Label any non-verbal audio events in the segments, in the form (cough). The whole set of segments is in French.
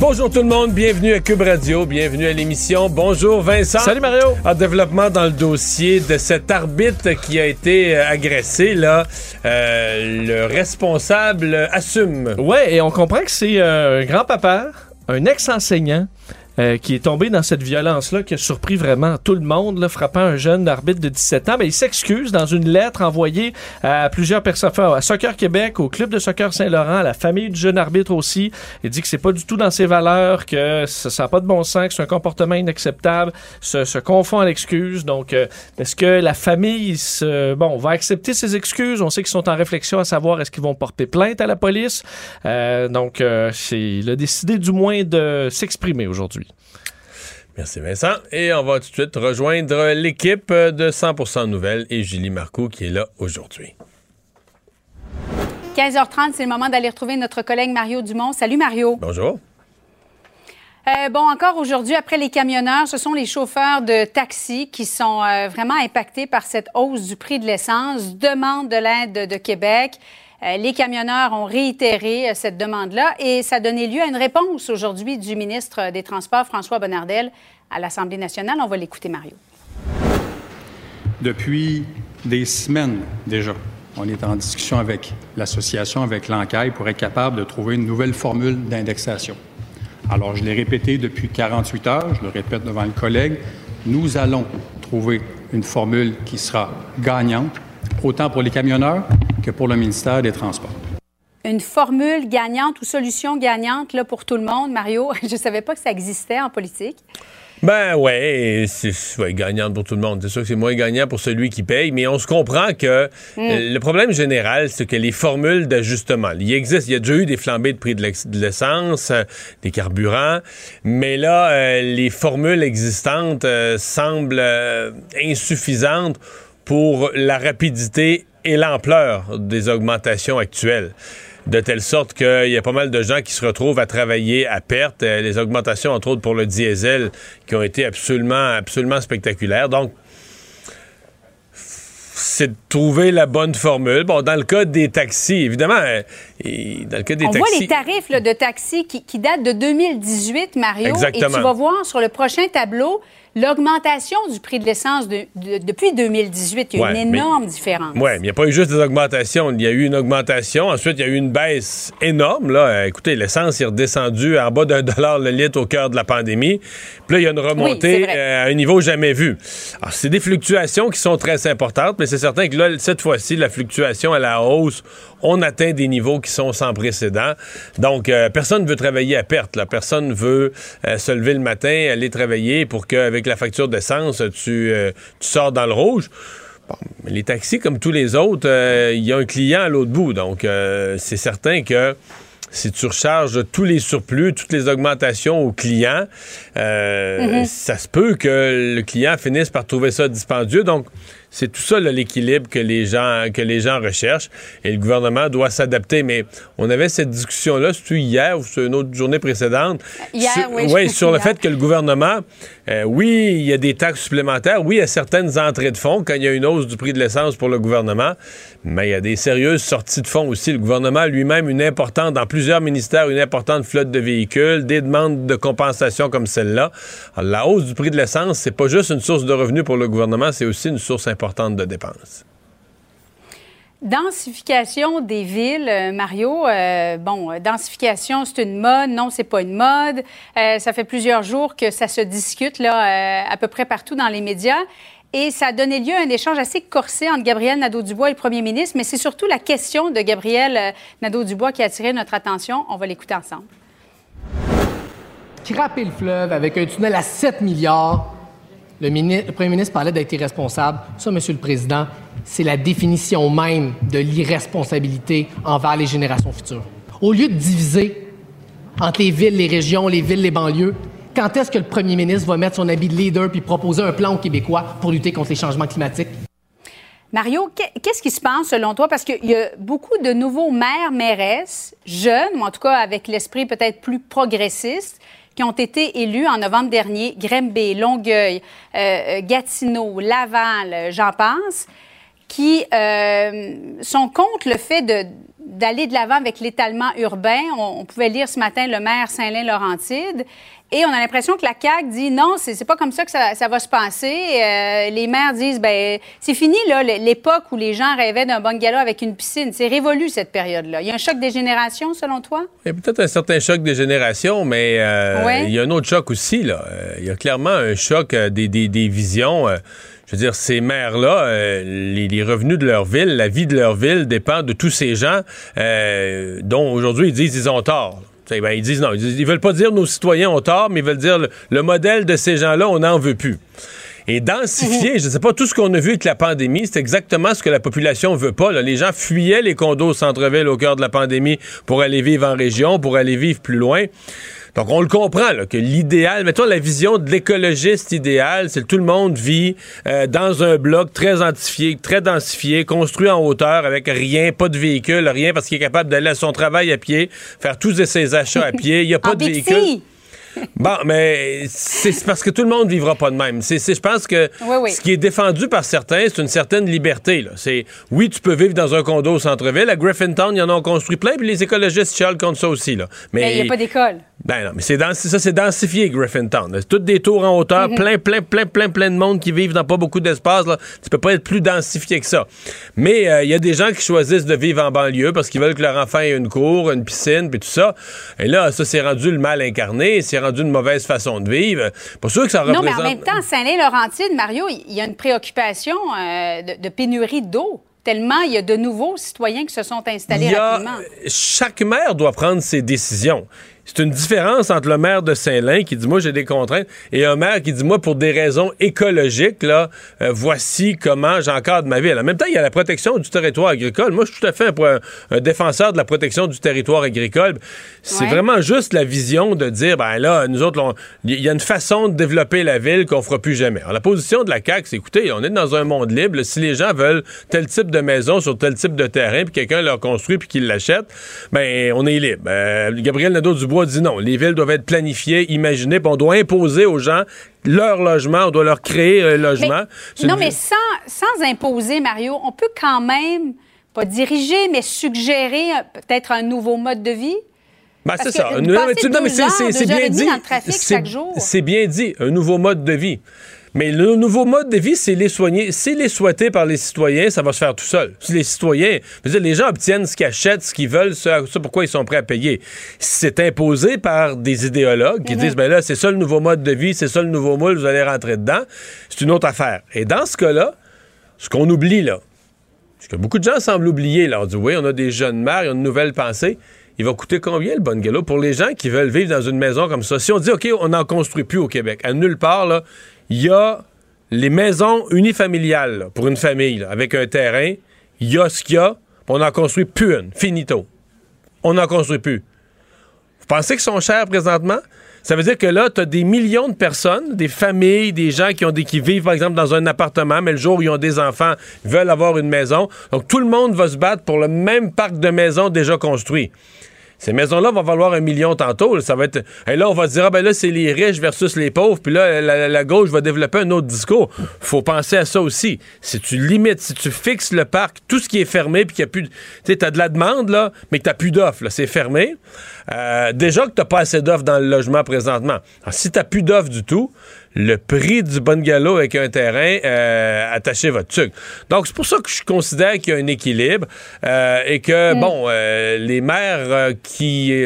Bonjour tout le monde, bienvenue à Cube Radio, bienvenue à l'émission. Bonjour Vincent. Salut Mario. En développement dans le dossier de cet arbitre qui a été euh, agressé, là, euh, le responsable assume. Ouais, et on comprend que c'est euh, un grand-papa, un ex-enseignant, euh, qui est tombé dans cette violence-là, qui a surpris vraiment tout le monde, là, frappant un jeune arbitre de 17 ans. Mais il s'excuse dans une lettre envoyée à plusieurs personnes, à Soccer Québec, au club de soccer Saint-Laurent, à la famille du jeune arbitre aussi. Il dit que c'est pas du tout dans ses valeurs, que ça n'a pas de bon sens, que c'est un comportement inacceptable, se, se confond à l'excuse. Donc, euh, est-ce que la famille se, bon, va accepter ses excuses? On sait qu'ils sont en réflexion à savoir est-ce qu'ils vont porter plainte à la police. Euh, donc, euh, il a décidé du moins de s'exprimer aujourd'hui. Merci Vincent. Et on va tout de suite rejoindre l'équipe de 100% Nouvelles et Julie Marcoux qui est là aujourd'hui. 15h30, c'est le moment d'aller retrouver notre collègue Mario Dumont. Salut Mario. Bonjour. Euh, bon, encore aujourd'hui, après les camionneurs, ce sont les chauffeurs de taxi qui sont euh, vraiment impactés par cette hausse du prix de l'essence. Demande de l'aide de Québec. Euh, les camionneurs ont réitéré euh, cette demande-là et ça a donné lieu à une réponse aujourd'hui du ministre des Transports, François Bonnardel, à l'Assemblée nationale. On va l'écouter, Mario. Depuis des semaines déjà, on est en discussion avec l'association, avec l'enquête, pour être capable de trouver une nouvelle formule d'indexation. Alors, je l'ai répété depuis 48 heures, je le répète devant le collègue, nous allons trouver une formule qui sera gagnante, autant pour les camionneurs que pour le ministère des Transports. Une formule gagnante ou solution gagnante là, pour tout le monde, Mario? (laughs) Je ne savais pas que ça existait en politique. Ben ouais, c'est ouais, gagnant pour tout le monde. C'est sûr que c'est moins gagnant pour celui qui paye, mais on se comprend que Mm. euh, le problème général, c'est que les formules d'ajustement, il existe, il y a déjà eu des flambées de prix de l'essence, euh, des carburants, mais là, euh, les formules existantes euh, semblent euh, insuffisantes pour la rapidité et l'ampleur des augmentations actuelles de telle sorte qu'il y a pas mal de gens qui se retrouvent à travailler à perte. Euh, les augmentations, entre autres pour le diesel, qui ont été absolument, absolument spectaculaires. Donc, c'est de trouver la bonne formule. Bon, dans le cas des taxis, évidemment, euh, et dans le cas des On taxis... voit les tarifs là, de taxi qui, qui datent de 2018, Mario. Exactement. Et tu vas voir sur le prochain tableau l'augmentation du prix de l'essence de- de- depuis 2018. Il y a Ouais, une mais- énorme différence. Oui, mais il n'y a pas eu juste des augmentations. Il y a eu une augmentation. Ensuite, il y a eu une baisse énorme. Là. Euh, écoutez, l'essence est redescendue en bas d'un dollar le litre au cœur de la pandémie. Puis là, il y a une remontée euh, à un niveau jamais vu. Alors, c'est des fluctuations qui sont très importantes, mais c'est certain que là, cette fois-ci, la fluctuation à la hausse, on atteint des niveaux qui sont sans précédent. Donc, euh, personne ne veut travailler à perte. Là. Personne ne veut euh, se lever le matin, aller travailler pour qu'avec la facture d'essence, tu, euh, tu sors dans le rouge. Bon, les taxis, comme tous les autres, il y a un client à l'autre bout. Donc, c'est certain que si tu recharges tous les surplus, toutes les augmentations aux clients, euh, ça se peut que le client finisse par trouver ça dispendieux. Donc, c'est tout ça là, l'équilibre que les gens que les gens recherchent et le gouvernement doit s'adapter. Mais on avait cette discussion-là, c'était hier ou sur une autre journée précédente. Hier, sur, oui, ouais, sur le fait que le gouvernement, euh, oui, il y a des taxes supplémentaires, oui, il y a certaines entrées de fonds quand il y a une hausse du prix de l'essence pour le gouvernement, mais il y a des sérieuses sorties de fonds aussi. Le gouvernement lui-même, une importante, dans plusieurs ministères, une importante flotte de véhicules, des demandes de compensation comme celle-là. La hausse du prix de l'essence, c'est pas juste une source de revenus pour le gouvernement, c'est aussi une source importante de dépenses? Densification des villes, euh, Mario. euh, bon, euh, densification, c'est une mode. Non, c'est pas une mode. Euh, ça fait plusieurs jours que ça se discute là, euh, à peu près partout dans les médias. Et ça a donné lieu à un échange assez corsé entre Gabriel Nadeau-Dubois et le premier ministre, mais c'est surtout la question de Gabriel Nadeau-Dubois qui a attiré notre attention. On va l'écouter ensemble. Craper le fleuve avec un tunnel à 7 milliards. Le, premier ministre parlait d'être irresponsable. Ça, Monsieur le Président, c'est la définition même de l'irresponsabilité envers les générations futures. Au lieu de diviser entre les villes, les régions, les villes, les banlieues, Quand est-ce que le premier ministre va mettre son habit de leader puis proposer un plan aux Québécois pour lutter contre les changements climatiques? Mario, qu'est-ce qui se passe selon toi? Parce qu'il y a beaucoup de nouveaux maires, mairesses, jeunes, ou en tout cas avec l'esprit peut-être plus progressiste, qui ont été élus en novembre dernier, Grimby, Longueuil, euh, Gatineau, Laval, j'en pense, qui euh, sont contre le fait d'aller de l'avant avec l'étalement urbain. On, on, pouvait lire ce matin le maire Saint-Lin-Laurentide. Et on a l'impression que la CAQ dit non, c'est pas comme ça que ça, ça va se passer. Euh, les maires disent ben c'est fini là l'époque où les gens rêvaient d'un bungalow avec une piscine. C'est révolu cette période-là. Il y a un choc des générations selon toi? Il y a peut-être un certain choc des générations, mais euh, il y a un autre choc aussi là. Euh, il y a clairement un choc des, des, des, visions. Je veux dire, ces maires-là, les, les, revenus de leur ville, la vie de leur ville dépend de tous ces gens dont aujourd'hui ils disent qu'ils ont tort. Ben, ils disent non. Ils, veulent pas dire nos citoyens ont tort, mais ils veulent dire le, modèle de ces gens-là, on n'en veut plus. Et densifier, mhm. je ne sais pas, tout ce qu'on a vu avec la pandémie, c'est exactement ce que la population veut pas. Les gens fuyaient les condos au centre-ville au cœur de la pandémie pour aller vivre en région, pour aller vivre plus loin. Donc, on le comprend, là, que l'idéal, mettons la vision de l'écologiste idéal, c'est que tout le monde vit euh, dans un bloc très densifié, très densifié, construit en hauteur, avec rien, pas de véhicule, rien, parce qu'il est capable d'aller à son travail à pied, faire tous ses achats à pied. Il n'y a pas (laughs) de véhicule. Bon, mais c'est parce que tout le monde vivra pas de même. C'est, je pense que ce qui est défendu par certains, c'est une certaine liberté. C'est oui, tu peux vivre dans un condo au centre-ville. À Griffintown, ils en ont construit plein, puis les écologistes chialent contre ça aussi. Là. Mais il n'y a pas d'école. Ben non, mais c'est ça, c'est densifié, Griffintown. C'est toutes des tours en hauteur, mhm. plein, plein, plein, plein, plein de monde qui vivent dans pas beaucoup d'espace. Là. Tu peux pas être plus densifié que ça. Mais euh, il y a des gens qui choisissent de vivre en banlieue parce qu'ils veulent que leur enfant ait une cour, une piscine, puis tout ça. Et là, ça, c'est rendu le mal incarné, c'est rendu une mauvaise façon de vivre. Pas sûr que ça représente... Non, mais en même temps, Saint-Lin-Laurentide, Mario, il y a une préoccupation euh, de, de pénurie d'eau tellement il y a de nouveaux citoyens qui se sont installés rapidement. Chaque maire doit prendre ses décisions. C'est une différence entre le maire de Saint-Lin qui dit moi j'ai des contraintes et un maire qui dit moi pour des raisons écologiques là euh, voici comment j'encadre ma ville. En même temps il y a la protection du territoire agricole. Moi je suis tout à fait un, défenseur de la protection du territoire agricole. C'est vraiment juste la vision de dire ben là nous autres il y a une façon de développer la ville qu'on fera plus jamais. Alors, la position de la CAQ c'est écoutez on est dans un monde libre. Si les gens veulent tel type de maison sur tel type de terrain puis quelqu'un leur construit puis qu'il l'achète ben on est libre. Euh, Gabriel Nadeau Dubois dit non. Les villes doivent être planifiées, imaginées, puis on doit imposer aux gens leur logement, on doit leur créer un logement. non, mais sans, sans imposer, Mario, on peut quand même, pas diriger, mais suggérer peut-être un nouveau mode de vie? Ben, c'est ça. Non, mais, c'est bien dit. C'est bien dit, un nouveau mode de vie. Mais le nouveau mode de vie, c'est les soigner. C'est les souhaiter par les citoyens, ça va se faire tout seul. Si les citoyens, dire, les gens obtiennent ce qu'ils achètent, ce qu'ils veulent, ça, pourquoi ils sont prêts à payer. c'est imposé par des idéologues qui mhm. disent, ben là, c'est ça le nouveau mode de vie, c'est ça le nouveau moule, vous allez rentrer dedans, c'est une autre affaire. Et dans ce cas-là, ce qu'on oublie là, ce que beaucoup de gens semblent oublier, là, on dit, oui, on a des jeunes mères, ils ont une nouvelle pensée il va coûter combien le bungalow pour les gens qui veulent vivre dans une maison comme ça? Si on dit, OK, on n'en construit plus au Québec, à nulle part, là, il y a les maisons unifamiliales pour une famille avec un terrain. Il y a ce qu'il y a. On n'en construit plus une. Finito. On n'en construit plus. Vous pensez qu'ils sont chers présentement? Ça veut dire que là, tu as des millions de personnes, des familles, des gens qui, ont qui vivent, par exemple, dans un appartement, mais le jour où ils ont des enfants, veulent avoir une maison. Donc, tout le monde va se battre pour le même parc de maisons déjà construit. Ces maisons-là vont valoir un million tantôt. Ça va être. Et là, on va dire, ah ben là, c'est les riches versus les pauvres. Puis là, la, gauche va développer un autre discours. Faut penser à ça aussi. Si tu limites, si tu fixes le parc, tout ce qui est fermé, puis qu'il n'y a plus. Tu sais, de la demande, là, mais que t'as plus d'offres, c'est fermé. Euh, déjà que t'as pas assez d'offres dans le logement présentement. Alors, si t'as plus d'offres du tout, le prix du bungalow avec un terrain, euh, attaché votre truc. Donc, c'est pour ça que je considère qu'il y a un équilibre euh, et que, mm. bon, euh, les maires qui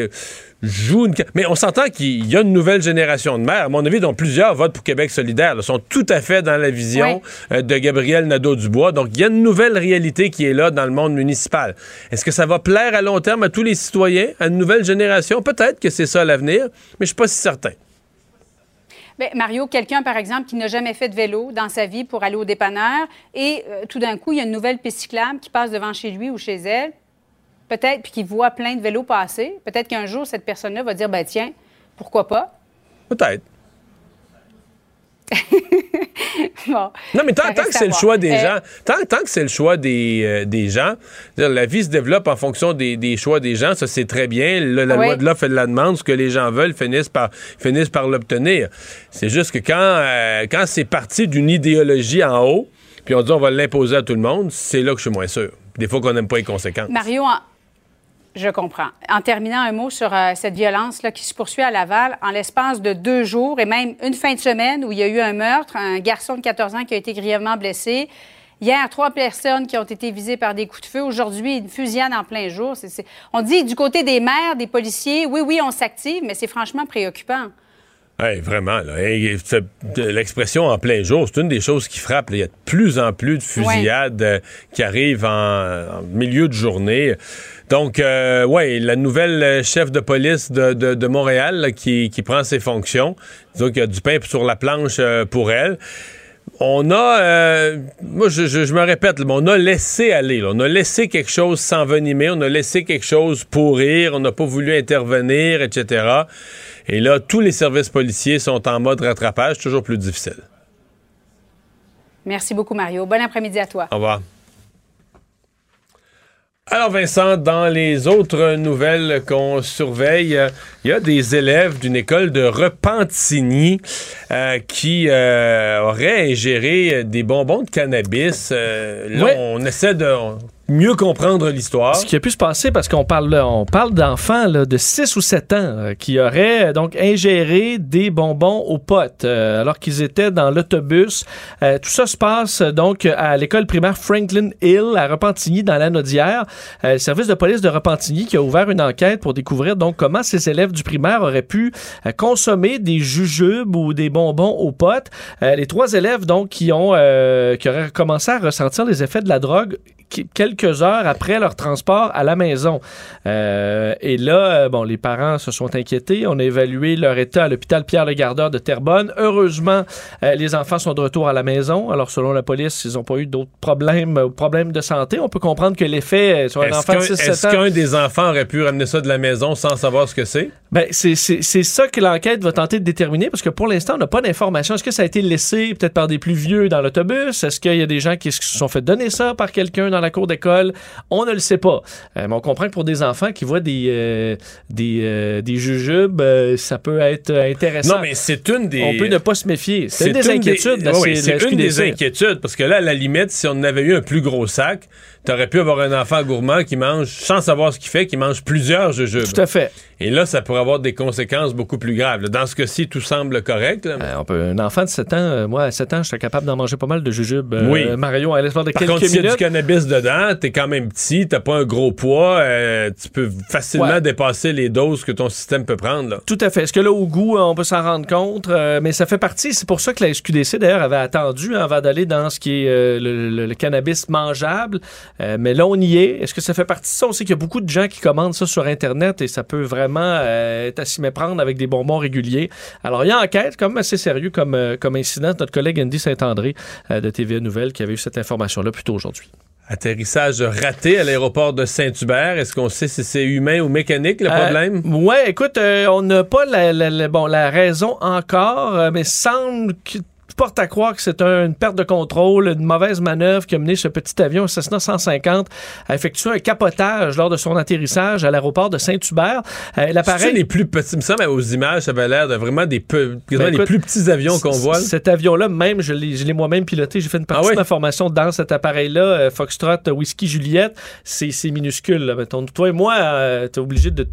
jouent une... Mais on s'entend qu'il y a une nouvelle génération de maires, à mon avis, dont plusieurs votent pour Québec solidaire, Ils sont tout à fait dans la vision de Gabriel Nadeau-Dubois. Donc, il y a une nouvelle réalité qui est là dans le monde municipal. Est-ce que ça va plaire à long terme à tous les citoyens, à une nouvelle génération? Peut-être que c'est ça l'avenir, mais je suis pas si certain. Bien, Mario, quelqu'un, par exemple, qui n'a jamais fait de vélo dans sa vie pour aller au dépanneur et euh, tout d'un coup, il y a une nouvelle piste qui passe devant chez lui ou chez elle, peut-être, puis qui voit plein de vélos passer. Peut-être qu'un jour, cette personne-là va dire, ben tiens, pourquoi pas? Peut-être. (laughs) bon. Non, mais tant, Ça tant que c'est le choix des Euh, gens, tant, tant que c'est le choix des, euh, des gens, la vie se développe en fonction des, des choix des gens, ça c'est très bien. Le- la Oui. loi de l'offre et de la demande, ce que les gens veulent finissent par, finissent par l'obtenir. C'est juste que quand, euh, quand c'est parti d'une idéologie en haut, puis on dit on va l'imposer à tout le monde, c'est là que je suis moins sûr. Des fois qu'on n'aime pas les conséquences. Mario, en- je comprends. En terminant un mot sur euh, cette violence là, qui se poursuit à Laval, en l'espace de deux jours et même une fin de semaine où il y a eu un meurtre, un garçon de 14 ans qui a été grièvement blessé. Hier, trois personnes qui ont été visées par des coups de feu. Aujourd'hui, une fusillade en plein jour. On dit du côté des maires, des policiers, oui, oui, on s'active, mais c'est franchement préoccupant. Hey, vraiment, l'expression en plein jour, c'est une des choses qui frappe. là. Il y a de plus en plus de fusillades euh, qui arrivent en, en milieu de journée. Donc, euh, ouais, la nouvelle euh, chef de police de, de- de Montréal là, qui, qui prend ses fonctions, disons qu'il y a du pain sur la planche euh, pour elle. On a, euh, moi je, je- je me répète, mais on a laissé aller, là. on a laissé quelque chose s'envenimer, on a laissé quelque chose pourrir, on n'a pas voulu intervenir, etc. Et là, tous les services policiers sont en mode rattrapage, toujours plus difficile. Merci beaucoup, Mario. Bon après-midi à toi. Au revoir. Alors Vincent, dans les autres nouvelles qu'on surveille, euh, il y a des élèves d'une école de Repentigny euh, qui euh, auraient ingéré des bonbons de cannabis. Euh, là, on essaie de mieux comprendre l'histoire. Ce qui a pu se passer, parce qu'on parle, on parle d'enfants là, de 6 ou 7 ans euh, qui auraient euh, donc ingéré des bonbons aux potes euh, alors qu'ils étaient dans l'autobus. Euh, tout ça se passe donc à l'école primaire Franklin Hill à Repentigny dans la Naudière. Euh, le service de police de Repentigny qui a ouvert une enquête pour découvrir donc comment ces élèves du primaire auraient pu consommer des jujubes ou des bonbons aux potes. Les trois élèves donc qui ont qui auraient commencé à ressentir les effets de la drogue quelques heures après leur transport à la maison. Euh, et là, euh, bon, les parents se sont inquiétés. On a évalué leur état à l'hôpital Pierre-le-Gardeur de Terrebonne. Heureusement, euh, les enfants sont de retour à la maison. Alors, selon la police, ils n'ont pas eu d'autres problèmes, problèmes de santé. On peut comprendre que l'effet sur un enfant de qu'un 6-7 est-ce qu'un des enfants aurait pu ramener ça de la maison sans savoir ce que c'est? Ben, c'est ça que l'enquête va tenter de déterminer parce que pour l'instant, on n'a pas d'informations. Est-ce que ça a été laissé peut-être par des plus vieux dans l'autobus? Est-ce qu'il y a des gens qui se sont fait donner ça par quelqu'un dans la cour d'école? On ne le sait pas. Euh, mais on comprend que pour des enfants qui voient des, euh, des, euh, des jujubes, ça peut être intéressant. Non, mais c'est une des... On peut ne pas se méfier. C'est une des inquiétudes. c'est une des inquiétudes, parce que là, à la limite, si on avait eu un plus gros sac, t'aurais pu avoir un enfant gourmand qui mange, sans savoir ce qu'il fait, qui mange plusieurs jujubes. Tout à fait. Et là, ça pourrait avoir des conséquences beaucoup plus graves. Dans ce cas-ci, tout semble correct. là. Euh, on peut, un enfant de 7 ans, euh, moi, à 7 ans, j'étais capable d'en manger pas mal de jujubes. Euh, Oui. Mario, à l'espoir de Par quelques contre, s'il y a minutes. du cannabis dedans, t'es quand même petit, t'as pas un gros poids, euh, tu peux facilement Ouais. dépasser les doses que ton système peut prendre. là. Tout à fait. Est-ce que là, au goût, on peut s'en rendre compte? Mais ça fait partie. C'est pour ça que la SQDC, d'ailleurs, avait attendu hein, avant d'aller dans ce qui est le, le- le cannabis mangeable. Euh, mais là, on y est. Est-ce que ça fait partie de ça? On sait qu'il y a beaucoup de gens qui commandent ça sur Internet et ça peut vraiment euh, être à s'y méprendre avec des bonbons réguliers. Alors, il y a enquête, quand même assez sérieux comme, euh, comme incident. Notre collègue Andy Saint-André euh, de TVA Nouvelle qui avait eu cette information-là plus tôt aujourd'hui. Atterrissage raté à l'aéroport de Saint-Hubert. Est-ce qu'on sait si c'est humain ou mécanique le Euh, problème? ouais, écoute, euh, on n'a pas la, la- la- bon, la raison encore, euh, mais semble que porte à croire que c'est un- une perte de contrôle, une mauvaise manœuvre qui a mené ce petit avion, Cessna 150, à effectuer un capotage lors de son atterrissage à l'aéroport de Saint-Hubert. Euh, C'est L'appareil les plus petits? Me semble aux images, ça avait l'air de vraiment des, peu, Ben, les plus petits avions qu'on voit. Cet avion-là, même, je l'ai je l'ai moi-même piloté. J'ai fait une partie Ah oui? de ma formation dans cet appareil-là, euh, Foxtrot, Whisky Juliette. C'est c'est minuscule. Là, mettons. Toi et moi, euh, t'es obligé de.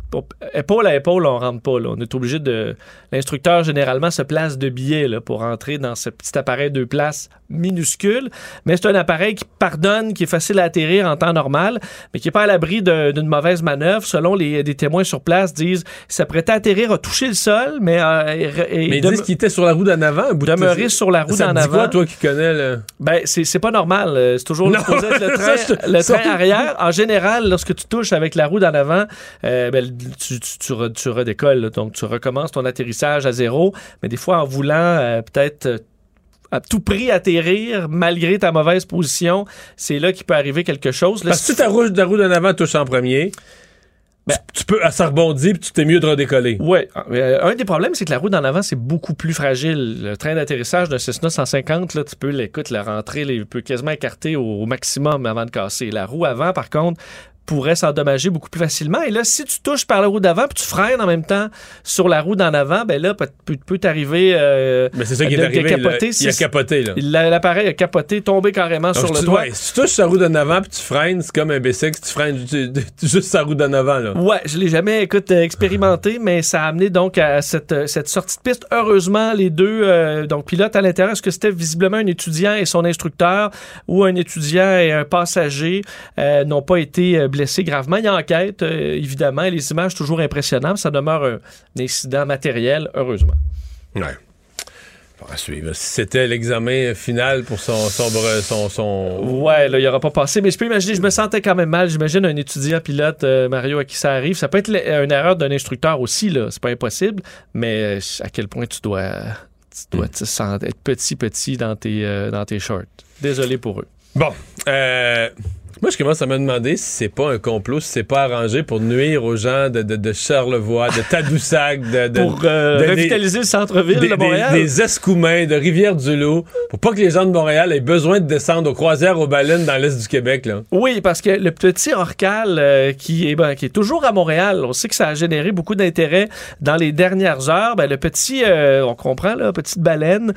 Épaule à épaule, on rentre pas. Là. On est obligé de. L'instructeur, généralement, se place de billets là, pour entrer dans ce petit appareil deux places minuscule. Mais c'est un appareil qui pardonne, qui est facile à atterrir en temps normal, mais qui n'est pas à l'abri de- d'une mauvaise manœuvre. Selon les des témoins sur place, disent s'apprêtait à atterrir, a touché le sol, mais. euh, et- Mais ils disent qu'il était sur la roue d'en avant. bout de- demeurer sur la roue d'en avant. quoi, toi qui connais le... Ben, c'est c'est pas normal. Euh, C'est toujours Non, le (laughs) train, le train arrière. En général, lorsque tu touches avec la roue d'en avant, euh, ben, tu, tu, tu, re- tu redécolles. là. Donc, tu recommences ton atterrissage à zéro. Mais des fois, en voulant euh, peut-être à tout prix atterrir, malgré ta mauvaise position, c'est là qu'il peut arriver quelque chose. Là, Parce que si ta roue, ta roue d'en avant touche en premier, Ben- tu, tu peux, ah, ça rebondit, puis tu t'es mieux de redécoller. Ouais. Euh, un des problèmes, c'est que la roue d'en avant, c'est beaucoup plus fragile. Le train d'atterrissage d'un Cessna 150, là, tu peux, l'écoute, la rentrer, il peut quasiment écarter au, au maximum avant de casser. La roue avant, par contre, pourrait s'endommager beaucoup plus facilement. Et là, si tu touches par la roue d'avant puis tu freines en même temps sur la roue d'en avant, ben là, peut, peut, t'arriver. euh, Mais c'est ça qui est arrivé. capoter, il a capoté, là. la- L'appareil a capoté, tombé carrément Donc, sur le toit. ouais, si tu touches sa roue d'en avant puis tu freines, c'est comme un bicycle, tu freines ju- ju- (laughs) juste sa roue d'en avant. Là. Ouais, je l'ai jamais, écoute, euh, expérimenté, mais ça a amené donc à cette, euh, cette sortie de piste. Heureusement, les deux, euh, donc pilotes à l'intérieur, est-ce que c'était visiblement un étudiant et son instructeur ou un étudiant et un passager euh, n'ont pas été euh, blessés gravement. Il y a enquête, euh, évidemment, les images toujours impressionnantes. Ça demeure un, un incident matériel, heureusement. Ouais. Bon, à suivre. C'était l'examen final pour son. son, son, son- Ouais, là, il n'y aura pas passé. Mais je peux imaginer, je me sentais quand même mal. J'imagine un étudiant pilote, euh, Mario, à qui ça arrive. Ça peut être une erreur d'un instructeur aussi, là. C'est pas impossible. Mais euh, à quel point tu dois, tu dois être petit, petit dans tes, euh, dans tes shorts. Désolé pour eux. Bon. Euh, moi, je commence à me demander si c'est pas un complot, si c'est pas arrangé pour nuire aux gens de, de, de Charlevoix, de Tadoussac, de. de Pour euh, des- revitaliser le centre-ville de Montréal? des- des Escoumins, de Rivière-du-Loup, pour pas que les gens de Montréal aient besoin de descendre aux croisières aux baleines dans l'est du Québec. Là. Oui, parce que le petit Orcal euh, qui, est, ben, qui est toujours à Montréal, on sait que ça a généré beaucoup d'intérêt dans les dernières heures. Ben, le petit, euh, on comprend, là, petite baleine,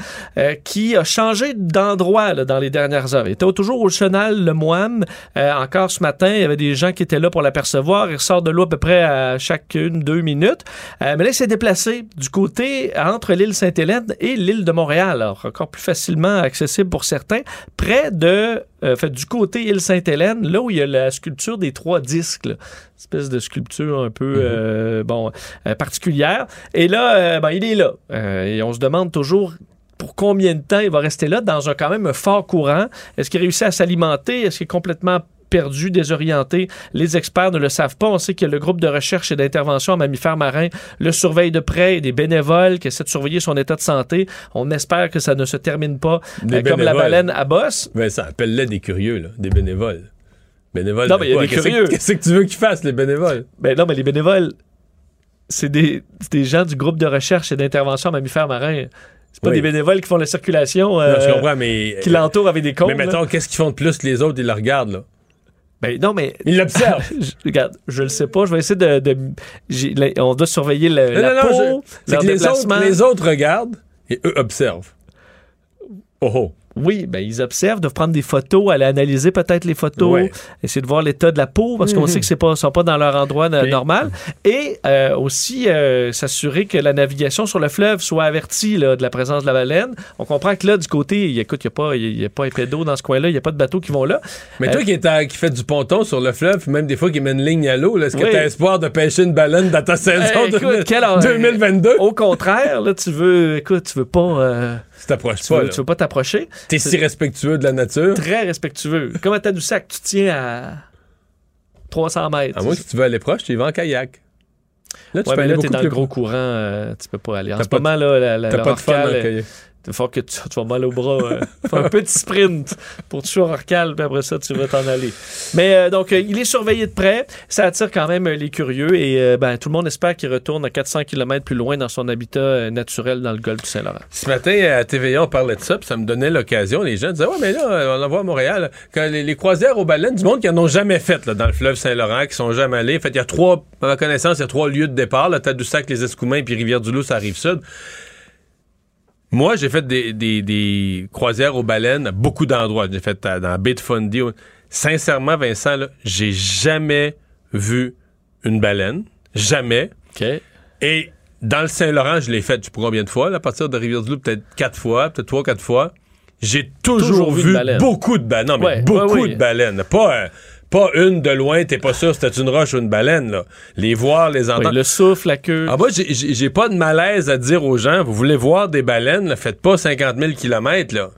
qui a changé d'endroit dans les dernières heures. Il était toujours au chenal Le Moine. Euh, encore ce matin, il y avait des gens qui étaient là pour l'apercevoir. Il ressort de l'eau à peu près à chaque une, deux minutes. Euh, mais là, il s'est déplacé du côté entre l'île Sainte-Hélène et l'île de Montréal. Alors, encore plus facilement accessible pour certains. Près de, euh, fait, du côté île Sainte-Hélène, là où il y a la sculpture des trois disques. là. espèce de sculpture un peu euh, bon particulière. Et là, ben, il est là. Euh, et on se demande toujours pour combien de temps il va rester là dans un quand même fort courant? Est-ce qu'il réussit à s'alimenter? Est-ce qu'il est complètement perdu, désorienté? Les experts ne le savent pas. On sait que le groupe de recherche et d'intervention en mammifères marins le surveille de près et des bénévoles qui essaient de surveiller son état de santé. On espère que ça ne se termine pas euh, comme la baleine à bosse. Ben, ça appelle-les des curieux, là, des bénévoles. Bénévoles. Non, mais il y a des curieux. Qu'est-ce que tu veux qu'ils fassent, les bénévoles? Ben non, mais les bénévoles, c'est des, des gens du groupe de recherche et d'intervention en mammifères marins. C'est pas Oui. des bénévoles qui font la circulation, euh, Non, je comprends, mais. qui l'entourent avec des comptes. mais mettons, qu'est-ce qu'ils font de plus que les autres? Ils le regardent, là? Ben non, mais Ils l'observent. (laughs) je, regarde, je le sais pas. Je vais essayer de. la- on doit surveiller le, Non, la non, peau, je- c'est leur que les autres, les autres regardent et eux observent. Oh oh. Oui, ben ils observent, doivent prendre des photos, aller analyser peut-être les photos, Ouais. essayer de voir l'état de la peau parce qu'on sait que c'est pas sont pas dans leur endroit euh, normal et euh, aussi euh, s'assurer que la navigation sur le fleuve soit avertie là, de la présence de la baleine. On comprend que là du côté, il y a- écoute, il y a pas y a pas épais d'eau dans ce coin-là, il y a pas de bateaux qui vont là. Mais Euh, toi qui, est à- qui fait du ponton sur le fleuve, puis même des fois qui met une ligne à l'eau, est-ce que Oui. tu as espoir de pêcher une baleine dans ta saison Eh, écoute, de- quel- 2022? Au contraire, là tu veux écoute, tu veux pas euh, t'approches tu pas. veux, là. tu veux pas t'approcher? T'es si respectueux de la nature. Très respectueux. Comme à Tadoussac, tu tiens à 300 mètres. À moins que si tu veux aller proche, tu y vas en kayak. Là, tu Ouais, peux mais aller là, t'es dans le plus gros courant, euh, tu peux pas aller. En ce moment, là, la, la, pas de fun il faut que tu, tu vas mal au bras. euh, un petit sprint pour tuer Orcal, puis après ça, tu vas t'en aller. Mais euh, donc, euh, il est surveillé de près. Ça attire quand même euh, les curieux et ben, tout le monde espère qu'il retourne à 400 km plus loin dans son habitat naturel dans le golfe du Saint-Laurent. Ce matin, à TVA, on parlait de ça, puis ça me donnait l'occasion. Les gens disaient, ouais, mais là, on en voit à Montréal, quand les, croisières aux baleines, du monde qui en ont jamais fait là, dans le fleuve Saint-Laurent, qui sont jamais allés. En fait, il y a trois, à ma connaissance, il y a trois lieux de départ, là, Tadoussac, les Escoumins, puis Rivière-du-Loup, ça arrive sud. Moi, j'ai fait des, des, des croisières aux baleines à beaucoup d'endroits. J'ai fait euh, dans la baie de Fundy. Sincèrement, Vincent, j'ai jamais vu une baleine. Jamais. OK. Et dans le Saint-Laurent, je l'ai fait, je sais pas combien de fois, là, à partir de Rivière-du-Loup, peut-être quatre fois, peut-être trois, quatre fois. J'ai toujours, Toujours vu beaucoup de baleines. Non, mais Ouais, beaucoup ouais, de baleines. Pas, euh, pas une de loin, t'es pas sûr si c'était une roche ou une baleine, là. Les voir, les Oui, entendre. le souffle, la queue. Ah, moi, j'ai pas de malaise à dire aux gens, vous voulez voir des baleines, là, faites pas 50 000 kilomètres, là.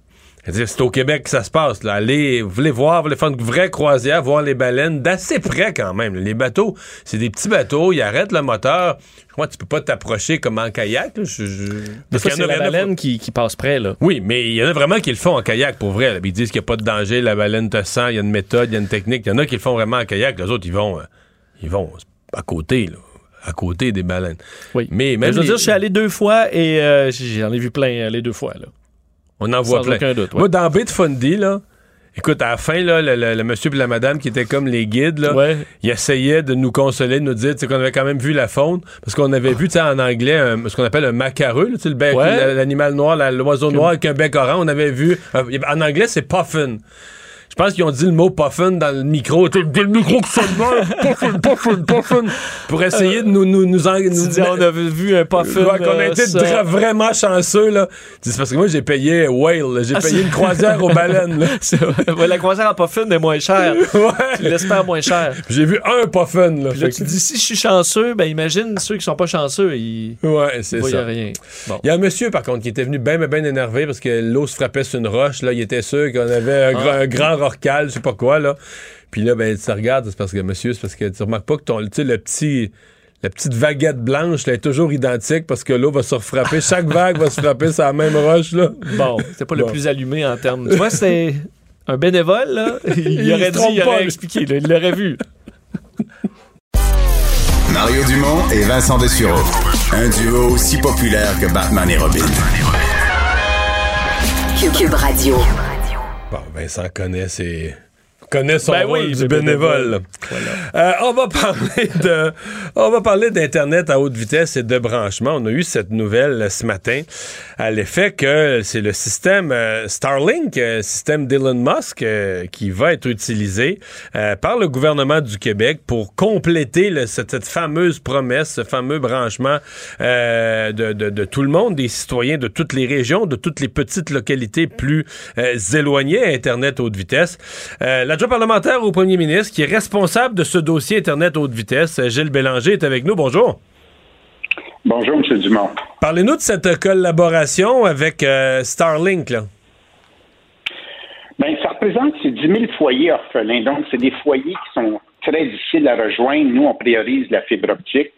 C'est au Québec que ça se passe. Là. Allez, vous voulez voir, vous voulez faire une vraie croisière, voir les baleines d'assez près quand même. Les bateaux, c'est des petits bateaux, ils arrêtent le moteur. Je crois que tu peux pas t'approcher comme en kayak. Là. Je- je- Des Parce qu'il y en a- la baleine qui, qui passe près, là. Oui, mais il y en a vraiment qui le font en kayak pour vrai. là. Ils disent qu'il n'y a pas de danger, la baleine te sent, il y a une méthode, il y a une technique. Il y en a qui le font vraiment en kayak. Les autres, ils vont. euh, ils vont. à côté, là. À côté des baleines. Oui. Mais Mais même je veux les- dire, je suis allé deux fois et euh, j'en ai vu plein euh, les deux fois. Là. On en voit Sans plein. aucun doute, ouais. Moi, dans Baie de Fundy, là, écoute, à la fin, là, le, le- le monsieur et la madame qui étaient comme les guides, là, Ouais. ils essayaient de nous consoler, de nous dire qu'on avait quand même vu la faune, parce qu'on avait vu, tu sais, en anglais, un- ce qu'on appelle un macareux, là, tu sais, le bec, Ouais. l'animal noir, l'oiseau noir avec un bec orange. On avait vu, euh, en anglais, c'est puffin. Je pense qu'ils ont dit le mot puffin dans le micro. Tu Le micro qui sonne mal. Puffin, puffin, puffin. Pour essayer de nous, nous, nous, en- Tu nous- dis, on avait vu un puffin. Ouais, qu'on a euh, été ça. vraiment chanceux, là. C'est parce que moi, j'ai payé Whale. J'ai Ah, payé une croisière aux baleines. (laughs) Ouais, la croisière en puffin est moins chère. (laughs) Tu Ouais. l'espères moins cher. J'ai vu un puffin, là. Puis là, tu que- dis, si je suis chanceux, ben imagine ceux qui sont pas chanceux, ils Ouais, c'est ça. rien. Bon. Il y a un monsieur, par contre, qui était venu bien, bien, bien énervé parce que l'eau se frappait sur une roche. Là, il était sûr qu'on avait un, Ah. grand, un grand rorcal, je sais pas quoi, là. Puis là, ben, tu te regardes, c'est parce que, monsieur, c'est parce que tu remarques pas que ton, tu sais, le petit, la petite vaguette blanche, là, est toujours identique parce que l'eau va se refrapper. (laughs) Chaque vague va se frapper sur la même roche, là. Bon, c'était pas le plus allumé en termes. Tu vois, c'est un bénévole, là. (laughs) Il, Il aurait dit, il aurait expliqué, là, il l'aurait vu. (laughs) Mario Dumont et Vincent Dessureau. Un duo aussi populaire que Batman et Robin. Cube Radio. Bon, Vincent connaît ses... connaît son Ben rôle oui, du le bénévole. Euh, on va parler de, on va parler d'internet à haute vitesse et de branchement. On a eu cette nouvelle ce matin à l'effet que c'est le système euh, Starlink, euh, système d'Elon Musk, qui va être utilisé par le gouvernement du Québec pour compléter le- cette, cette fameuse promesse, ce fameux branchement de, de- de tout le monde, des citoyens de toutes les régions, de toutes les petites localités plus éloignées à Internet haute vitesse. Parlementaire au premier ministre qui est responsable de ce dossier Internet haute vitesse, Gilles Bélanger, est avec nous. Bonjour. Bonjour, M. Dumont. Parlez-nous de cette collaboration avec euh, Starlink. Là. Bien, ça représente ces 10 000 foyers orphelins. Donc, c'est des foyers qui sont très difficiles à rejoindre. Nous, on priorise la fibre optique,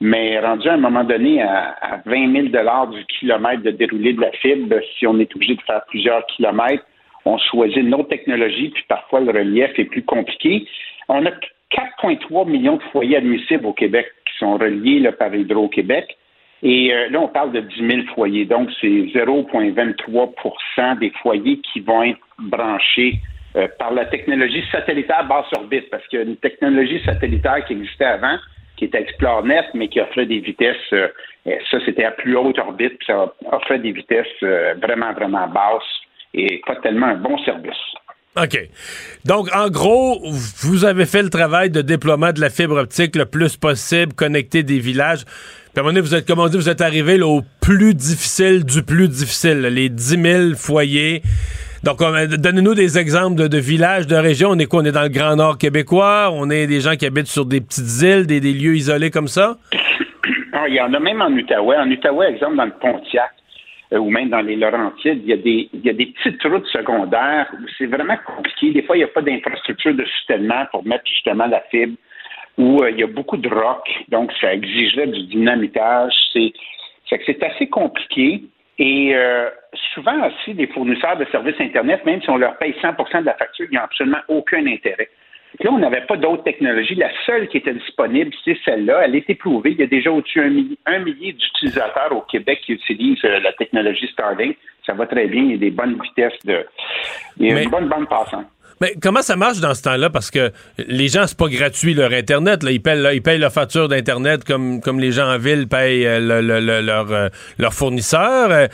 mais rendu à un moment donné à, à 20 000 du kilomètre de déroulé de la fibre, si on est obligé de faire plusieurs kilomètres, on choisit une autre technologie, puis parfois le relief est plus compliqué. On a 4,3 millions de foyers admissibles au Québec qui sont reliés là, par Hydro-Québec. Et euh, là, on parle de 10 000 foyers. Donc, c'est 0,23% des foyers qui vont être branchés euh, par la technologie satellitaire basse orbite, parce qu'il y a une technologie satellitaire qui existait avant, qui était ExploreNet, mais qui offrait des vitesses, euh, ça c'était à plus haute orbite, puis ça offrait des vitesses euh, vraiment, vraiment basses et pas tellement un bon service. OK. Donc, en gros, vous avez fait le travail de déploiement de la fibre optique le plus possible, connecter des villages. Puis à un moment donné, vous êtes, comme on dit, vous êtes arrivé là, au plus difficile du plus difficile, là, les 10 000 foyers. Donc, on- donnez-nous des exemples de, de villages, de régions. On est quoi? On est dans le Grand Nord québécois? On est des gens qui habitent sur des petites îles, des, des lieux isolés comme ça? (coughs) Ah, il y en a même en Outaouais. En Outaouais, exemple, dans le Pontiac, ou même dans les Laurentides, il y, a des, il y a des petites routes secondaires où c'est vraiment compliqué. Des fois, il n'y a pas d'infrastructure de soutènement pour mettre justement la fibre, où euh, il y a beaucoup de rock, donc ça exigerait du dynamitage. C'est, assez compliqué. Et euh, souvent aussi, les fournisseurs de services Internet, même si on leur paye 100% de la facture, ils n'ont absolument aucun intérêt. Là, on n'avait pas d'autres technologies. La seule qui était disponible, c'est celle-là. Elle est éprouvée. Il y a déjà au-dessus d'un millier, un millier d'utilisateurs au Québec qui utilisent euh, la technologie Starlink. Ça va très bien. Il y a des bonnes vitesses de. Il y a Mais- une bonne bande passante. Mais comment ça marche dans ce temps-là? Parce que les gens, c'est pas gratuit leur Internet. Ils, payent, leur facture d'Internet comme, les gens en ville payent euh, euh, leur fournisseur. Euh,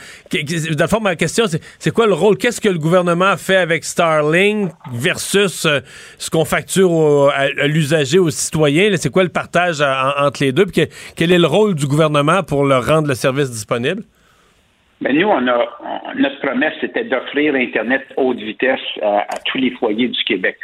dans le fond, ma question, c'est, quoi le rôle? Qu'est-ce que le gouvernement fait avec Starlink versus ce qu'on facture à, l'usager, aux citoyens? C'est quoi le partage entre les deux? Quel est le rôle du gouvernement pour leur rendre le service disponible? Ben nous, on a notre promesse, c'était d'offrir Internet haute vitesse à, à tous les foyers du Québec.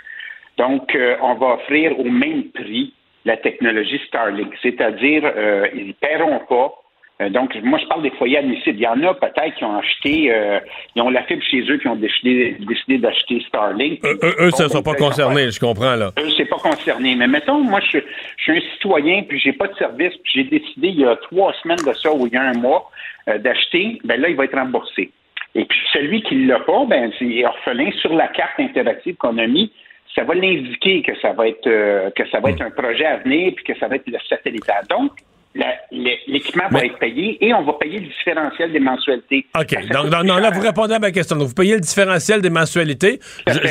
Donc, euh, on va offrir au même prix la technologie Starlink, c'est-à-dire euh, ils ne paieront pas. Euh, donc, moi, je parle des foyers admissibles. Il y en a peut-être qui ont acheté, euh, ils ont la fibre chez eux, qui ont décidé, décidé d'acheter Starlink. Eux, eux, eux, ça ne sont pas concernés, je comprends, là. Eux, c'est pas concerné. Mais mettons, moi, je, je suis un citoyen, puis j'ai pas de service, puis j'ai décidé il y a trois semaines de ça ou il y a un mois euh, d'acheter, ben là, il va être remboursé. Et puis celui qui l'a pas, ben c'est orphelin sur la carte interactive qu'on a mis. ça va l'indiquer que ça va être euh, que ça va être un projet à venir puis que ça va être le satellitaire. Donc, l'équipement va être payé et on va payer le différentiel des mensualités. OK. Donc, non, là, vous répondez à ma question. Donc, vous payez le différentiel des mensualités.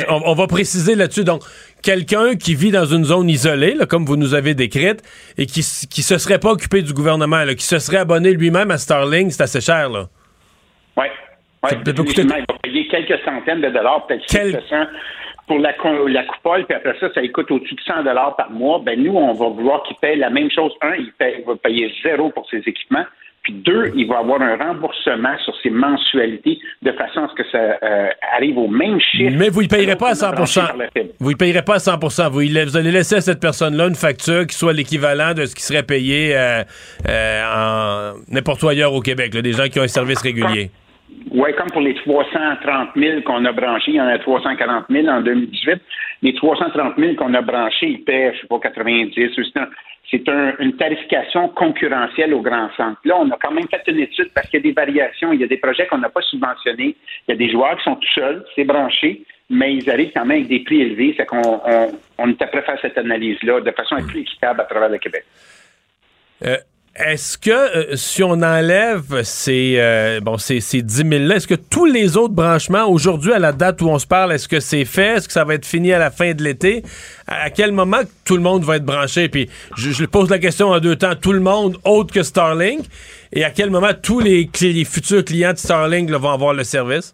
on, va préciser là-dessus. Donc, quelqu'un qui vit dans une zone isolée, comme vous nous avez décrite, et qui, qui se serait pas occupé du gouvernement, qui se serait abonné lui-même à Starlink, c'est assez cher, là. Oui. Ouais. Il va payer quelques centaines de dollars, peut-être Quel pour la, la coupole, puis après ça, ça coûte au-dessus de 100 dollars par mois, ben nous, on va vouloir qu'il paye la même chose. Un, il, va payer zéro pour ses équipements. Puis deux, il va avoir un remboursement sur ses mensualités de façon à ce que ça euh, arrive au même chiffre. Mais vous ne payerez pas à 100 Vous ne payerez pas à 100 vous, vous, allez laisser à cette personne-là une facture qui soit l'équivalent de ce qui serait payé euh, euh, en n'importe où ailleurs au Québec, des gens qui ont un service régulier. Oui, comme pour les 330 000 qu'on a branchés, il y en a 340 000 en 2018. Les 330 000 qu'on a branchés, ils paient, je sais pas, 90. C'est une tarification concurrentielle au grand centre. Là, on a quand même fait une étude parce qu'il y a des variations. Il y a des projets qu'on n'a pas subventionnés. Il y a des joueurs qui sont tout seuls, c'est branché, mais ils arrivent quand même avec des prix élevés. C'est qu'on on, prêt à faire cette analyse-là de façon à être plus équitable à travers le Québec. Euh, est-ce que euh, si on enlève ces, euh, bon, ces, ces 10 000-là, est-ce que tous les autres branchements, aujourd'hui, à la date où on se parle, est-ce que c'est fait? Est-ce que ça va être fini à la fin de l'été? À quel moment tout le monde va être branché? Puis je, je pose la question en deux temps. Tout le monde autre que Starlink? Et à quel moment tous les, les futurs clients de Starlink vont avoir le service?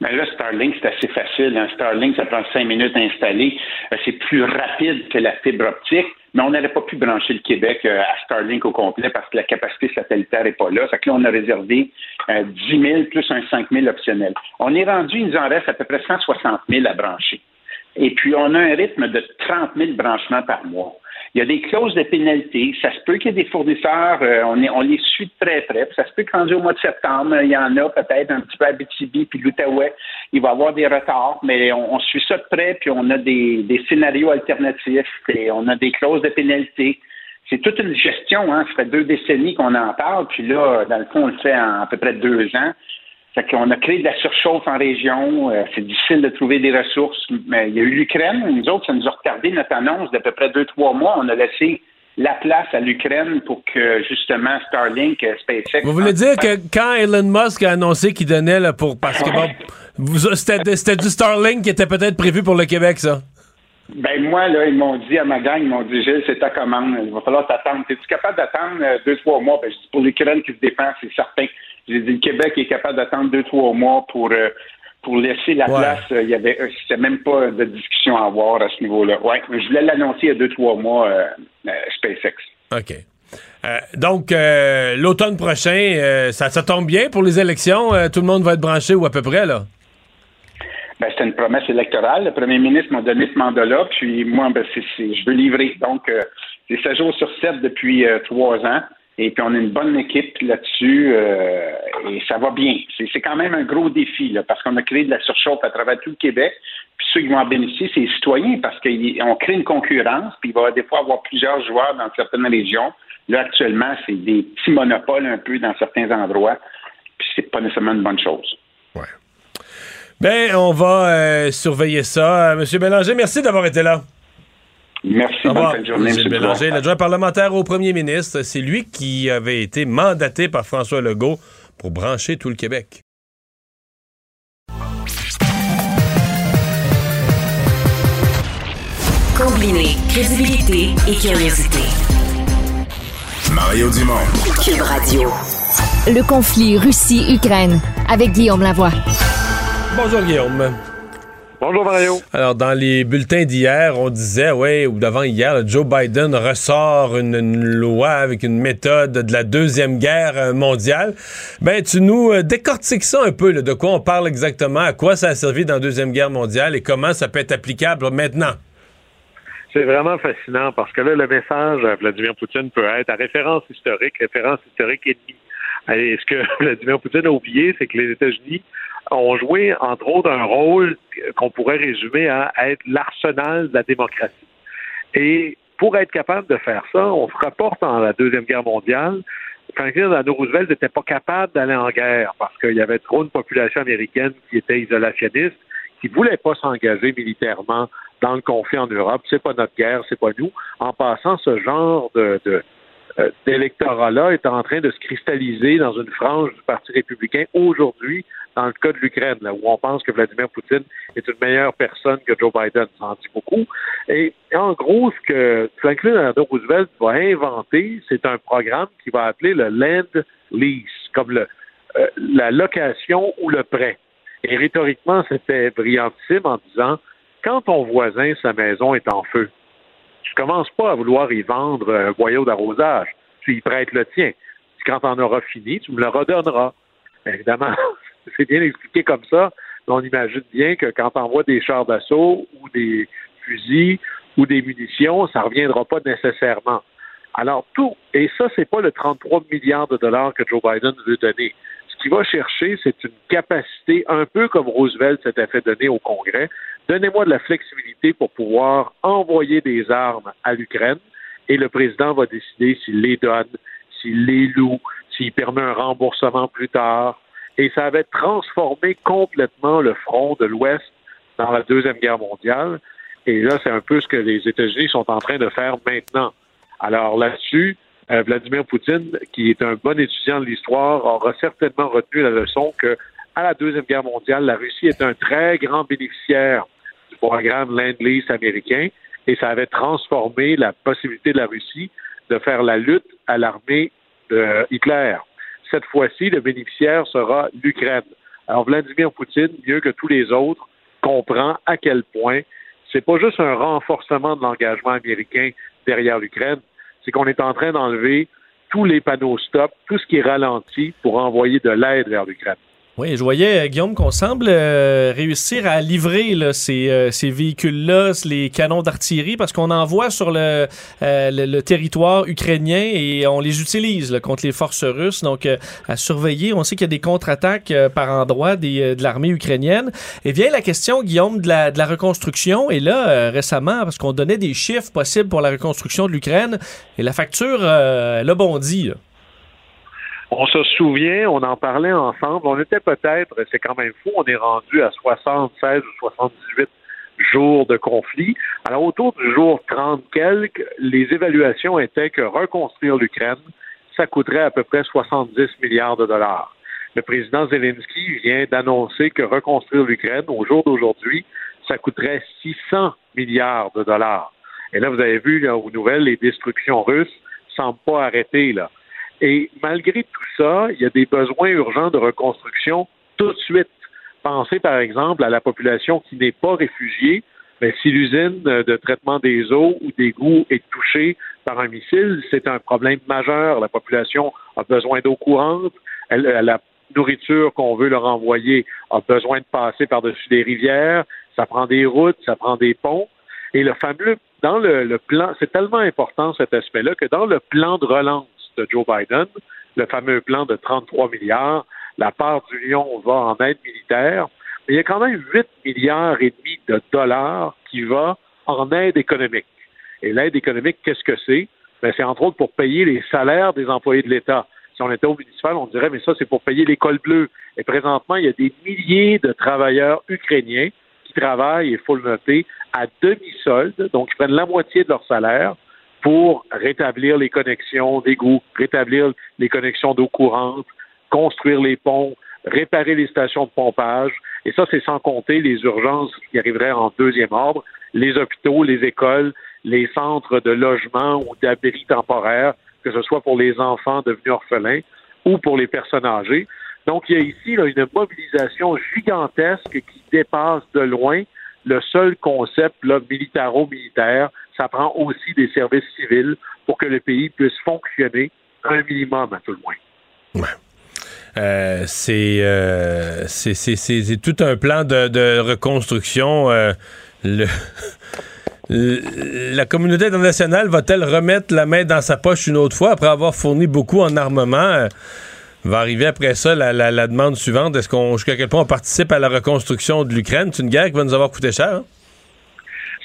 Ben là, Starlink, c'est assez facile. Hein. Starlink, ça prend cinq minutes à installer. Euh, c'est plus rapide que la fibre optique, mais on n'aurait pas pu brancher le Québec euh, à Starlink au complet parce que la capacité satellitaire n'est pas là. Fait que là, on a réservé 10 euh, 000 plus un 5 000 optionnel. On est rendu, il nous en reste à peu près 160 000 à brancher. Et puis, on a un rythme de 30 000 branchements par mois. Il y a des clauses de pénalité. Ça se peut qu'il y ait des fournisseurs, euh, on, on les suit de très près. ça se peut qu'en au mois de septembre, il y en a peut-être un petit peu à Abitibi puis l'Outaouais. Il va y avoir des retards, mais on, suit ça de près, puis on a des, scénarios alternatifs et on a des clauses de pénalité. C'est toute une gestion, hein. Ça fait deux décennies qu'on en parle, puis là, dans le fond, on le fait en à peu près deux ans. Fait qu'on a créé de la surchauffe en région. Euh, c'est difficile de trouver des ressources. Mais il y a eu l'Ukraine. Nous autres, ça nous a retardé notre annonce d'à peu près deux, trois mois. On a laissé la place à l'Ukraine pour que justement Starlink, euh, SpaceX. Vous voulez dire que quand Elon Musk a annoncé qu'il donnait là, pour parce que bon, c'était du Starlink qui était peut-être prévu pour le Québec, ça? Ben moi, là, ils m'ont dit à ma gang, ils m'ont dit Gilles, c'est ta commande, il va falloir t'attendre. Es-tu capable d'attendre euh, deux, trois mois? Ben, je dis pour l'Ukraine qui se défend, c'est certain. J'ai dit le Québec est capable d'attendre deux, trois mois pour euh, pour laisser la place. Il y avait c'était même pas de discussion à avoir à ce niveau-là. Ouais, je voulais l'annoncer il y a deux, trois mois, euh, euh, SpaceX. OK. donc, l'automne prochain, ça, ça, tombe bien pour les élections. tout le monde va être branché ou à peu près, là? Ben, c'est une promesse électorale. Le premier ministre m'a donné ce mandat-là, puis moi, ben, je veux livrer. Donc, c'est 7 jours sur 7 depuis trois ans. Et puis on a une bonne équipe là-dessus euh, et ça va bien. C'est quand même un gros défi là, parce qu'on a créé de la surchauffe à travers tout le Québec. Puis ceux qui vont en bénéficier, c'est les citoyens parce qu'on crée une concurrence. Puis il va des fois avoir plusieurs joueurs dans certaines régions. Là actuellement, c'est des petits monopoles un peu dans certains endroits. Puis c'est pas nécessairement une bonne chose. Ouais. Ben, on va euh, surveiller ça. Euh, Monsieur Bélanger, merci d'avoir été là. Merci. Bonne journée, M. Bélanger, l'adjoint parlementaire au premier ministre. C'est lui qui avait été mandaté par François Legault pour brancher tout le Québec. Combiner crédibilité et curiosité. Mario Dumont. Cube Radio. Le conflit Russie-Ukraine avec Guillaume Lavoie. Bonjour Guillaume. Bonjour Mario. Alors, dans les bulletins d'hier, on disait, oui, ou d'avant-hier, Joe Biden ressort une, loi avec une méthode de la Deuxième Guerre mondiale. Ben, tu nous euh, décortiques ça un peu, de quoi on parle exactement, à quoi ça a servi dans la Deuxième Guerre mondiale et comment ça peut être applicable maintenant. C'est vraiment fascinant parce que là, le message à Vladimir Poutine peut être à référence historique, référence historique ennemie. Et ce que (laughs) Vladimir Poutine a oublié, c'est que les États-Unis ont joué, entre autres, un rôle qu'on pourrait résumer à être l'arsenal de la démocratie. Et pour être capable de faire ça, on se rapporte dans la Deuxième Guerre mondiale. Franklin Delano Roosevelt n'était pas capable d'aller en guerre parce qu'il y avait trop de population américaine qui était isolationniste, qui ne voulait pas s'engager militairement dans le conflit en Europe. C'est pas notre guerre, c'est pas nous. En passant, ce genre de euh, d'électorat-là est en train de se cristalliser dans une frange du Parti républicain aujourd'hui, dans le cas de l'Ukraine, où on pense que Vladimir Poutine est une meilleure personne que Joe Biden. Ça en dit beaucoup. Et en gros, ce que Franklin Delano Roosevelt va inventer, c'est un programme qui va appeler le Land Lease, comme le, euh, la location ou le prêt. Et rhétoriquement, c'était brillantissime en disant quand ton voisin, sa maison est en feu, tu commences pas à vouloir y vendre un boyau d'arrosage. Tu y prêtes le tien. Quand tu en auras fini, tu me le redonneras. Évidemment, (laughs) c'est bien expliqué comme ça. On imagine bien que quand on envoie des chars d'assaut ou des fusils ou des munitions, ça ne reviendra pas nécessairement. Alors, tout, et ça, c'est pas le 33 milliards de dollars que Joe Biden veut donner. Ce qu'il va chercher, c'est une capacité, un peu comme Roosevelt s'était fait donner au Congrès. Donnez-moi de la flexibilité pour pouvoir envoyer des armes à l'Ukraine et le président va décider s'il les donne, s'il les loue, s'il permet un remboursement plus tard. Et ça avait transformé complètement le front de l'Ouest dans la Deuxième Guerre mondiale. Et là, c'est un peu ce que les États-Unis sont en train de faire maintenant. Alors là-dessus, euh, Vladimir Poutine, qui est un bon étudiant de l'histoire, aura certainement retenu la leçon que à la Deuxième Guerre mondiale, la Russie est un très grand bénéficiaire du programme Land-Lease américain et ça avait transformé la possibilité de la Russie de faire la lutte à l'armée de Hitler. Cette fois-ci, le bénéficiaire sera l'Ukraine. Alors Vladimir Poutine, mieux que tous les autres, comprend à quel point c'est pas juste un renforcement de l'engagement américain derrière l'Ukraine, c'est qu'on est en train d'enlever tous les panneaux stop, tout ce qui est ralenti pour envoyer de l'aide vers l'Ukraine. Oui, je voyais, euh, Guillaume, qu'on semble euh, réussir à livrer là, ces, euh, ces véhicules-là, les canons d'artillerie, parce qu'on envoie sur le, le, territoire ukrainien et on les utilise contre les forces russes. Donc, à surveiller, on sait qu'il y a des contre-attaques par endroit des, de l'armée ukrainienne. Et vient la question, Guillaume, de la, de la reconstruction. Et là, récemment, parce qu'on donnait des chiffres possibles pour la reconstruction de l'Ukraine, et la facture, elle a bondi. Là. On se souvient, on en parlait ensemble. On était peut-être, c'est quand même fou, on est rendu à 76 ou 78 jours de conflit. Alors, autour du jour 30 quelques, les évaluations étaient que reconstruire l'Ukraine, ça coûterait à peu près 70 milliards de dollars. Le président Zelensky vient d'annoncer que reconstruire l'Ukraine, au jour d'aujourd'hui, ça coûterait 600 milliards de dollars. Et là, vous avez vu là, aux nouvelles, les destructions russes semblent pas arrêter. Là. Et malgré tout ça, il y a des besoins urgents de reconstruction tout de suite. Pensez par exemple à la population qui n'est pas réfugiée, si l'usine de traitement des eaux ou des goûts est touchée par un missile, c'est un problème majeur. La population a besoin d'eau courante, la nourriture qu'on veut leur envoyer a besoin de passer par-dessus des rivières, ça prend des routes, ça prend des ponts. Et le fameux, dans le plan, c'est tellement important cet aspect-là que dans le plan de relance de Joe Biden, le fameux plan de 33 milliards. La part du lion va en aide militaire. Mais il y a quand même 8 milliards et demi de dollars qui va en aide économique. Et l'aide économique, qu'est-ce que c'est? Ben, c'est entre autres pour payer les salaires des employés de l'État. Si on était au municipal, on dirait, mais ça, c'est pour payer l'école bleue. Et présentement, il y a des milliers de travailleurs ukrainiens qui travaillent, il faut le noter, à demi-solde, donc ils prennent la moitié de leur salaire pour rétablir les connexions d'égouts, rétablir les connexions d'eau courante, construire les ponts, réparer les stations de pompage. Et ça, c'est sans compter les urgences qui arriveraient en deuxième ordre, les hôpitaux, les écoles, les centres de logement ou d'abri temporaires, que ce soit pour les enfants devenus orphelins ou pour les personnes âgées. Donc, il y a ici là, une mobilisation gigantesque qui dépasse de loin le seul concept militaro-militaire ça prend aussi des services civils pour que le pays puisse fonctionner un minimum à tout le moins. Euh, euh, c'est tout un plan de, reconstruction. Euh, la communauté internationale va-t-elle remettre la main dans sa poche une autre fois après avoir fourni beaucoup en armement? va arriver après ça la, demande suivante. Est-ce qu'on jusqu'à quel point on participe à la reconstruction de l'Ukraine? C'est une guerre qui va nous avoir coûté cher. Hein?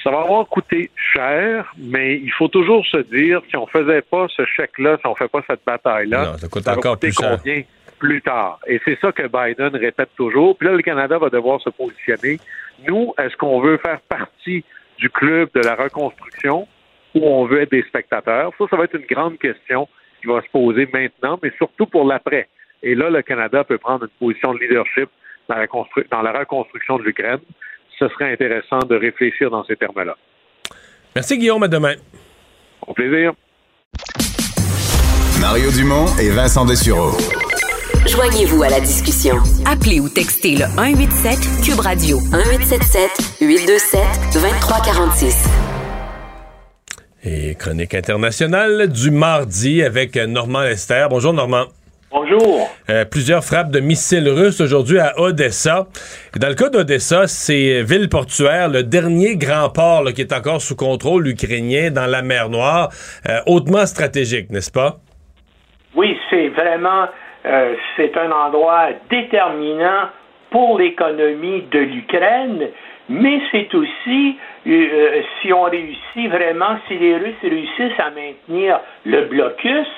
Ça va avoir coûté cher, mais il faut toujours se dire, si on faisait pas ce chèque-là, si on fait pas cette bataille-là, ça coûte encore plus cher. combien plus tard? Et c'est ça que Biden répète toujours. Puis là, le Canada va devoir se positionner. Nous, est-ce qu'on veut faire partie du club de la reconstruction ou on veut être des spectateurs? Ça, ça va être une grande question qui va se poser maintenant, mais surtout pour l'après. Et là, le Canada peut prendre une position de leadership dans la, dans la reconstruction de l'Ukraine. Ce serait intéressant de réfléchir dans ces termes-là. Merci Guillaume, à demain. Au plaisir. Mario Dumont et Vincent Dessureau. Joignez-vous à la discussion. Appelez ou textez le 187 Cube Radio 1877 827 2346. Et chronique internationale du mardi avec Normand Lester. Bonjour Normand. Bonjour. Euh, plusieurs frappes de missiles russes aujourd'hui à Odessa. dans le cas d'Odessa, c'est ville portuaire, le dernier grand port qui est encore sous contrôle ukrainien dans la mer Noire, euh, hautement stratégique, n'est-ce pas? Oui, c'est vraiment euh, c'est un endroit déterminant pour l'économie de l'Ukraine, mais c'est aussi, si on réussit vraiment, si les Russes réussissent à maintenir le blocus,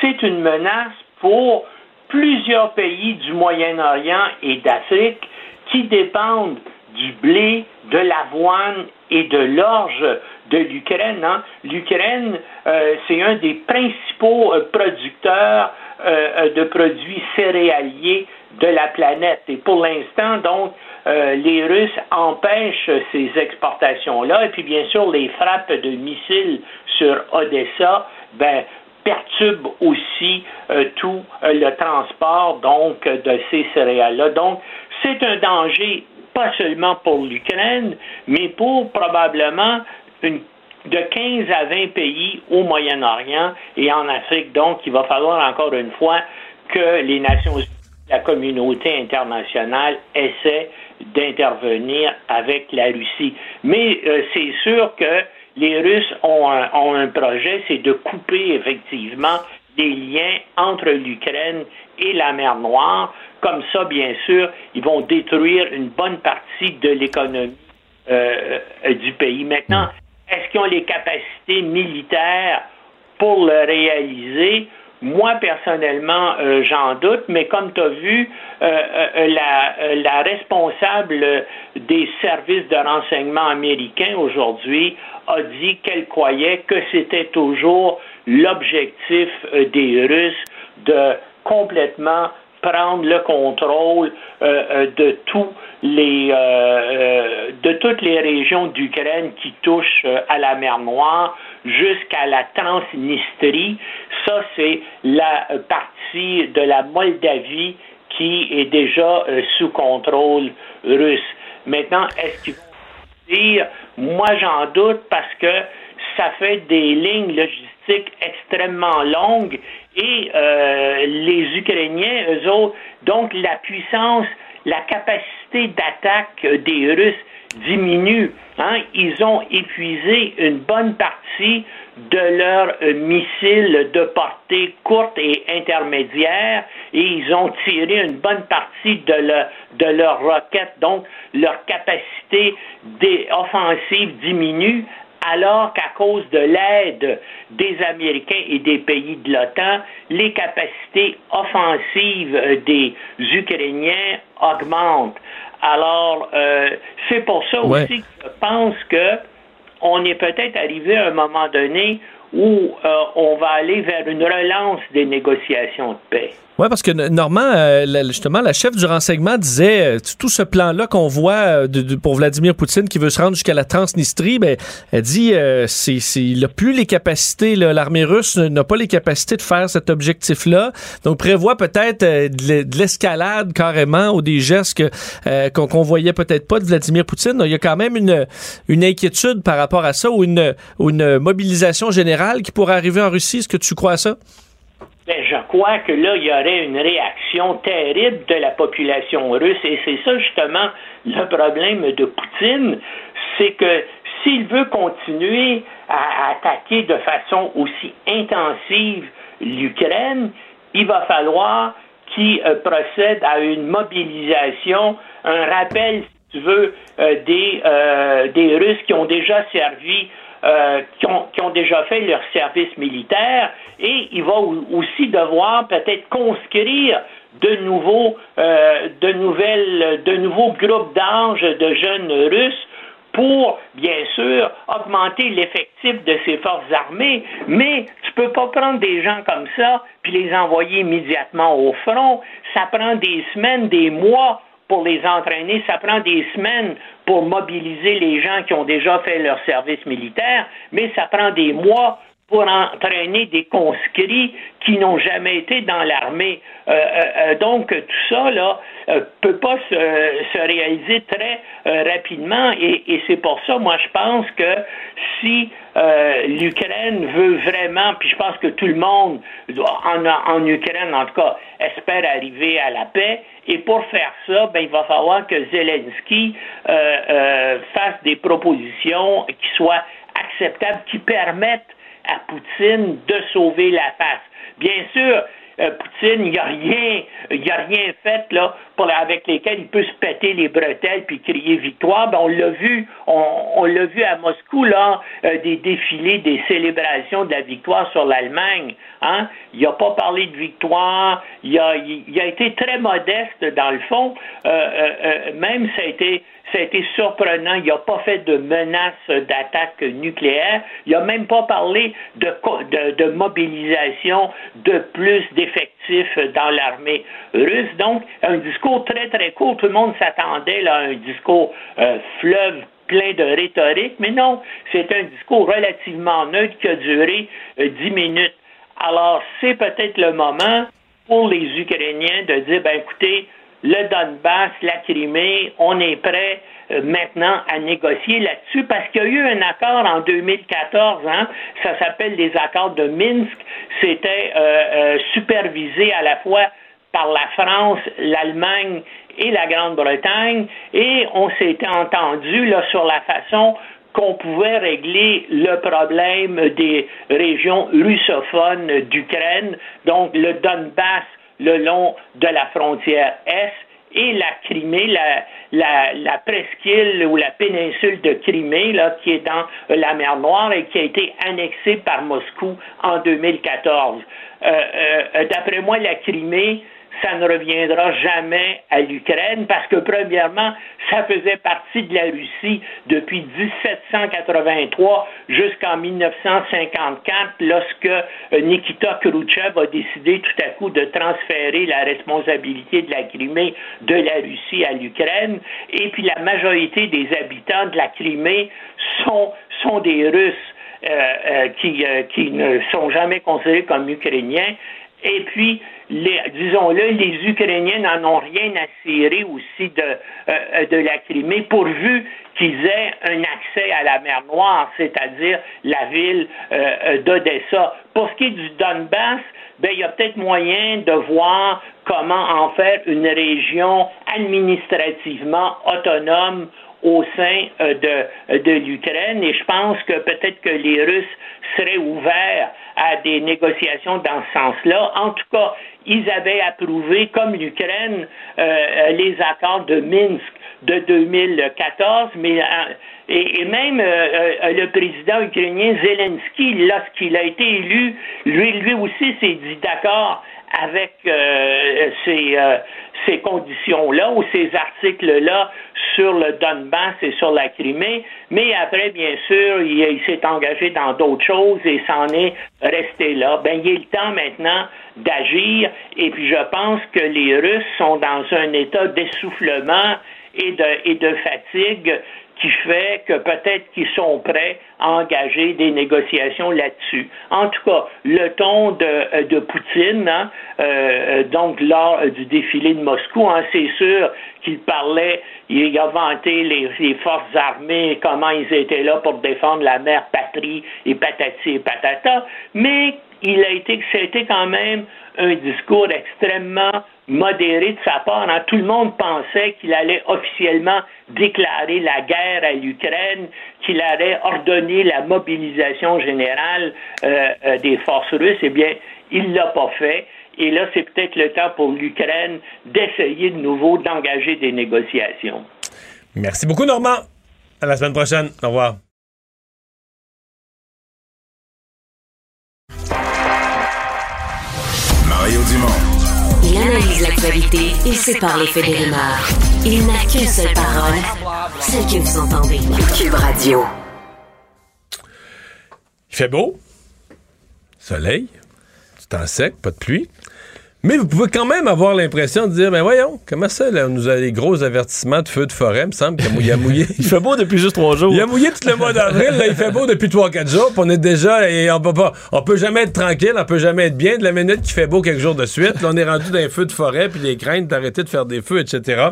c'est une menace pour plusieurs pays du Moyen-Orient et d'Afrique qui dépendent du blé, de l'avoine et de l'orge de l'Ukraine. Hein. L'Ukraine, euh, c'est un des principaux euh, producteurs euh, de produits céréaliers de la planète. Et pour l'instant, donc, les Russes empêchent ces exportations-là. Et puis, bien sûr, les frappes de missiles sur Odessa, ben, perturbe aussi euh, tout euh, le transport donc de ces céréales-là. Donc, c'est un danger pas seulement pour l'Ukraine, mais pour probablement une de 15 à 20 pays au Moyen-Orient et en Afrique. Donc, il va falloir encore une fois que les Nations Unies, la communauté internationale essaient d'intervenir avec la Russie. Mais euh, c'est sûr que les Russes ont un, projet, c'est de couper effectivement les liens entre l'Ukraine et la mer Noire. Comme ça, bien sûr, ils vont détruire une bonne partie de l'économie euh, du pays. Maintenant, est-ce qu'ils ont les capacités militaires pour le réaliser? Moi, personnellement, euh, j'en doute, mais comme tu as vu, euh, la, la, responsable des services de renseignement américains aujourd'hui a dit qu'elle croyait que c'était toujours l'objectif euh, des Russes de complètement prendre le contrôle euh, euh, de de toutes les régions d'Ukraine qui touchent à la mer Noire jusqu'à la Transnistrie. Ça, c'est la partie de la Moldavie qui est déjà sous contrôle russe. Maintenant, est-ce qu'ils moi, j'en doute parce que ça fait des lignes logistiques extrêmement longues et euh, les Ukrainiens, eux autres, donc la puissance, la capacité d'attaque des Russes diminue. Hein? Ils ont épuisé une bonne partie de leurs missiles de portée courte et intermédiaire et ils ont tiré une bonne partie de, de leurs roquettes. Donc, leur capacité offensive diminue alors qu'à cause de l'aide des Américains et des pays de l'OTAN, les capacités offensives euh, des Ukrainiens augmentent. Alors, euh, c'est pour ça aussi que je pense que on est peut-être arrivé à un moment donné où euh, on va aller vers une relance des négociations de paix. Oui, parce que Normand, euh, justement, la chef du renseignement disait euh, tout ce plan-là qu'on voit pour Vladimir Poutine qui veut se rendre jusqu'à la Transnistrie, ben, elle dit c'est, il n'a plus les capacités, l'armée russe n'a pas les capacités de faire cet objectif-là. Donc prévoit peut-être de l'escalade carrément ou des gestes qu'on, voyait peut-être pas de Vladimir Poutine. Il y a quand même une, une inquiétude par rapport à ça ou une, une mobilisation générale qui pourrait arriver en Russie? Est-ce que tu crois à ça? Ben, je crois que là, il y aurait une réaction terrible de la population russe. Et c'est ça, justement, le problème de Poutine. C'est que s'il veut continuer à attaquer de façon aussi intensive l'Ukraine, il va falloir qu'il euh, procède à une mobilisation, un rappel, si tu veux, euh, des, euh, des Russes qui ont déjà servi qui, ont, déjà fait leur service militaire et il va aussi devoir peut-être conscrire de nouveaux, euh, de nouveaux groupes d'âge de jeunes Russes pour, bien sûr, augmenter l'effectif de ses forces armées, mais tu peux pas prendre des gens comme ça puis les envoyer immédiatement au front. Ça prend des semaines, des mois pour les entraîner, ça prend des semaines pour mobiliser les gens qui ont déjà fait leur service militaire, mais ça prend des mois pour entraîner des conscrits qui n'ont jamais été dans l'armée. Euh, euh, euh, donc tout ça là peut pas se, réaliser très rapidement et, et c'est pour ça moi je pense que si l'Ukraine veut vraiment, puis je pense que tout le monde en, en Ukraine en tout cas espère arriver à la paix et pour faire ça, ben il va falloir que Zelensky fasse des propositions qui soient acceptables, qui permettent à Poutine de sauver la face. Bien sûr, euh, Poutine, il n'y a rien, il a rien fait là avec lesquels il peut se péter les bretelles puis crier victoire. Ben, on l'a vu, on, l'a vu à Moscou là, euh, des défilés, des célébrations de la victoire sur l'Allemagne. Hein? Il n'a pas parlé de victoire, il a, il, a été très modeste dans le fond. Euh, même ça a été ça a été surprenant. Il n'a pas fait de menace d'attaque nucléaire. Il n'a même pas parlé de, mobilisation de plus d'effectifs dans l'armée russe. Donc, un discours très, très court. Tout le monde s'attendait à un discours euh, fleuve plein de rhétorique, mais non, c'est un discours relativement neutre qui a duré euh, dix minutes. Alors, c'est peut-être le moment pour les Ukrainiens de dire, ben écoutez, le Donbass, la Crimée, on est prêt euh, maintenant à négocier là-dessus parce qu'il y a eu un accord en 2014, hein, ça s'appelle les accords de Minsk, c'était euh, euh, supervisé à la fois par la France, l'Allemagne et la Grande-Bretagne, et on s'était entendu là sur la façon qu'on pouvait régler le problème des régions russophones d'Ukraine, donc le Donbass le long de la frontière Est et la Crimée, la, la, la, presqu'île ou la péninsule de Crimée, là, qui est dans la mer Noire et qui a été annexée par Moscou en 2014. Euh, euh, D'après moi, la Crimée, ça ne reviendra jamais à l'Ukraine parce que, premièrement, ça faisait partie de la Russie depuis 1783 jusqu'en 1954 lorsque euh, Nikita Khrouchtchev a décidé tout à coup de transférer la responsabilité de la Crimée de la Russie à l'Ukraine. Et puis la majorité des habitants de la Crimée sont, des Russes. Euh, euh, qui ne sont jamais considérés comme Ukrainiens et puis, disons-le, les Ukrainiens n'en ont rien à cirer aussi de, euh, de la Crimée, pourvu qu'ils aient un accès à la mer Noire, c'est-à-dire la ville euh, euh, d'Odessa. Pour ce qui est du Donbass, ben, il y a peut-être moyen de voir comment en faire une région administrativement autonome au sein de, de l'Ukraine et je pense que peut-être que les Russes seraient ouverts à des négociations dans ce sens-là. En tout cas, ils avaient approuvé, comme l'Ukraine, euh, les accords de Minsk de 2014, mais euh, et, même euh, le président ukrainien Zelensky, lorsqu'il a été élu, lui, lui aussi s'est dit d'accord avec ces, ces conditions-là ou ces articles-là sur le Donbass et sur la Crimée, mais après, bien sûr, il, s'est engagé dans d'autres choses et s'en est resté là. Ben, il est le temps maintenant d'agir et puis je pense que les Russes sont dans un état d'essoufflement et de, et de fatigue qui fait que peut-être qu'ils sont prêts à engager des négociations là-dessus. En tout cas, le ton de, euh, de Poutine, hein, euh, donc lors du défilé de Moscou, hein, c'est sûr qu'il parlait, il a vanté les, les, forces armées, comment ils étaient là pour défendre la mère patrie et patati et patata, mais il a été, c'était quand même un discours extrêmement modéré de sa part. Hein. Tout le monde pensait qu'il allait officiellement déclarer la guerre à l'Ukraine, qu'il allait ordonner la mobilisation générale euh, euh, des forces russes. Eh bien, il l'a pas fait. Et là, c'est peut-être le temps pour l'Ukraine d'essayer de nouveau d'engager des négociations. Merci beaucoup, Normand. À la semaine prochaine. Au revoir. L'actualité et sépare les faits Il n'a qu'une seule parole, celle que vous entendez. Cube Radio. Il fait beau, soleil, du temps sec, pas de pluie. Mais vous pouvez quand même avoir l'impression de dire, ben voyons, comment ça, là, on nous a des gros avertissements de feu de forêt, il me semble qu'il a mouillé. (laughs) il fait beau depuis juste trois jours. Il a mouillé tout le mois d'avril, là, il fait beau depuis trois, quatre jours, puis on est déjà, et on peut pas, on peut jamais être tranquille, on peut jamais être bien. De la minute qu'il fait beau quelques jours de suite, là, on est rendu dans les feux de forêt, puis les craintes d'arrêter de faire des feux, etc.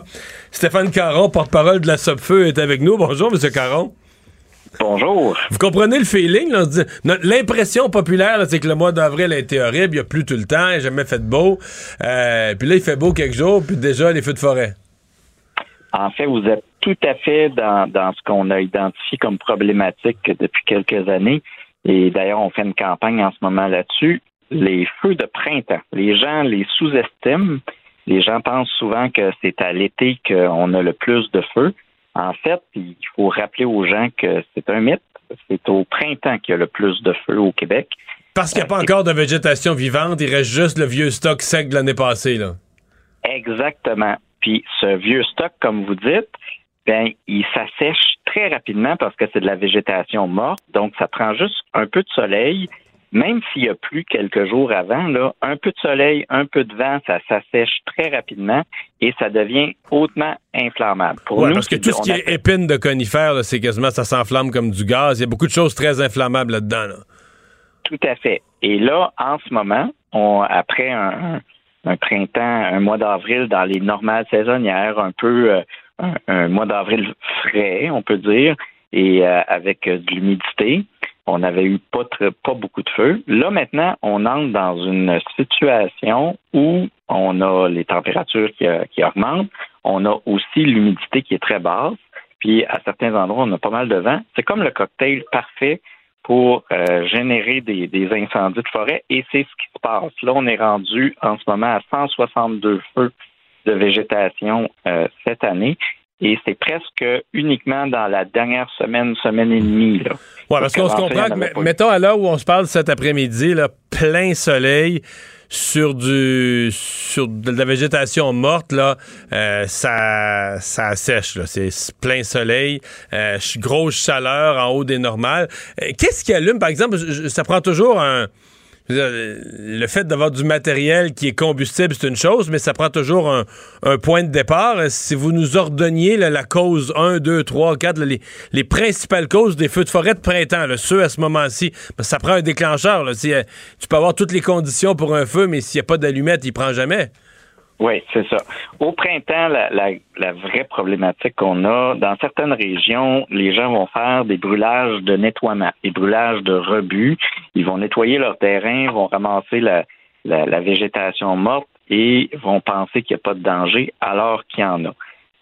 Stéphane Caron, porte-parole de la Sopfeu, est avec nous. Bonjour, Monsieur Caron. Bonjour. Vous comprenez le feeling? L'impression populaire, c'est que le mois d'avril a été horrible, il n'y a plus tout le temps, il n'a jamais fait beau. Euh, puis là, il fait beau quelques jours, puis déjà, les feux de forêt. En fait, vous êtes tout à fait dans, dans ce qu'on a identifié comme problématique depuis quelques années. Et d'ailleurs, on fait une campagne en ce moment là-dessus. Les feux de printemps. Les gens les sous-estiment. Les gens pensent souvent que c'est à l'été qu'on a le plus de feux. En fait, il faut rappeler aux gens que c'est un mythe. C'est au printemps qu'il y a le plus de feux au Québec. Parce qu'il n'y a pas encore de végétation vivante, il reste juste le vieux stock sec de l'année passée. Là. Exactement. Puis ce vieux stock, comme vous dites, ben il s'assèche très rapidement parce que c'est de la végétation morte, donc ça prend juste un peu de soleil. Même s'il y a plu quelques jours avant, là, un peu de soleil, un peu de vent, ça s'assèche très rapidement et ça devient hautement inflammable. Pour Ouais, nous, parce que tout ce qui est appelle- épine de conifères, c'est quasiment, ça s'enflamme comme du gaz. Il y a beaucoup de choses très inflammables là-dedans. là. Tout à fait. Et là, en ce moment, on, après un, un printemps, un mois d'avril dans les normales saisonnières, un peu euh, un, un mois d'avril frais, on peut dire, et euh, avec euh, de l'humidité, on n'avait eu pas, très- pas beaucoup de feu. Là, maintenant, on entre dans une situation où on a les températures qui, euh, qui augmentent, on a aussi l'humidité qui est très basse, puis à certains endroits, on a pas mal de vent. C'est comme le cocktail parfait pour euh, générer des, des incendies de forêt et c'est ce qui se passe. Là, on est rendu en ce moment à 162 feux de végétation euh, cette année et c'est presque uniquement dans la dernière semaine, semaine et demie. Là. Ouais, parce qu'on se comprend en que, mettons, à l'heure où on se parle cet après-midi, là, plein soleil sur du sur de la végétation morte là euh, ça ça sèche là c'est plein soleil euh, grosse chaleur en haut des normales Euh, qu'est-ce qui allume? Par exemple ça prend toujours un le fait d'avoir du matériel qui est combustible, c'est une chose, mais ça prend toujours un, point de départ. Si vous nous ordonniez la cause 1, 2, 3, 4, là, les, les principales causes des feux de forêt de printemps, là, ceux à ce moment-ci, que ça prend un déclencheur. Si, euh, tu peux avoir toutes les conditions pour un feu, mais s'il n'y a pas d'allumette, il prend jamais. Oui, c'est ça. Au printemps, la, la, la vraie problématique qu'on a, dans certaines régions, les gens vont faire des brûlages de nettoiement, des brûlages de rebut. Ils vont nettoyer leur terrain, vont ramasser la, la, végétation morte et vont penser qu'il n'y a pas de danger alors qu'il y en a.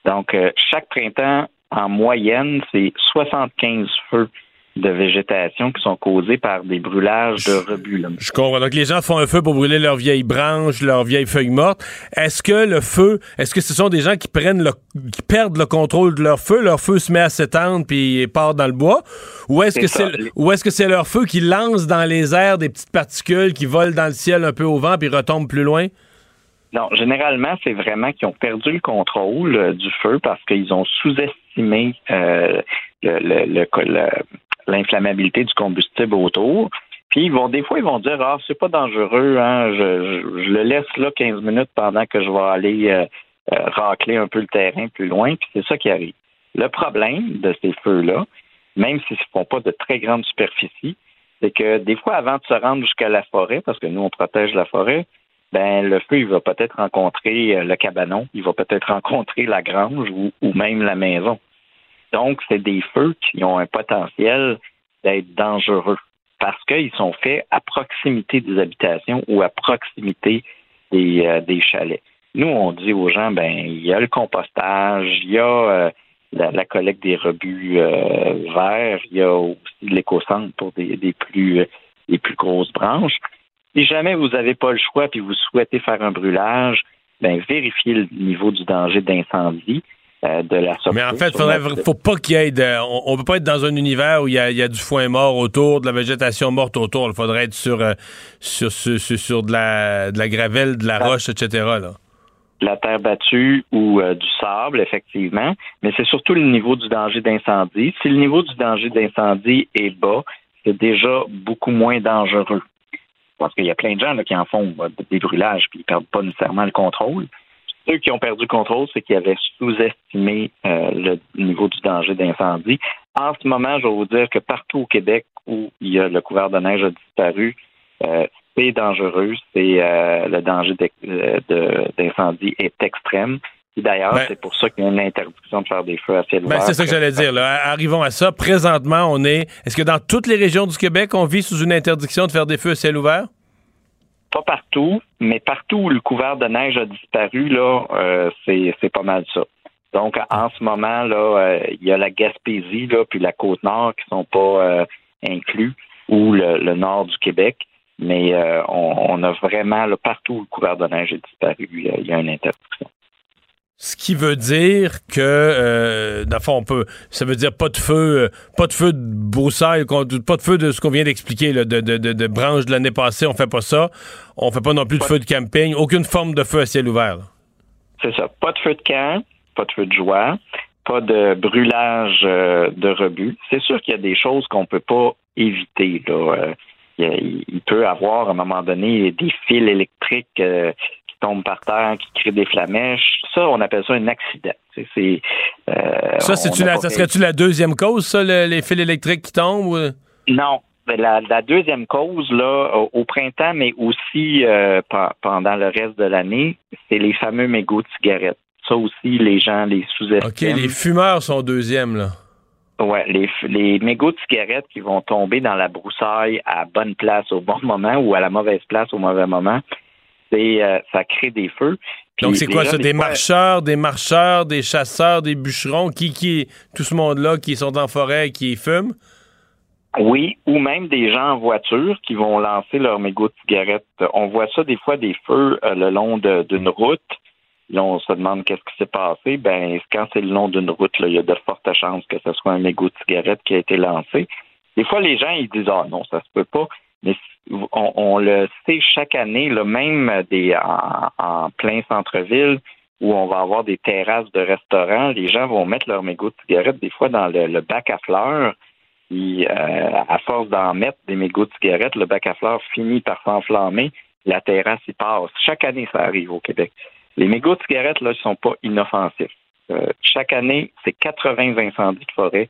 Donc, euh, chaque printemps, en moyenne, c'est 75 feux de végétation qui sont causés par des brûlages de rebut. là. Je comprends. Donc, les gens font un feu pour brûler leurs vieilles branches, leurs vieilles feuilles mortes. Est-ce que le feu, est-ce que ce sont des gens qui prennent le, qui perdent le contrôle de leur feu, leur feu se met à s'étendre puis part dans le bois? Ou est-ce que C'est ou est-ce que c'est leur feu qui lance dans les airs des petites particules qui volent dans le ciel un peu au vent puis retombent plus loin? Non, généralement, c'est vraiment qu'ils ont perdu le contrôle euh, du feu parce qu'ils ont sous-estimé euh, le- le- le- le- l'inflammabilité du combustible autour. Puis ils vont des fois ils vont dire ah c'est pas dangereux hein je, je, je le laisse là 15 minutes pendant que je vais aller euh, euh, racler un peu le terrain plus loin puis c'est ça qui arrive. Le problème de ces feux là, même s'ils ne font pas de très grandes superficies, c'est que des fois avant de se rendre jusqu'à la forêt parce que nous on protège la forêt, ben le feu il va peut-être rencontrer euh, le cabanon, il va peut-être (laughs) rencontrer la grange ou, ou même la maison. Donc c'est des feux qui ont un potentiel d'être dangereux parce qu'ils sont faits à proximité des habitations ou à proximité des, euh, des chalets. Nous, on dit aux gens, ben, il y a le compostage, il y a euh, la, collecte des rebuts euh, verts, il y a aussi l'éco-centre pour des, des plus plus grosses branches. Si jamais vous n'avez pas le choix puis vous souhaitez faire un brûlage, ben, vérifiez le niveau du danger d'incendie de la Mais en fait, faudrait, notre- faut pas qu'il y ait de, on, on peut pas être dans un univers où il y a, il y a du foin mort autour, de la végétation morte autour. Il faudrait être sur, euh, sur, sur, sur, sur de, la, de la gravelle, de la roche, etc. Là. la terre battue ou euh, du sable, effectivement, mais c'est surtout le niveau du danger d'incendie. Si le niveau du danger d'incendie est bas, c'est déjà beaucoup moins dangereux. Parce qu'il y a plein de gens qui en font des brûlages puis ils perdent pas nécessairement le contrôle. Ceux qui ont perdu le contrôle, c'est qu'ils avaient sous-estimé euh, le niveau du danger d'incendie. En ce moment, je vais vous dire que partout au Québec où il y a le couvert de neige a disparu, euh, c'est dangereux, c'est euh, le danger d'incendie est extrême. D'ailleurs, c'est pour ça qu'il y a une interdiction de faire des feux à ciel ben, ouvert. c'est ça que j'allais dire. Arrivons à ça. Présentement, on est. Est-ce que dans toutes les régions du Québec, on vit sous une interdiction de faire des feux à ciel ouvert? Pas partout, mais partout où le couvert de neige a disparu, là, euh, c'est pas mal ça. Donc, en ce moment, là, euh, il y a la Gaspésie, là, puis la Côte-Nord qui sont pas euh, inclus, ou le, nord du Québec. Mais on, a vraiment, là, partout où le couvert de neige a disparu, il y a une interdiction. Ce qui veut dire que, euh, on peut, ça veut dire pas de feu, euh, pas de feu de broussailles, pas de feu de ce qu'on vient d'expliquer, de, de, de, de branches de l'année passée, on fait pas ça. On fait pas non plus de feu de camping, aucune forme de feu à ciel ouvert. C'est ça. Pas de feu de camp, pas de feu de joie, pas de brûlage euh, de rebut. C'est sûr qu'il y a des choses qu'on peut pas éviter. Là. Euh, il, peut avoir à un moment donné des fils électriques tombe par terre, qui crée des flamèches. Ça, on appelle ça un accident. C'est, euh, ça, ça serait-tu la deuxième cause, ça, les fils électriques qui tombent? Non. La, deuxième cause, là, au, printemps, mais aussi euh, pendant le reste de l'année, c'est les fameux mégots de cigarettes. Ça aussi, les gens les sous-estiment. OK, les fumeurs sont deuxième, là. Oui, les, les mégots de cigarettes qui vont tomber dans la broussaille à bonne place au bon moment ou à la mauvaise place au mauvais moment, euh, ça crée des feux. Donc c'est quoi ça? Des marcheurs, des marcheurs, des chasseurs, des bûcherons, qui qui tout ce monde-là qui sont en forêt et qui fument? Oui, ou même des gens en voiture qui vont lancer leur mégot de cigarette. On voit ça des fois des feux euh, le long d'une route. Là, on se demande qu'est-ce qui s'est passé. Ben, quand c'est le long d'une route, il y a de fortes chances que ce soit un mégot de cigarette qui a été lancé. Des fois, les gens ils disent ah non, ça se peut pas. Mais on, le sait chaque année, même en, plein centre-ville, où on va avoir des terrasses de restaurants, les gens vont mettre leur mégots de cigarettes des fois dans le, bac à fleurs. Et, euh, à force d'en mettre des mégots de cigarettes, le bac à fleurs finit par s'enflammer, la terrasse y passe. Chaque année, ça arrive au Québec. Les mégots de cigarettes, là, ne sont pas inoffensifs. Euh, chaque année, c'est 80 incendies de forêt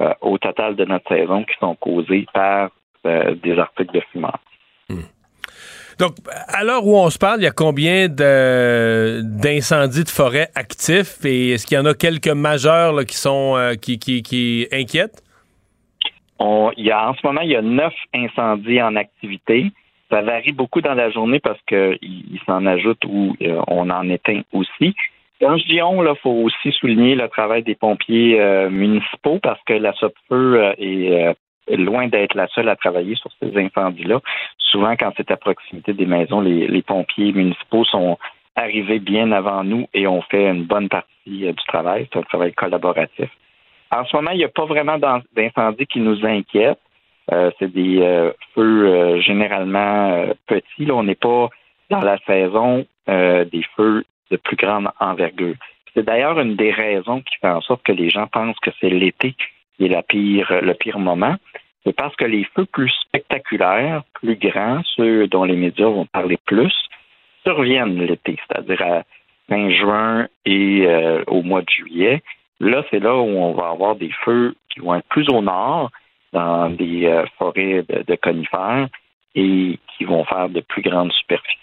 euh, au total de notre saison qui sont causés par euh, des articles de fumeurs. Hmm. Donc, à l'heure où on se parle, il y a combien d'incendies de, forêt actifs et est-ce qu'il y en a quelques majeurs qui sont euh, qui, qui, inquiètent? il y a, en ce moment, il y a neuf incendies en activité. Ça varie beaucoup dans la journée parce qu'il il, s'en ajoute ou euh, on en éteint aussi. Quand je dis on, il faut aussi souligner le travail des pompiers municipaux parce que la SOPFEU est loin d'être la seule à travailler sur ces incendies-là. Souvent, quand c'est à proximité des maisons, les, pompiers municipaux sont arrivés bien avant nous et ont fait une bonne partie euh, du travail. C'est un travail collaboratif. En ce moment, il n'y a pas vraiment d'incendies qui nous inquiètent. Euh, c'est des euh, feux généralement petits. Là, on n'est pas dans la saison des feux de plus grande envergure. C'est d'ailleurs une des raisons qui fait en sorte que les gens pensent que c'est l'été la pire, le pire moment, c'est parce que les feux plus spectaculaires, plus grands, ceux dont les médias vont parler plus, surviennent l'été, c'est-à-dire à fin juin et euh, au mois de juillet. Là, c'est là où on va avoir des feux qui vont être plus au nord, dans des euh, forêts de, conifères, et qui vont faire de plus grandes superficies.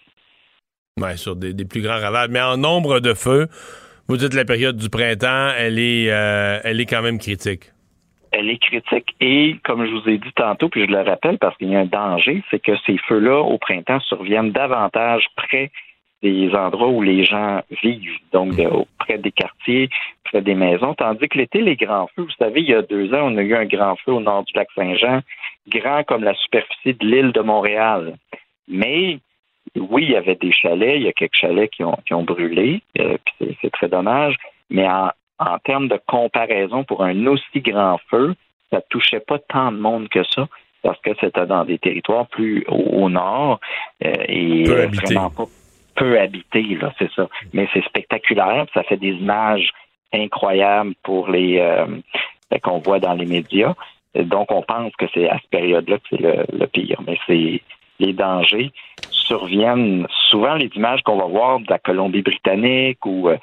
Oui, sur des, plus grands ravages. Mais en nombre de feux, vous dites la période du printemps, elle est, euh, elle est quand même critique elle est critique. Et comme je vous ai dit tantôt, puis je le rappelle parce qu'il y a un danger, c'est que ces feux-là, au printemps, surviennent davantage près des endroits où les gens vivent, donc près des quartiers, près des maisons, tandis que l'été, les grands feux, vous savez, il y a deux ans, on a eu un grand feu au nord du lac Saint-Jean, grand comme la superficie de l'île de Montréal. Mais oui, il y avait des chalets, il y a quelques chalets qui ont, brûlé, euh, c'est très dommage, mais en, en termes de comparaison pour un aussi grand feu, ça touchait pas tant de monde que ça parce que c'était dans des territoires plus au, nord euh, et vraiment pas peu habité, là, c'est ça. Mais c'est spectaculaire, ça fait des images incroyables pour les euh, qu'on voit dans les médias. Donc, on pense que c'est à cette période-là que c'est le, le pire. Mais c'est les dangers surviennent souvent les images qu'on va voir de la Colombie-Britannique ou euh,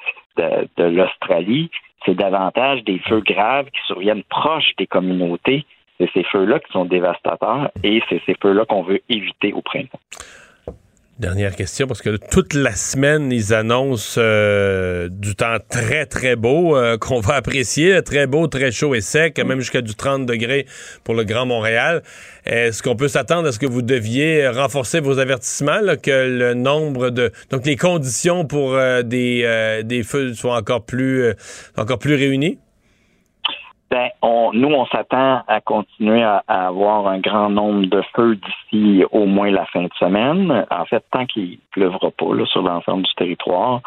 de, l'Australie, c'est davantage des feux graves qui surviennent proches des communautés. C'est ces feux-là qui sont dévastateurs et c'est ces feux-là qu'on veut éviter au printemps. Dernière question, parce que toute la semaine, ils annoncent euh, du temps très, très beau, euh, (laughs) qu'on va apprécier, très beau, très chaud et sec, même jusqu'à du 30 degrés pour le Grand Montréal. Est-ce qu'on peut s'attendre à ce que vous deviez renforcer vos avertissements, là, que le nombre de... Donc, les conditions pour euh, des, des feux soient encore plus, encore plus réunies? Ben, on, nous, on s'attend à continuer à, avoir un grand nombre de feux d'ici au moins la fin de semaine. En fait, tant qu'il pleuvra pas sur l'ensemble du territoire.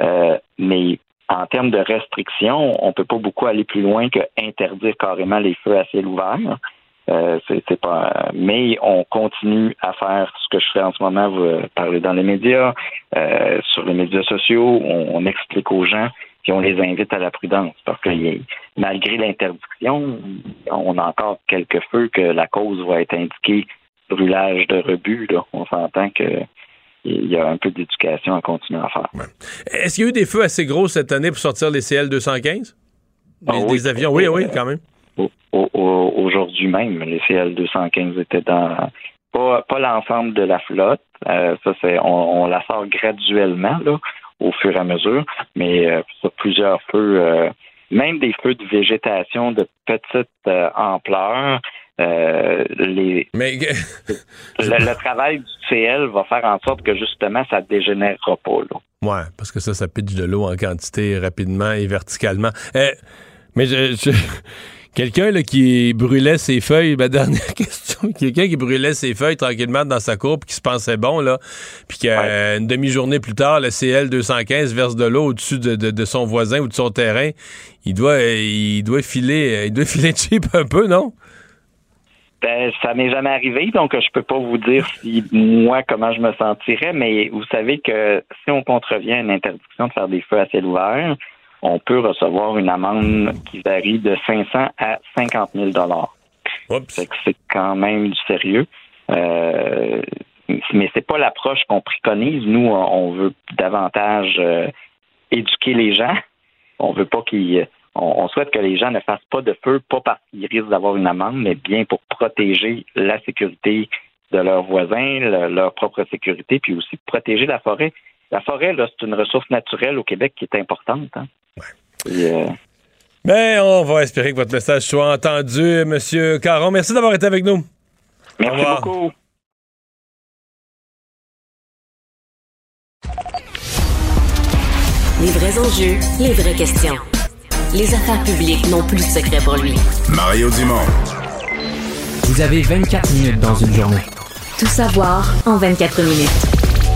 Euh, mais en termes de restrictions, on peut pas beaucoup aller plus loin que interdire carrément les feux à ciel ouvert. Euh, c'est pas, mais on continue à faire ce que je fais en ce moment, vous parlez dans les médias, euh, sur les médias sociaux, on explique aux gens puis on les invite à la prudence parce que malgré l'interdiction, on a encore quelques feux que la cause va être indiquée brûlage de rebut. On s'entend que il y a un peu d'éducation à continuer à faire. Est-ce qu'il y a eu des feux assez gros cette année pour sortir les CL-215? Ah des avions? Oui, oui, quand même. Aujourd'hui même, les CL-215 étaient dans... Pas, l'ensemble de la flotte. Euh, ça, c'est on, la sort graduellement, là au fur et à mesure, mais euh, sur plusieurs feux, euh, même des feux de végétation de petite euh, ampleur. les, mais (laughs) le, travail du CL va faire en sorte que justement ça dégénérera pas là. Ouais, parce que ça, ça pitche de l'eau en quantité rapidement et verticalement. mais je Quelqu'un qui brûlait ses feuilles, ma dernière (laughs) question, quelqu'un qui brûlait ses feuilles tranquillement dans sa cour, puis qui se pensait bon, là, puis qu'une demi-journée plus tard, le CL 215 verse de l'eau au-dessus de, son voisin ou de son terrain, il doit, il doit filer, il doit (laughs) filer cheap un peu, non? Ben, ça m'est jamais arrivé, donc je peux pas vous dire si moi comment je me sentirais, mais vous savez que si on contrevient à une interdiction de faire des feux à ciel ouvert, on peut recevoir une amende qui varie de 500 à 50 000 dollars. C'est quand même du sérieux. Euh, mais c'est pas l'approche qu'on préconise. Nous, on veut davantage euh, éduquer les gens. On veut pas qu'ils on, souhaite que les gens ne fassent pas de feu, pas parce qu'ils risquent d'avoir une amende, mais bien pour protéger la sécurité de leurs voisins, leur propre sécurité, puis aussi protéger la forêt. La forêt, c'est une ressource naturelle au Québec qui est importante. Hein? Euh, ben, on va espérer que votre message soit entendu, Monsieur Caron. Merci d'avoir été avec nous. Merci beaucoup. Les vrais enjeux, les vraies questions. Les affaires publiques n'ont plus de secret pour lui. Mario Dumont. Vous avez 24 minutes dans une journée. Tout savoir en 24 minutes.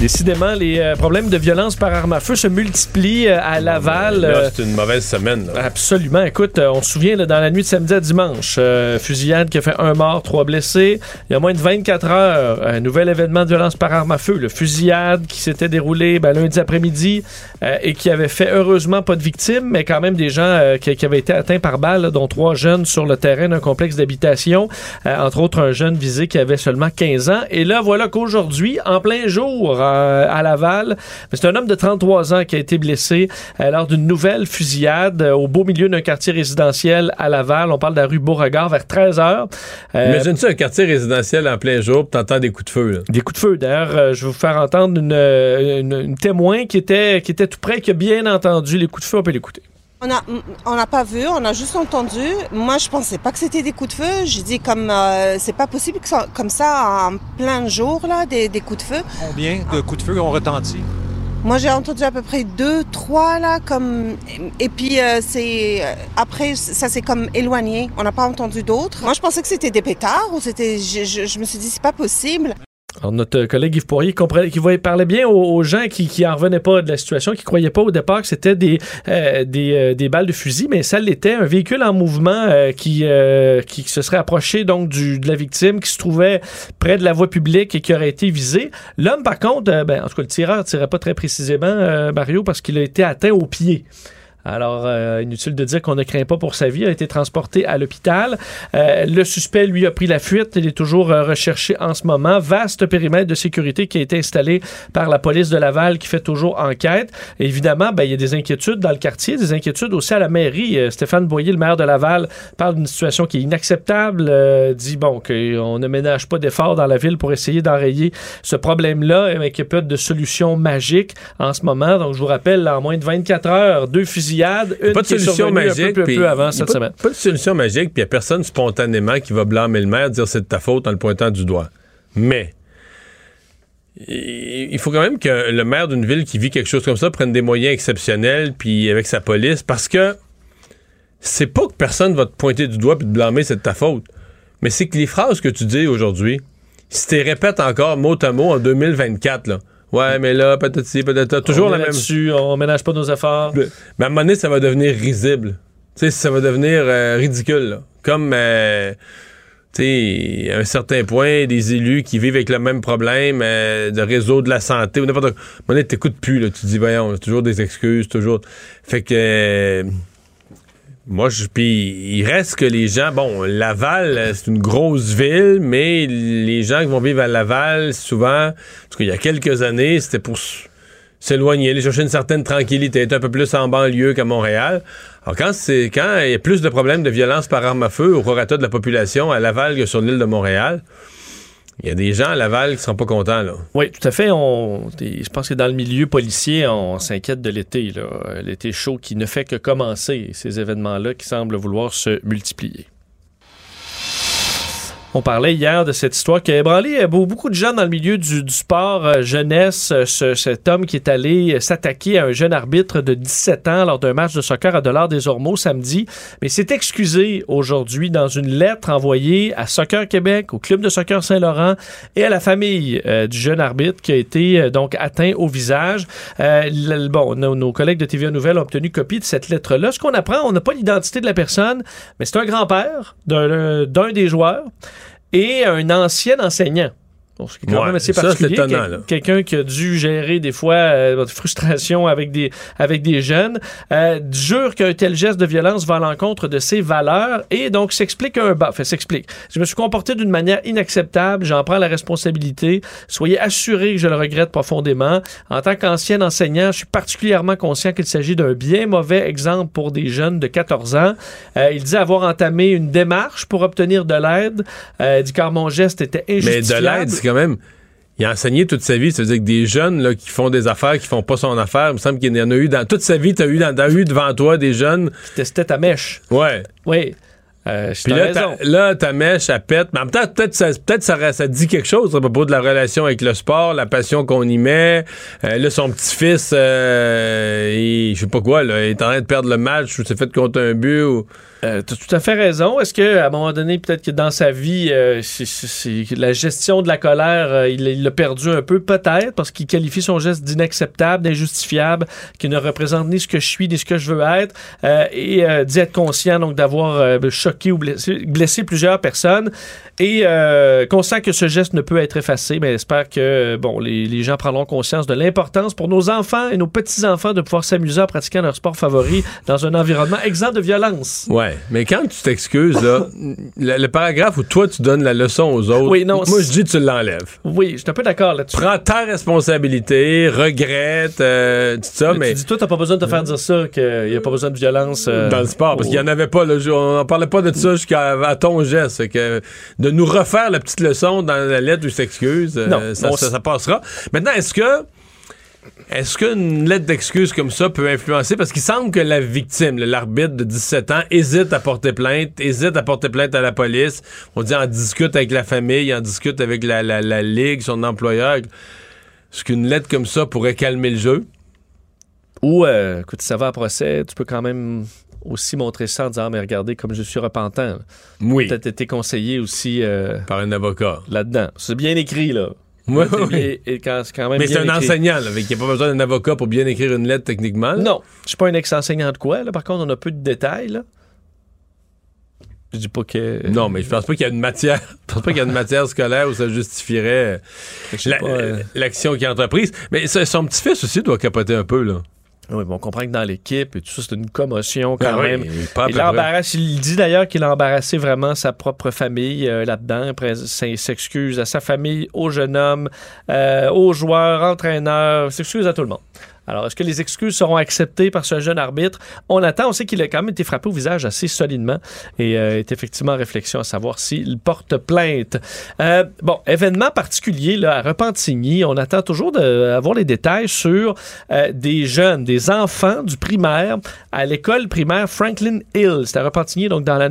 Décidément, les euh, problèmes de violence par arme à feu se multiplient euh, à Laval. Euh, c'est une mauvaise semaine. Absolument. Écoute, on se souvient, dans la nuit de samedi à dimanche, fusillade qui a fait un mort, trois blessés. Il y a moins de 24 heures, un nouvel événement de violence par arme à feu, le fusillade qui s'était déroulé ben, lundi après-midi et qui avait fait heureusement pas de victimes, mais quand même des gens qui, avaient été atteints par balles, dont trois jeunes sur le terrain d'un complexe d'habitation, entre autres un jeune visé qui avait seulement 15 ans. Et là, voilà qu'aujourd'hui, en plein jour, à Laval. C'est un homme de 33 ans qui a été blessé euh, lors d'une nouvelle fusillade euh, au beau milieu d'un quartier résidentiel à Laval. On parle de la rue Beauregard vers 13 h Imagine-tu un quartier résidentiel en plein jour, tu entends des coups de feu. Des coups de feu. D'ailleurs, je vais vous faire entendre une, témoin qui était, qui était tout près, qui a bien entendu les coups de feu. On peut l'écouter. On n'a on a pas vu, on a juste entendu. Moi, je pensais pas que c'était des coups de feu. J'ai dit comme euh, c'est pas possible que ça, comme ça en plein jour là, des, des, coups de feu. Combien de coups de feu ont retenti? Moi, j'ai entendu à peu près deux, trois là, comme et puis euh, c'est après ça s'est comme éloigné. On n'a pas entendu d'autres. Moi, je pensais que c'était des pétards ou c'était. Je, je, je me suis dit c'est pas possible. Alors, notre collègue Yves Poirier qui voyait- parlait bien aux, gens qui, qui en revenaient pas de la situation, qui croyaient pas au départ que c'était des, euh, euh, des balles de fusil, mais ça l'était. Un véhicule en mouvement euh, qui, euh, se serait approché donc de la victime, qui se trouvait près de la voie publique et qui aurait été visé. L'homme, par contre, euh, ben, en tout cas, le tireur tirait pas très précisément, euh, Mario, parce qu'il a été atteint au pied. Alors, euh, inutile de dire qu'on ne craint pas pour sa vie. Il a été transporté à l'hôpital. Euh, le suspect, lui, a pris la fuite. Il est toujours euh, recherché en ce moment. Vaste périmètre de sécurité qui a été installé par la police de Laval qui fait toujours enquête. Évidemment, ben, il y a des inquiétudes dans le quartier, des inquiétudes aussi à la mairie. Euh, Stéphane Boyer, le maire de Laval, parle d'une situation qui est inacceptable. euh, dit, bon, qu'on ne ménage pas d'efforts dans la ville pour essayer d'enrayer ce problème-là, mais qu'il n'y a pas de solution magique en ce moment. Donc, je vous rappelle, en moins de 24 heures, deux fusillades. Une pas de qui solution magique. Un peu, peu, puis peu avant y a cette pas, semaine. Pas de solution magique, puis il n'y a personne spontanément qui va blâmer le maire, dire c'est de ta faute en le pointant du doigt. Mais il il faut quand même que le maire d'une ville qui vit quelque chose comme ça prenne des moyens exceptionnels, puis avec sa police, parce que c'est pas que personne va te pointer du doigt puis te blâmer c'est de ta faute, mais c'est que les phrases que tu dis aujourd'hui, si tu les répètes encore mot à mot en 2024, là, ouais, mais là, peut-être peut-être toujours on la même. là-dessus, on ménage pas nos efforts. Mais à un moment donné, ça va devenir risible. Tu sais, ça va devenir euh, ridicule. là. Comme, euh, tu sais, à un certain point, des élus qui vivent avec le même problème euh, de réseau de la santé ou n'importe quoi. À un moment donné, t'écoutes plus. Là. Tu te dis, voyons, toujours des excuses, toujours. Fait que... euh, moi, je. Puis, il reste que les gens. Bon, Laval, euh, c'est une grosse ville, mais les gens qui vont vivre à Laval, souvent, en tout cas, il y a quelques années, c'était pour s'éloigner, aller chercher une certaine tranquillité, être un peu plus en banlieue qu'à Montréal. Alors, quand c'est quand il y a plus de problèmes de violence par arme à feu au prorata de la population à Laval que sur l'île de Montréal, il y a des gens à Laval qui seront pas contents, là. Oui, tout à fait. On, je pense que dans le milieu policier, on s'inquiète de l'été. là. L'été chaud qui ne fait que commencer, ces événements-là qui semblent vouloir se multiplier. On parlait hier de cette histoire qui a ébranlé euh, beau- beaucoup de gens dans le milieu du, sport euh, jeunesse. euh, ce- cet homme qui est allé s'attaquer à un jeune arbitre de 17 ans lors d'un match de soccer à Dollard des Ormeaux samedi, mais s'est excusé aujourd'hui dans une lettre envoyée à Soccer Québec, au club de soccer Saint-Laurent et à la famille du jeune arbitre qui a été donc atteint au visage. Euh, bon, nos, collègues de TVA Nouvelle ont obtenu copie de cette lettre-là. Ce qu'on apprend, on n'a pas l'identité de la personne, mais c'est un grand-père d'un des joueurs et un ancien enseignant. Donc, ce qui est quand Ouais, même assez ça, c'est particulier. Quel-. Quelqu'un qui a dû gérer des fois euh, de frustration avec des, avec des jeunes, euh, jure qu'un tel geste de violence va à l'encontre de ses valeurs et donc s'explique un bas. Enfin, s'explique. Je me suis comporté d'une manière inacceptable, j'en prends la responsabilité. Soyez assurés que je le regrette profondément. En tant qu'ancien enseignant, je suis particulièrement conscient qu'il s'agit d'un bien mauvais exemple pour des jeunes de 14 ans. Euh, il dit avoir entamé une démarche pour obtenir de l'aide. Euh, il dit car mon geste était Mais injustifiable. de l'aide, c'est quand même. Il a enseigné toute sa vie. Ça veut dire que des jeunes là, qui font des affaires, qui font pas son affaire, il me semble qu'il y en a eu dans toute sa vie, tu as eu, dans, eu devant toi des jeunes. Qui testaient ta mèche. Ouais. Oui. Euh, Puis là, ta, là, ta mèche, elle pète. Mais en même temps, peut-être ça, peut ça, ça dit quelque chose à propos de la relation avec le sport, la passion qu'on y met. Euh, là, son petit-fils, euh, je sais pas quoi, là, il est en train de perdre le match ou s'est fait contre un but. Ou... Euh, tu as tout à fait raison. Est-ce qu'à un moment donné, peut-être que dans sa vie, euh, la gestion de la colère, euh, il l'a perdu un peu, peut-être, parce qu'il qualifie son geste d'inacceptable, d'injustifiable, qui ne représente ni ce que je suis, ni ce que je veux être, euh, et euh, dit être conscient donc d'avoir choqué ou blessé, plusieurs personnes, et conscient que ce geste ne peut être effacé, mais j'espère que bon, les, les gens prendront conscience de l'importance pour nos enfants et nos petits-enfants de pouvoir s'amuser en pratiquant leur sport favori dans un environnement exempt de violence. Ouais, mais quand tu t'excuses, là, (laughs) le, le paragraphe où toi tu donnes la leçon aux autres, Oui, non, moi je dis tu l'enlèves. Oui, je suis un peu d'accord là-dessus. Prends ta responsabilité, regrette, euh, tout ça, mais. Tu dis, toi, t'as pas besoin de te faire dire ça, qu'il n'y a pas besoin de violence. euh, dans le sport, parce qu'il n'y en avait pas. Là, Je- on n'en parlait pas de ça jusqu'à ton geste. Que de nous refaire la petite leçon dans la lettre où s'excuse, euh, ça passera. Maintenant, est-ce que est-ce qu'une lettre d'excuse comme ça peut influencer? Parce qu'il semble que la victime, l'arbitre de 17 ans, hésite à porter plainte, hésite à porter plainte à la police. On dit en discute avec la famille, en discute avec la, la- la ligue, son employeur. Est-ce qu'une lettre comme ça pourrait calmer le jeu? Ou, euh, écoute, ça va à procès, tu peux quand même aussi montrer ça en disant, Ah, mais regardez comme je suis repentant. Oui. Peut-être été conseillé aussi euh, Par un avocat. là-dedans. C'est bien écrit, là. Ouais, ouais, et quand- même Mais c'est un écrit. enseignant, là, qu'il n'y a pas besoin d'un avocat pour bien écrire une lettre techniquement. là. Non, je suis pas un ex-enseignant de quoi. Là. Par contre, on a peu de détails. Là. Je dis pas que. Non, mais je pense pas qu'il y a une matière. (laughs) Je pense pas qu'il y a une matière scolaire où ça justifierait euh, sais la- euh. l'action qui est entreprise. Mais son petit-fils aussi doit capoter un peu, là. Oui, bon, on comprend que dans l'équipe et tout ça, c'est une commotion quand Ah oui, même. il est pas à il près. embarrasse, il dit d'ailleurs qu'il a embarrassé vraiment sa propre famille euh, là-dedans. Après, Il s'excuse à sa famille, au jeune homme, euh, aux joueurs, entraîneurs, s'excuse à tout le monde. Alors, est-ce que les excuses seront acceptées par ce jeune arbitre? On attend. On sait qu'il a quand même été frappé au visage assez solidement et euh, est effectivement en réflexion à savoir s'il porte plainte. Euh, bon, événement particulier là, à Repentigny. On attend toujours d'avoir les détails sur euh, des jeunes, des enfants du primaire à l'école primaire Franklin Hill. C'est à Repentigny, donc dans la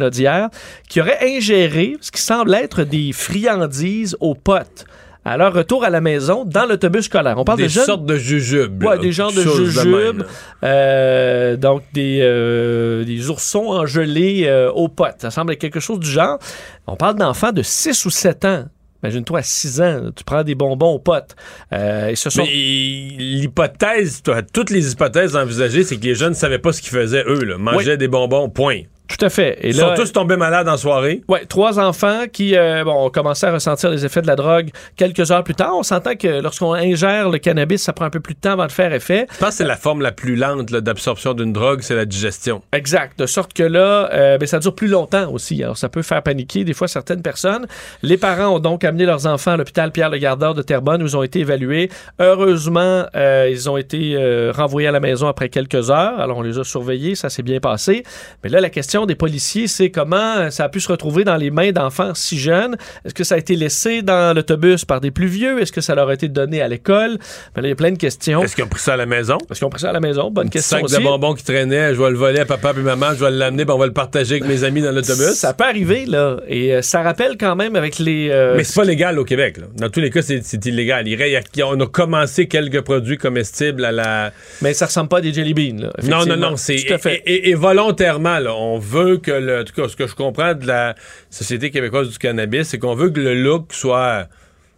qui auraient ingéré ce qui semble être des friandises aux potes à leur retour à la maison dans l'autobus scolaire. On parle Des de jeunes... sortes de jujubes. Ouais, des genres de jujubes. Euh, donc, des, euh, des oursons engelés euh, aux potes. Ça semble être quelque chose du genre. On parle d'enfants de 6 ou 7 ans. Imagine-toi, à 6 ans, tu prends des bonbons aux potes. Euh, et ce sont... L'hypothèse, toi, toutes les hypothèses envisagées, c'est que les jeunes ne savaient pas ce qu'ils faisaient, eux, là. Mangeaient Oui. des bonbons, point. Tout à fait. Et Ils là, sont tous tombés malades en soirée. Ouais, trois enfants qui euh, bon, ont commencé à ressentir les effets de la drogue quelques heures plus tard. On s'entend que lorsqu'on ingère le cannabis, ça prend un peu plus de temps avant de faire effet. Je pense que c'est la forme la plus lente d'absorption d'une drogue, c'est la digestion. Exact. De sorte que là, euh, ben, ça dure plus longtemps aussi. Alors, ça peut faire paniquer des fois certaines personnes. Les parents ont donc amené leurs enfants à l'hôpital Pierre-le-Gardeur de Terrebonne où ils ont été évalués. Heureusement, euh, ils ont été renvoyés à la maison après quelques heures. Alors, on les a surveillés. Ça s'est bien passé. Mais là, la question des policiers, c'est comment ça a pu se retrouver dans les mains d'enfants si jeunes? Est-ce que ça a été laissé dans l'autobus par des plus vieux? Est-ce que ça leur a été donné à l'école? Ben il y a plein de questions. Est-ce qu'ils ont pris ça à la maison? Est-ce qu'ils ont pris ça à la maison? Bonne Un question sac aussi. de bonbons qui traînait, je vais le voler à papa et maman, je vais l'amener, puis on va le partager avec mes amis dans l'autobus. Ça peut arriver, là. Et euh, ça rappelle quand même avec les. euh, Mais c'est pas légal au Québec. Là. Dans tous les cas, c'est illégal. Il on a commencé quelques produits comestibles à la. Mais ça ressemble pas à des jelly beans, là. Non, non, non. C'est et, et- et volontairement, là, on veut que le. En tout cas, ce que je comprends de la Société québécoise du cannabis, c'est qu'on veut que le look soit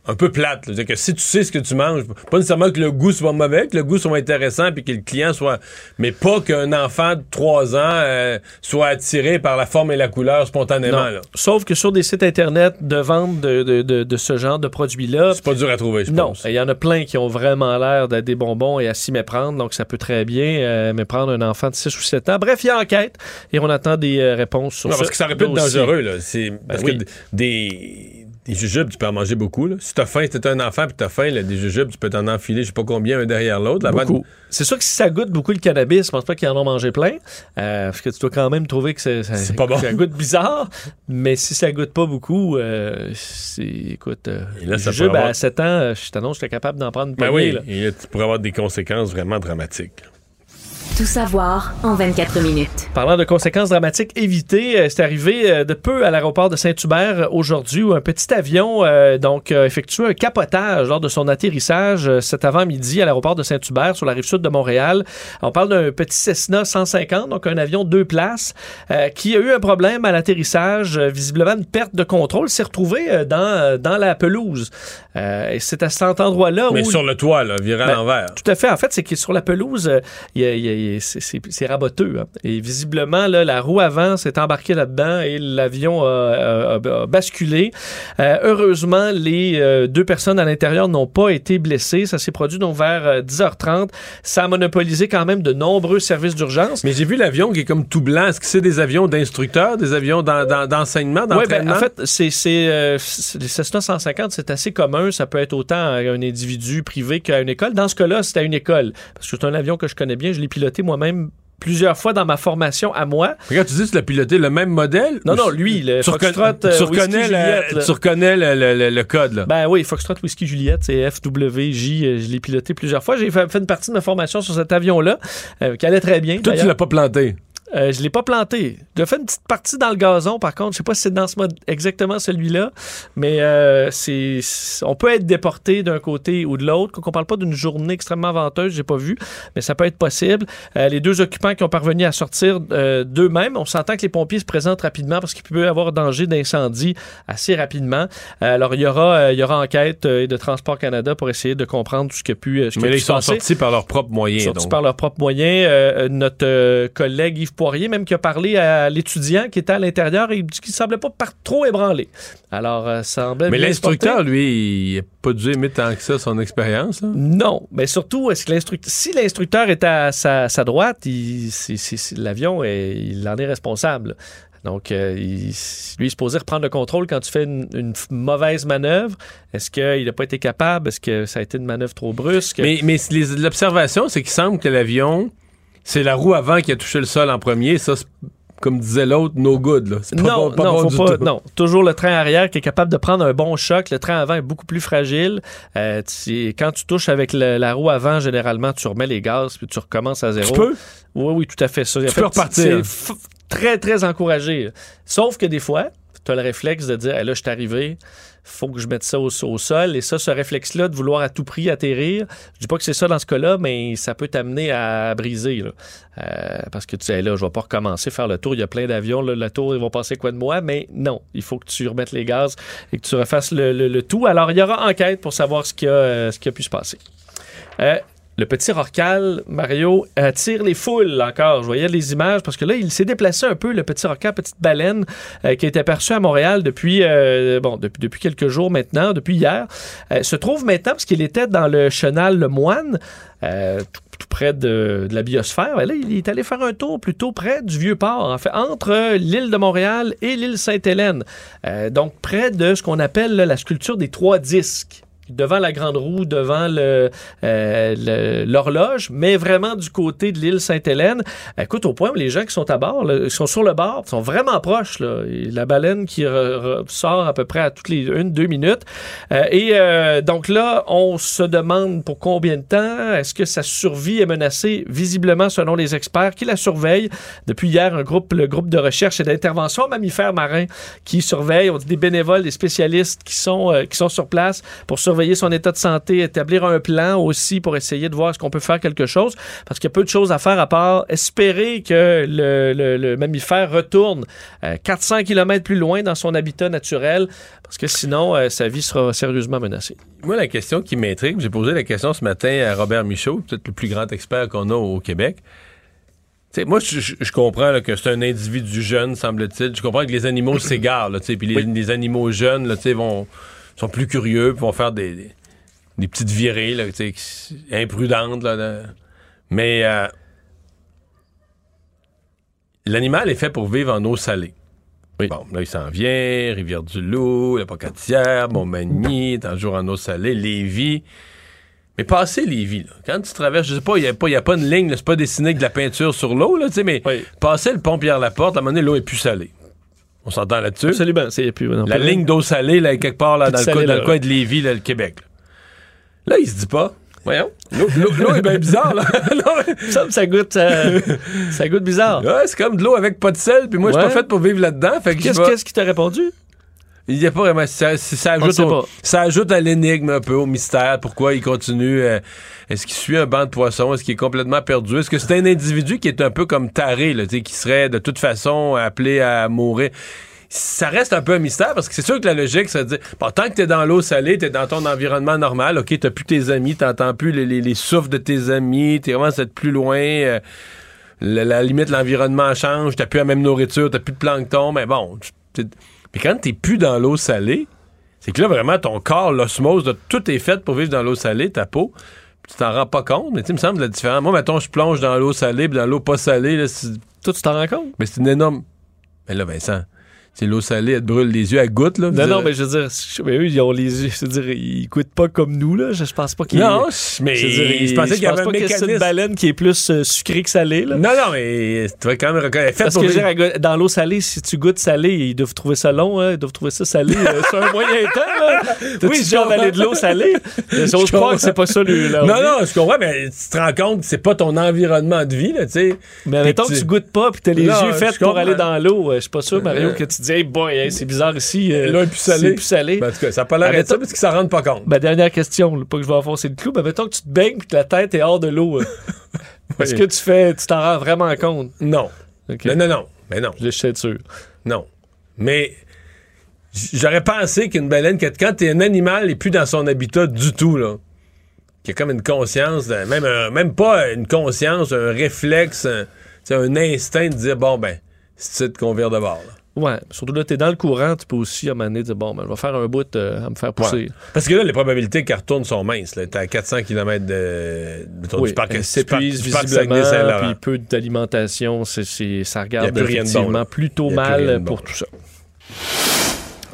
un peu plate. là. C'est-à-dire que si tu sais ce que tu manges, pas nécessairement que le goût soit mauvais, que le goût soit intéressant, puis que le client soit. Mais pas qu'un enfant de 3 ans euh, soit attiré par la forme et la couleur spontanément. Non. là. Sauf que sur des sites internet de vente de, de- de- de ce genre de produits-là. C'est pas dur à trouver, je Non, pense. il y en a plein qui ont vraiment l'air d'être des bonbons et à s'y méprendre, donc ça peut très bien euh, méprendre un enfant de 6 ou 7 ans. Bref, il y a enquête et on attend des euh, réponses sur Non, parce que ça aurait pu être dangereux. Là. C'est, parce oui. que des, des jujubes, tu peux en manger beaucoup. Là. Si t'as faim, si t'es un enfant puis t'as faim, là, des jujubes, tu peux t'en enfiler, je sais pas combien, un derrière l'autre. La Beaucoup. C'est sûr que si ça goûte beaucoup le cannabis, je pense pas qu'ils en ont mangé plein. euh, parce que tu dois quand même trouver que c'est, pas bon. ça goûte bizarre. Mais si ça goûte pas beaucoup, euh, c'est, écoute, euh, Et là, les ça jujubes, avoir- à 7 ans, euh, je t'annonce, j'étais capable d'en prendre une Ben oui, là. et là, tu pourrais avoir des conséquences vraiment dramatiques. Tout savoir en 24 minutes. Parlant de conséquences dramatiques évitées, euh, c'est arrivé euh, de peu à l'aéroport de Saint-Hubert euh, aujourd'hui où un petit avion euh, donc a effectué un capotage lors de son atterrissage euh, cet avant-midi à l'aéroport de Saint-Hubert sur la rive sud de Montréal. On parle d'un petit Cessna 150, donc un avion deux places euh, qui a eu un problème à l'atterrissage, euh, visiblement une perte de contrôle, s'est retrouvé euh, dans dans la pelouse. Euh, et c'est à cet endroit-là Mais où sur le toit, là, viré à Ben, l'envers. tout à fait. En fait, c'est que sur la pelouse, euh, il y a- il y a- il y a- c'est- raboteux. hein. Et visiblement, là, la roue avant s'est embarquée là-dedans et l'avion a, a- a basculé. Euh, heureusement, les euh, deux personnes à l'intérieur n'ont pas été blessées. Ça s'est produit donc vers euh, 10h30. Ça a monopolisé quand même de nombreux services d'urgence. Mais j'ai vu l'avion qui est comme tout blanc. Est-ce que c'est des avions d'instructeurs, des avions d'en- d'en- d'enseignement, Oui, ben, d'entraînement? en fait, c'est, euh, c'est- les Cessna 150, c'est assez commun. Ça peut être autant à un individu privé qu'à une école. Dans ce cas-là, c'est à une école. Parce que c'est un avion que je connais bien. Je l'ai piloté moi-même plusieurs fois dans ma formation à moi. Regarde, tu dis que tu l'as piloté le même modèle? Non, non, lui, le tu, Foxtrot, euh, tu reconnais Juliette, tu reconnais le, le- le- le code, là. Ben oui, Foxtrot Whisky Juliette, c'est FWJ. euh, Je l'ai piloté plusieurs fois. J'ai fait, une partie de ma formation sur cet avion-là, euh, qui allait très bien. Toi, tu l'as pas planté. Euh, je l'ai pas planté. J'ai fait une petite partie dans le gazon, par contre. Je sais pas si c'est dans ce mode exactement celui-là, mais euh, c'est, on peut être déporté d'un côté ou de l'autre. Quand on parle pas d'une journée extrêmement venteuse, j'ai pas vu, mais ça peut être possible. Euh, les deux occupants qui ont parvenu à sortir euh, d'eux-mêmes, on s'entend que les pompiers se présentent rapidement parce qu'il peut y avoir danger d'incendie assez rapidement. Alors il y aura, euh, il y aura enquête de Transport Canada pour essayer de comprendre tout ce qui a pu, ce qui a Mais là, pu ils sont sortis par leurs propres moyens. Sortis donc. par leurs propres moyens. Notre collègue Yves Poirier, même qui a parlé à l'étudiant qui était à l'intérieur, il dit qu'il semblait pas par trop ébranlé. Alors, euh, semblait Mais l'instructeur, se lui, il n'a pas dû aimer tant que ça son expérience. Non, mais surtout, est-ce que l'instructeur, si l'instructeur est à sa, sa droite, l'avion, il en est responsable. Donc, euh, il- lui, il est supposé reprendre le contrôle quand tu fais une, mauvaise manœuvre. Est-ce qu'il n'a pas été capable? Est-ce que ça a été une manœuvre trop brusque? Mais, l'observation, c'est qu'il semble que l'avion, c'est la roue avant qui a touché le sol en premier. Ça, comme disait l'autre, no good. Là. C'est pas non, bon- pas non, bon faut pas- non. Toujours le train arrière qui est capable de prendre un bon choc. Le train avant est beaucoup plus fragile. Euh, tu- quand tu touches avec le- la roue avant, généralement, tu remets les gaz puis tu recommences à zéro. Tu peux? Oui, oui, tout à fait. Ça. Tu peux repartir. C'est très, très encouragé. Sauf que des fois, tu as le réflexe de dire, Hey, là, je suis arrivé, faut que je mette ça au, sol. Et ça, ce réflexe-là de vouloir à tout prix atterrir, je dis pas que c'est ça dans ce cas-là, mais ça peut t'amener à briser. Euh, parce que tu sais, là, je vais pas recommencer à faire le tour. Il y a plein d'avions. Le tour, ils vont passer quoi de moi? Mais non, il faut que tu remettes les gaz et que tu refasses le tout. Alors, il y aura enquête pour savoir ce qui a, euh, ce qui a pu se passer. Euh, le petit Rorcal, Mario, attire les foules encore. Je voyais les images parce que là, il s'est déplacé un peu, le petit Rorcal, petite baleine, euh, qui a été aperçu à Montréal depuis, euh, depuis, quelques jours maintenant, depuis hier. Euh, se trouve maintenant, parce qu'il était dans le chenal Le Moine, euh, tout, près de, la biosphère. Ben là, il est allé faire un tour plutôt près du Vieux-Port, en fait, entre l'île de Montréal et l'île Sainte-Hélène. Euh, donc, près de ce qu'on appelle la sculpture des trois disques devant la grande roue, devant euh, l'horloge, mais vraiment du côté de l'île Sainte-Hélène. Écoute, au point où les gens qui sont à bord, qui sont sur le bord, sont vraiment proches. Là. La baleine qui sort à peu près à toutes les une, deux minutes. Euh, et euh, donc là, on se demande pour combien de temps. Est-ce que sa survie est menacée? Visiblement, selon les experts qui la surveillent. Depuis hier, un groupe, le groupe de recherche et d'intervention mammifères marins qui surveille. On dit des bénévoles, des spécialistes qui sont, qui sont sur place pour surveiller son état de santé, établir un plan aussi pour essayer de voir est-ce qu'on peut faire quelque chose. Parce qu'il y a peu de choses à faire à part espérer que le, le- le mammifère retourne euh, 400 km plus loin dans son habitat naturel. Parce que sinon, euh, sa vie sera sérieusement menacée. Moi, la question qui m'intrigue, j'ai posé la question ce matin à Robert Michaud, peut-être le plus grand expert qu'on a au Québec. Moi, je, je- je comprends là, que c'est un individu jeune, semble-t-il. Je comprends que les animaux (coughs) s'égarent, puis les, les animaux jeunes là, vont, sont plus curieux, puis vont faire des, des, des petites virées là, imprudentes. Là, là. Mais euh, l'animal est fait pour vivre en eau salée. Bon, là, il s'en vient, Rivière-du-Loup, la Pocatière, Montmagny, toujours en eau salée, Lévis. Mais passer Lévis, là, quand tu traverses, je sais pas, il n'y a, pas- y a pas une ligne, c'est pas dessiné avec de la peinture sur l'eau, là, mais passer le pont Pierre-Laporte, à un moment donné, l'eau est plus salée. On s'entend là-dessus? Absolument. Plus, non, La ligne d'eau salée, là, quelque part, là, dans, le, salée, coin, dans là, le coin ouais. de Lévis, là, le Québec. Là, il se dit pas. Voyons. L'eau, est bien bizarre, là. (laughs) (laughs) ça, ça goûte, euh, ça goûte bizarre. Ouais, c'est comme de l'eau avec pas de sel, puis moi, je suis pas fait pour vivre là-dedans. Qu'est-ce qu'est-ce qui t'a répondu? Il y a pas vraiment. Ça, ajoute, sait au- pas. ça ajoute à l'énigme un peu, au mystère. Pourquoi il continue. euh, Est-ce qu'il suit un banc de poissons? Est-ce qu'il est complètement perdu? Est-ce que c'est un individu qui est un peu comme taré, là, qui serait de toute façon appelé à mourir? Ça reste un peu un mystère parce que c'est sûr que la logique, ça dit bon, tant que t'es dans l'eau salée, t'es dans ton environnement normal, ok, t'as plus tes amis, t'entends plus les, les, les souffles de tes amis, t'es vraiment d'être plus loin. euh, la, la limite, l'environnement change, t'as plus la même nourriture, t'as plus de plancton, mais bon. Mais quand t'es plus dans l'eau salée, c'est que là, vraiment, ton corps, l'osmose, tout est fait pour vivre dans l'eau salée, ta peau. puis Tu t'en rends pas compte, mais tu me semble la différence. Moi, mettons, je plonge dans l'eau salée, puis dans l'eau pas salée, là, Toi, tu t'en rends compte? Mais c'est une énorme. Mais là, Vincent, C'est l'eau salée, elle te brûle les yeux, elle goûte, là. Non, non, mais je veux dire, je- mais eux, ils ont les yeux, je veux dire, ils goûtent pas comme nous, là. Je, je pense pas qu'ils. Non, mais je veux dire, je pensais qu'il y avait un c'est une mécanisme. baleine qui est plus euh, sucrée que salée, là. Non, non, mais tu vas quand même reconnaître. Parce pour que je des- veux dire, dans l'eau salée, si tu goûtes salé, ils doivent trouver ça long, hein, ils doivent trouver ça salé euh, sur un moyen temps. Là. (laughs) Oui, je avalé de l'eau salée? J'ose Je croire que c'est pas ça, le, leur Non, non, je comprends, mais tu te rends compte que c'est pas ton environnement de vie, là, tu sais. Mais mettons que tu goûtes pas puis t'as les yeux faits pour aller dans l'eau. euh, Je suis pas sûr, Mario, Euh, que tu te hey boy, hey, c'est bizarre ici. euh, est plus. C'est plus salé. Ben, en tout cas, ça n'a pas l'air d'être ça parce qu'ils s'en rendent pas compte. Ma dernière question, là, pas que je vais enfoncer le clou, mais mettons que tu te baignes puis que la tête est hors de l'eau. euh, (laughs) Est-ce que tu fais, tu t'en rends vraiment compte? Non. Ok. Non, non, non. Mais non. Je suis sûr. Non. Mais j'aurais pensé qu'une baleine, quand t'es un animal n'est plus dans son habitat du tout, là, qui a comme une conscience, de- même, un- même pas une conscience, un réflexe, un, un instinct de dire, bon, ben, c'est qu'on vire de bord. là. Ouais, surtout là, t'es dans le courant, tu peux aussi à un moment donné dire, bon, ben, je vais faire un bout euh, à me faire pousser. Ouais. Parce que là, les probabilités qu'elle retourne sont minces. T'es à 400 km de, mettons, Oui, du parc elle s'épuise visiblement, puis peu d'alimentation, ça regarde de bon, effectivement là. plutôt mal de pour bon, tout ça.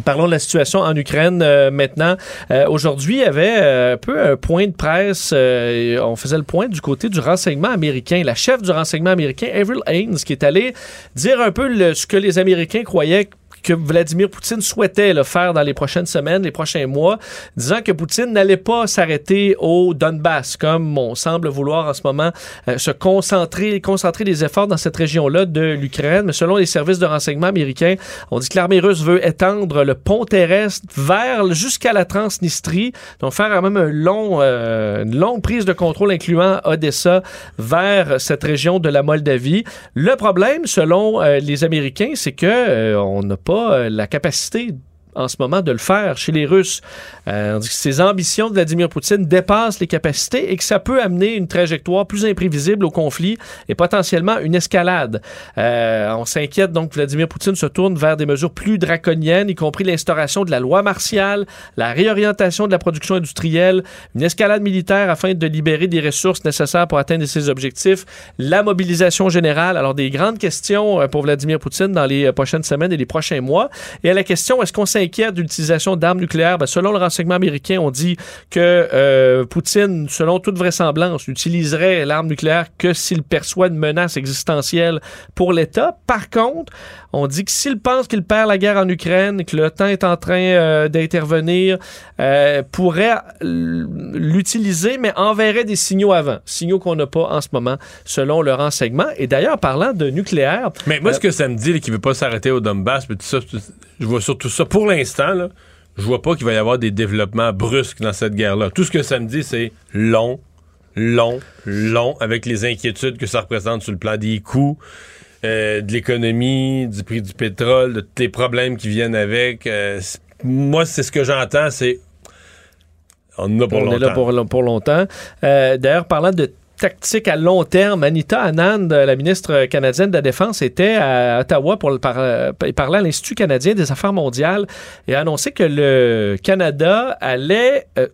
Parlons de la situation en Ukraine euh, maintenant. Euh, Aujourd'hui, il y avait euh, un peu un point de presse. euh, on faisait le point du côté du renseignement américain. La chef du renseignement américain, Avril Haines, qui est allée dire un peu le- ce que les Américains croyaient que Vladimir Poutine souhaitait là, faire dans les prochaines semaines, les prochains mois, disant que Poutine n'allait pas s'arrêter au Donbass, comme on semble vouloir en ce moment euh, se concentrer, concentrer les efforts dans cette région-là de l'Ukraine. Mais selon les services de renseignement américains, on dit que l'armée russe veut étendre le pont terrestre vers jusqu'à la Transnistrie, donc faire même euh, une longue prise de contrôle incluant Odessa vers cette région de la Moldavie. Le problème, selon euh, les Américains, c'est que on n'a pas euh, la capacité en ce moment de le faire chez les Russes. Euh, on dit que ces ambitions de Vladimir Poutine dépassent les capacités et que ça peut amener une trajectoire plus imprévisible au conflit et potentiellement une escalade. Euh, on s'inquiète donc que Vladimir Poutine se tourne vers des mesures plus draconiennes, y compris l'instauration de la loi martiale, la réorientation de la production industrielle, une escalade militaire afin de libérer des ressources nécessaires pour atteindre ses objectifs, la mobilisation générale. Alors des grandes questions euh, pour Vladimir Poutine dans les euh, prochaines semaines et les prochains mois. Et à la question, est-ce qu'on s'inquiète de l'utilisation d'armes nucléaires? Ben, selon le renseignement américain, on dit que euh, Poutine, selon toute vraisemblance, n'utiliserait l'arme nucléaire que s'il perçoit une menace existentielle pour l'État. Par contre, on dit que s'il pense qu'il perd la guerre en Ukraine que le temps est en train euh, d'intervenir, euh, pourrait l'utiliser, mais enverrait des signaux avant. Signaux qu'on n'a pas en ce moment, selon le renseignement. Et d'ailleurs, parlant de nucléaire... Mais moi, ce que ça me dit, là, qu'il veut pas s'arrêter au Donbass, puis tout ça, je vois surtout ça. Pour l'instant, je vois pas qu'il va y avoir des développements brusques dans cette guerre-là. Tout ce que ça me dit, c'est long, long, long, avec les inquiétudes que ça représente sur le plan des coûts, euh, de l'économie, du prix du pétrole, de tous les problèmes qui viennent avec. Euh, moi, c'est ce que j'entends, c'est on en a pour on est là pour, pour longtemps. Euh, D'ailleurs, parlant de tactique à long terme, Anita Anand, la ministre canadienne de la Défense, était à Ottawa pour le par, parler à l'Institut canadien des affaires mondiales et a annoncé que le Canada allait euh,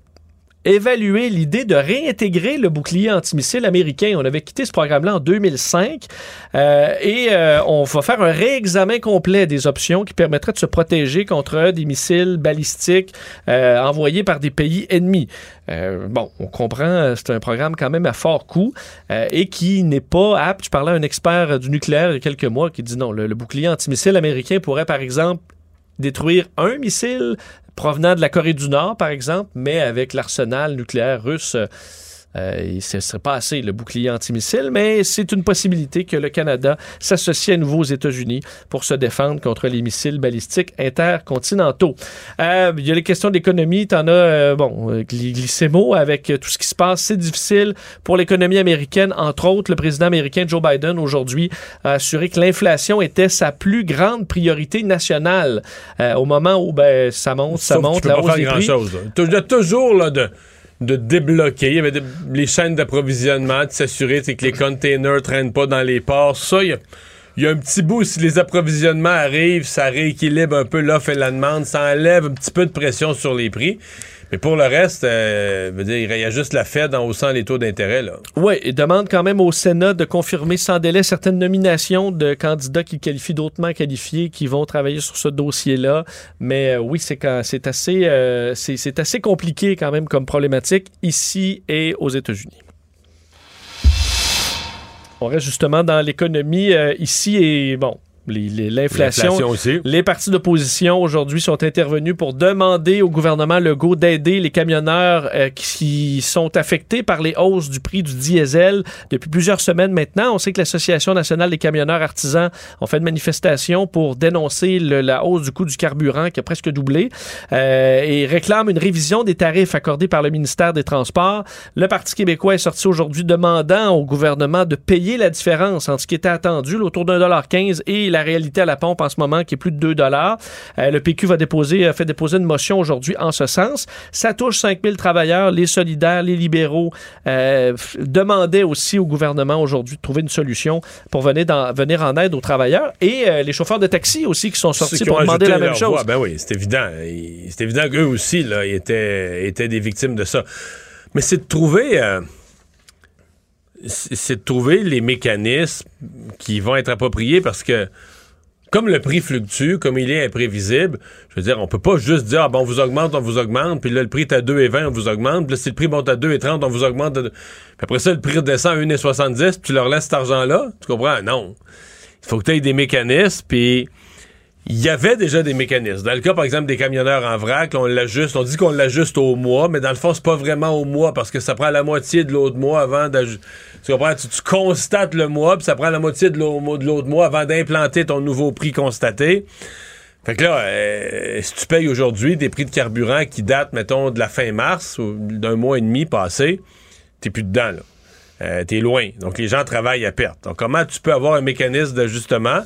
évaluer l'idée de réintégrer le bouclier antimissile américain. On avait quitté ce programme-là en 2005 euh, et euh, on va faire un réexamen complet des options qui permettraient de se protéger contre des missiles balistiques euh, envoyés par des pays ennemis. Bon, on comprend, c'est un programme quand même à fort coût et qui n'est pas apte. Je parlais à un expert du nucléaire il y a quelques mois qui dit non, le bouclier antimissile américain pourrait par exemple détruire un missile provenant de la Corée du Nord, par exemple, mais avec l'arsenal nucléaire russe. Euh, ce ne serait pas assez le bouclier antimissile, mais c'est une possibilité que le Canada s'associe à nouveau aux États-Unis pour se défendre contre les missiles balistiques intercontinentaux. Euh, il y a les questions d'économie. Tu en as, euh, bon, euh, gly- glissé mot avec euh, tout ce qui se passe. C'est difficile pour l'économie américaine. Entre autres, le président américain Joe Biden aujourd'hui a assuré que l'inflation était sa plus grande priorité nationale euh, au moment où ben, ça monte, ça que monte, tu peux la pas hausse faire des prix. grand-chose. là. Tu- Il y a toujours là, de, de débloquer. Il y avait les chaînes d'approvisionnement, de s'assurer que les containers traînent pas dans les ports. Ça, il y a- il y a un petit bout, si les approvisionnements arrivent, ça rééquilibre un peu l'offre et la demande, ça enlève un petit peu de pression sur les prix. Mais pour le reste, euh, il y a juste la Fed en haussant les taux d'intérêt. Oui, il demande quand même au Sénat de confirmer sans délai certaines nominations de candidats qui qualifient d'autrement qualifiés qui vont travailler sur ce dossier-là. Mais euh, oui, euh, c'est c'est assez compliqué quand même comme problématique ici et aux États-Unis. On reste justement dans l'économie euh, ici et bon. Les- les- L'inflation. Aussi. Les partis d'opposition aujourd'hui sont intervenus pour demander au gouvernement Legault d'aider les camionneurs euh, qui sont affectés par les hausses du prix du diesel depuis plusieurs semaines maintenant. On sait que l'Association nationale des camionneurs artisans ont fait une manifestation pour dénoncer le- la hausse du coût du carburant qui a presque doublé euh, et réclame une révision des tarifs accordés par le ministère des Transports. Le Parti québécois est sorti aujourd'hui demandant au gouvernement de payer la différence entre ce qui était attendu, autour d'un dollar 15 et la réalité à la pompe en ce moment qui est plus de 2 dollars. Euh, le PQ va déposer, a fait déposer une motion aujourd'hui en ce sens. Ça touche 5000 travailleurs, les solidaires, les libéraux euh, demandaient aussi au gouvernement aujourd'hui de trouver une solution pour venir, dans- venir en aide aux travailleurs et euh, les chauffeurs de taxi aussi qui sont sortis qui pour demander la même chose. voix, Ben oui, c'est évident. C'est évident qu'eux aussi, là, étaient, étaient des victimes de ça. Mais c'est de trouver. euh, c'est de trouver les mécanismes qui vont être appropriés parce que comme le prix fluctue, comme il est imprévisible, je veux dire, on peut pas juste dire, ah bon, on vous augmente, on vous augmente, puis là, le prix est à 2,20, on vous augmente, puis là, si le prix monte à 2,30, on vous augmente. à deux- Puis après ça, le prix redescend à 1,70, puis tu leur laisses cet argent-là. Tu comprends? Non. Il faut que tu aies des mécanismes, puis il y avait déjà des mécanismes. Dans le cas, par exemple, des camionneurs en vrac, on l'ajuste, on dit qu'on l'ajuste au mois, mais dans le fond, c'est pas vraiment au mois parce que ça prend la moitié de l'autre mois avant d'ajuster. Tu? Tu, constates le mois, puis ça prend la moitié de l'autre mois avant d'implanter ton nouveau prix constaté. Fait que là, euh, si tu payes aujourd'hui des prix de carburant qui datent, mettons, de la fin mars ou d'un mois et demi passé, t'es plus dedans, là. Euh, t'es loin. Donc, les gens travaillent à perte. Donc, comment tu peux avoir un mécanisme d'ajustement,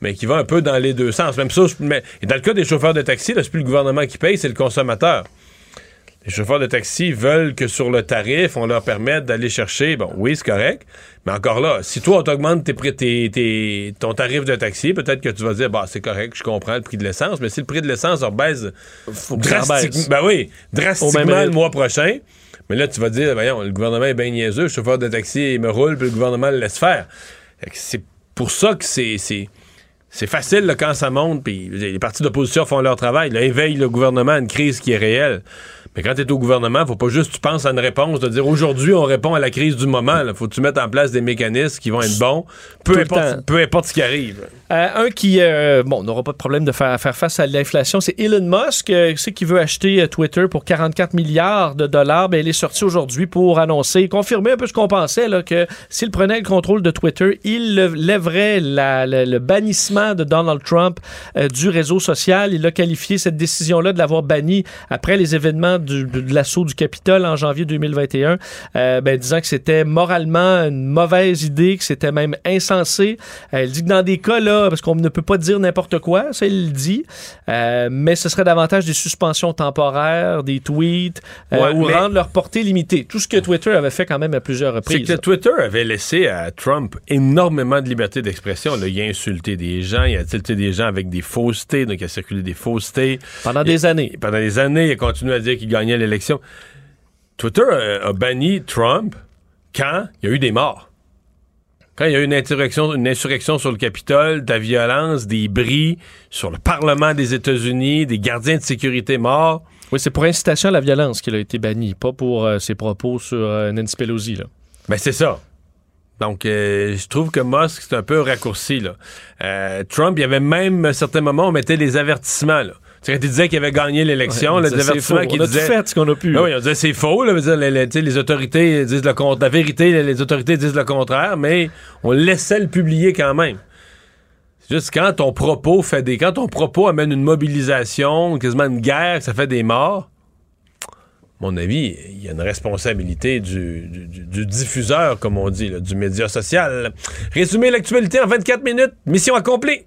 mais qui va un peu dans les deux sens? Même ça, mais, et dans le cas des chauffeurs de taxi, là, c'est plus le gouvernement qui paye, c'est le consommateur. Les chauffeurs de taxi veulent que sur le tarif, on leur permette d'aller chercher. Bon, oui, c'est correct. Mais encore là, si toi, on t'augmente tes prix- tes- tes- ton tarif de taxi, peut-être que tu vas dire, bah, c'est correct, je comprends le prix de l'essence. Mais si le prix de l'essence ça drastiquement, ben oui, drastiquement le mois prochain, mais là, tu vas dire, voyons, le gouvernement est bien niaiseux, le chauffeur de taxi il me roule, puis le gouvernement le laisse faire. C'est pour ça que c'est. C'est- facile là, quand ça monte, puis les partis d'opposition font leur travail, là, éveillent le gouvernement à une crise qui est réelle. Mais quand tu es au gouvernement, faut pas juste tu penses à une réponse, de dire aujourd'hui on répond à la crise du moment. Là. Faut que tu mettes en place des mécanismes qui vont être bons, peu, importe, peu importe ce qui arrive. Euh, un qui, euh, bon, n'aura pas de problème de faire, faire face à l'inflation, c'est Elon Musk, euh, c'est qui veut acheter euh, Twitter pour 44 milliards de dollars. Ben, il est sorti aujourd'hui pour annoncer, confirmer un peu ce qu'on pensait, là, que s'il prenait le contrôle de Twitter, il lèverait la- la- le bannissement de Donald Trump euh, du réseau social. Il a qualifié cette décision-là de l'avoir banni après les événements du- de, l'assaut du Capitole en janvier 2021, euh, ben, disant que c'était moralement une mauvaise idée, que c'était même insensé. Il dit que dans des cas, là, parce qu'on ne peut pas dire n'importe quoi, ça il le dit, euh, mais ce serait davantage des suspensions temporaires, des tweets, euh, ou mais- rendre leur portée limitée. Tout ce que Twitter avait fait quand même à plusieurs C'est reprises. que Twitter avait laissé à Trump énormément de liberté d'expression. Il a insulté des gens, il a insulté des gens avec des faussetés, donc il a circulé des faussetés. Pendant des années. Pendant des années, il a continué à dire qu'il gagnait l'élection. Twitter a, a banni Trump quand il y a eu des morts. Quand il y a eu une insurrection, une insurrection sur le Capitole, de la violence, des bris sur le Parlement des États-Unis, des gardiens de sécurité morts. Oui, c'est pour incitation à la violence qu'il a été banni, pas pour euh, ses propos sur euh, Nancy Pelosi. Là. Ben, c'est ça. Donc, euh, je trouve que Musk, c'est un peu raccourci. Là. Trump, il y avait même, à certains moments, on mettait les avertissements. Là. Il disait qu'il avait gagné l'élection, Ouais, là, disait, c'est faux. qui disaient... fait ce qu'on a pu. Ben oui, on disait c'est faux. Là, dire, les, les- tu sais, les autorités disent le contraire. La vérité, les, les autorités disent le contraire, mais on laissait le publier quand même. C'est juste quand ton propos fait des... Quand ton propos amène une mobilisation, quasiment une guerre, que ça fait des morts, à mon avis, il y a une responsabilité du, du- du- du diffuseur, comme on dit, là, du média social. Résumer l'actualité en 24 minutes. Mission accomplie.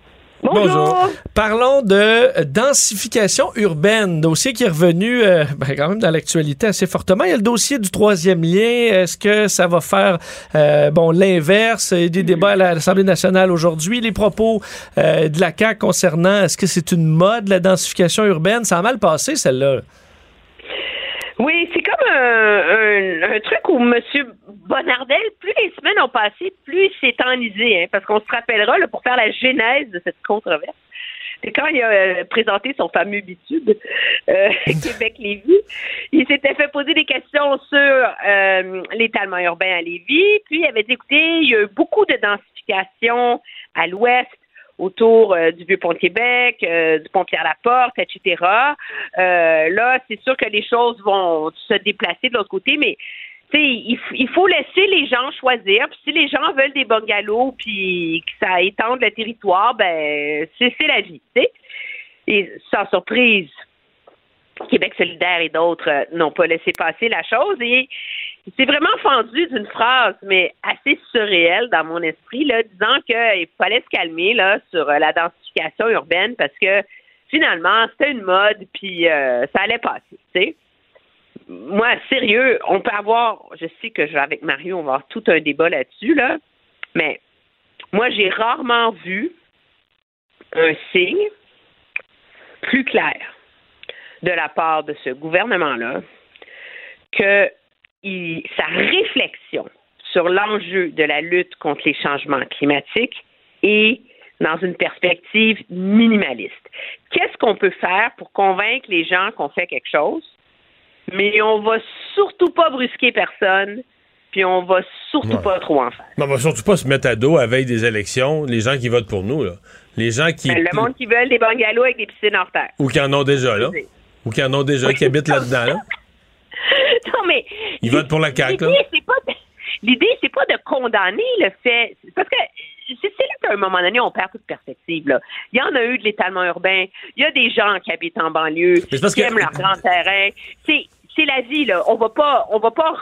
Bonjour. Parlons de densification urbaine, dossier qui est revenu euh, ben, quand même dans l'actualité assez fortement. Il y a le dossier du troisième lien. Est-ce que ça va faire euh, bon l'inverse? Il y a des débats à l'Assemblée nationale aujourd'hui. Les propos euh, de la CAQ concernant est-ce que c'est une mode la densification urbaine? Ça a mal passé celle-là. Oui, c'est comme un, un, un, truc où M. Bonardel, plus les semaines ont passé, plus c'est enlisé, hein, parce qu'on se rappellera, là, pour faire la genèse de cette controverse, c'est quand il a euh, présenté son fameux bitude euh, (laughs) Québec-Lévis, il s'était fait poser des questions sur euh, l'étalement urbain à Lévis, puis il avait dit, écoutez, il y a eu beaucoup de densification à l'ouest, autour euh, du Vieux-Pont-Québec, euh, du Pont-Pierre-Laporte, etc. Euh, là, c'est sûr que les choses vont se déplacer de l'autre côté, mais il, il faut laisser les gens choisir. Puis si les gens veulent des bungalows puis que ça étende le territoire, ben c'est la vie. Et sans surprise, Québec solidaire et d'autres n'ont pas laissé passer la chose c'est vraiment fendu d'une phrase, mais assez surréelle dans mon esprit, là, disant qu'il fallait se calmer là, sur euh, la densification urbaine parce que finalement, c'était une mode, puis euh, ça allait passer. Moi, sérieux, on peut avoir, je sais que je, avec Mario, on va avoir tout un débat là-dessus, là, mais moi, j'ai rarement vu un signe plus clair de la part de ce gouvernement-là que sa réflexion sur l'enjeu de la lutte contre les changements climatiques est dans une perspective minimaliste. Qu'est-ce qu'on peut faire pour convaincre les gens qu'on fait quelque chose, mais on va surtout pas brusquer personne, puis on va surtout pas trop en faire. Non, on va surtout pas se mettre à dos à veille des élections, les gens qui votent pour nous, là. Les gens qui. Ben, le monde qui veulent des bungalows avec des piscines hors terre. Ou qui en ont déjà, là. Ou qui en ont déjà, qui habitent là-dedans, là. (laughs) (laughs) non, mais. Ils votent pour la CAQ, là. L'idée, c'est pas de condamner le fait. Parce que c'est là qu'à un moment donné, on perd toute perspective. Là. Il y en a eu de l'étalement urbain. Il y a des gens qui habitent en banlieue, qui aiment leur grand terrain. C'est la vie, là. On va pas, on va pas,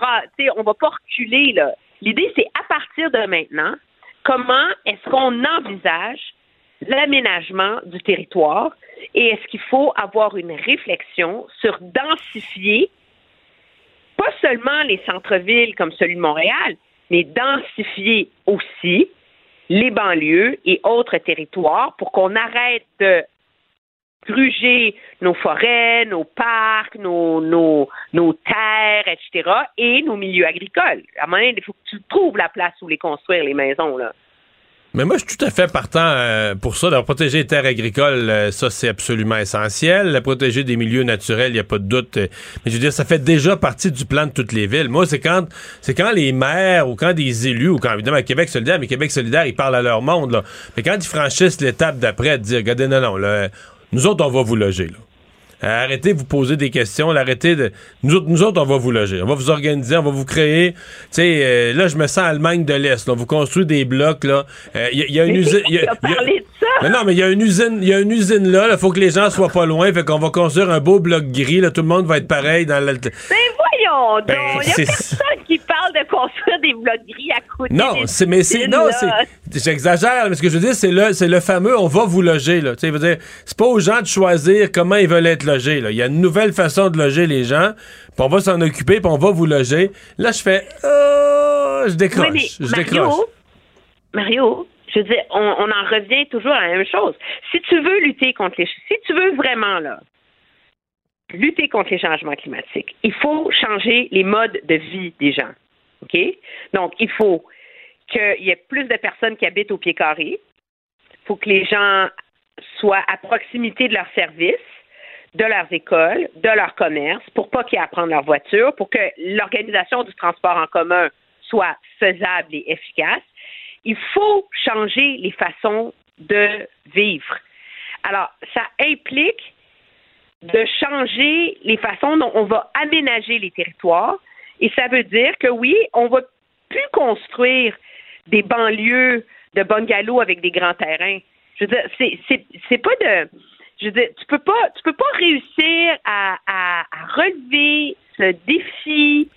on va pas reculer, là. L'idée, c'est à partir de maintenant, comment est-ce qu'on envisage l'aménagement du territoire et est-ce qu'il faut avoir une réflexion sur densifier pas seulement les centres-villes comme celui de Montréal, mais densifier aussi les banlieues et autres territoires pour qu'on arrête de gruger nos forêts, nos parcs, nos, nos, nos terres, etc., et nos milieux agricoles. À un moment donné, il faut que tu trouves la place où les construire, les maisons, là. Mais moi, je suis tout à fait partant euh, pour ça. De protéger les terres agricoles, euh, ça, c'est absolument essentiel. La protéger des milieux naturels, il n'y a pas de doute. mais je veux dire, ça fait déjà partie du plan de toutes les villes. Moi, c'est quand c'est quand les maires ou quand des élus, ou quand, évidemment, à Québec solidaire, mais Québec solidaire, ils parlent à leur monde, là. Mais quand ils franchissent l'étape d'après, de dire, regardez, non, non, là, nous autres, on va vous loger, là. Euh, arrêtez de vous poser des questions. Arrêtez de. Nous autres, nous autres, on va vous loger. On va vous organiser, on va vous créer. Tu sais, euh, là, je me sens Allemagne de l'Est. On vous construit des blocs, là. Il euh, y, y, a une usine. Y a, mais non, mais il y a une usine, il y a une usine là. Il faut que les gens soient pas loin. Fait qu'on va construire un beau bloc gris. Là, tout le monde va être pareil dans. Mais voyons ben, donc. Il y a personne qui parle de construire des blocs gris à côté. Non, c'est mais c'est non, c'est j'exagère. Mais ce que je veux dire, c'est le c'est le fameux on va vous loger là. Tu sais, dire, c'est pas aux gens de choisir comment ils veulent être Là. Il y a une nouvelle façon de loger les gens. Puis on va s'en occuper. Puis on va vous loger. Là, je fais, oh, je décroche, je Mario, décroche. Mario, je veux dire, on, on, en revient toujours à la même chose. Si tu veux lutter contre les... Si tu veux vraiment, là, lutter contre les changements climatiques, il faut changer les modes de vie des gens. OK? Donc, il faut qu'il y ait plus de personnes qui habitent au pied carré. Il faut que les gens soient à proximité de leurs services, de leurs écoles, de leurs commerces, pour pas qu'ils prendre leur voiture, pour que l'organisation du transport en commun soit faisable et efficace il faut changer les façons de vivre. Alors, ça implique de changer les façons dont on va aménager les territoires. Et ça veut dire que oui, on va plus construire des banlieues de bungalows avec des grands terrains. Je veux dire, c'est pas de. Je veux dire, tu peux pas, tu peux pas réussir à, à, à relever ce défi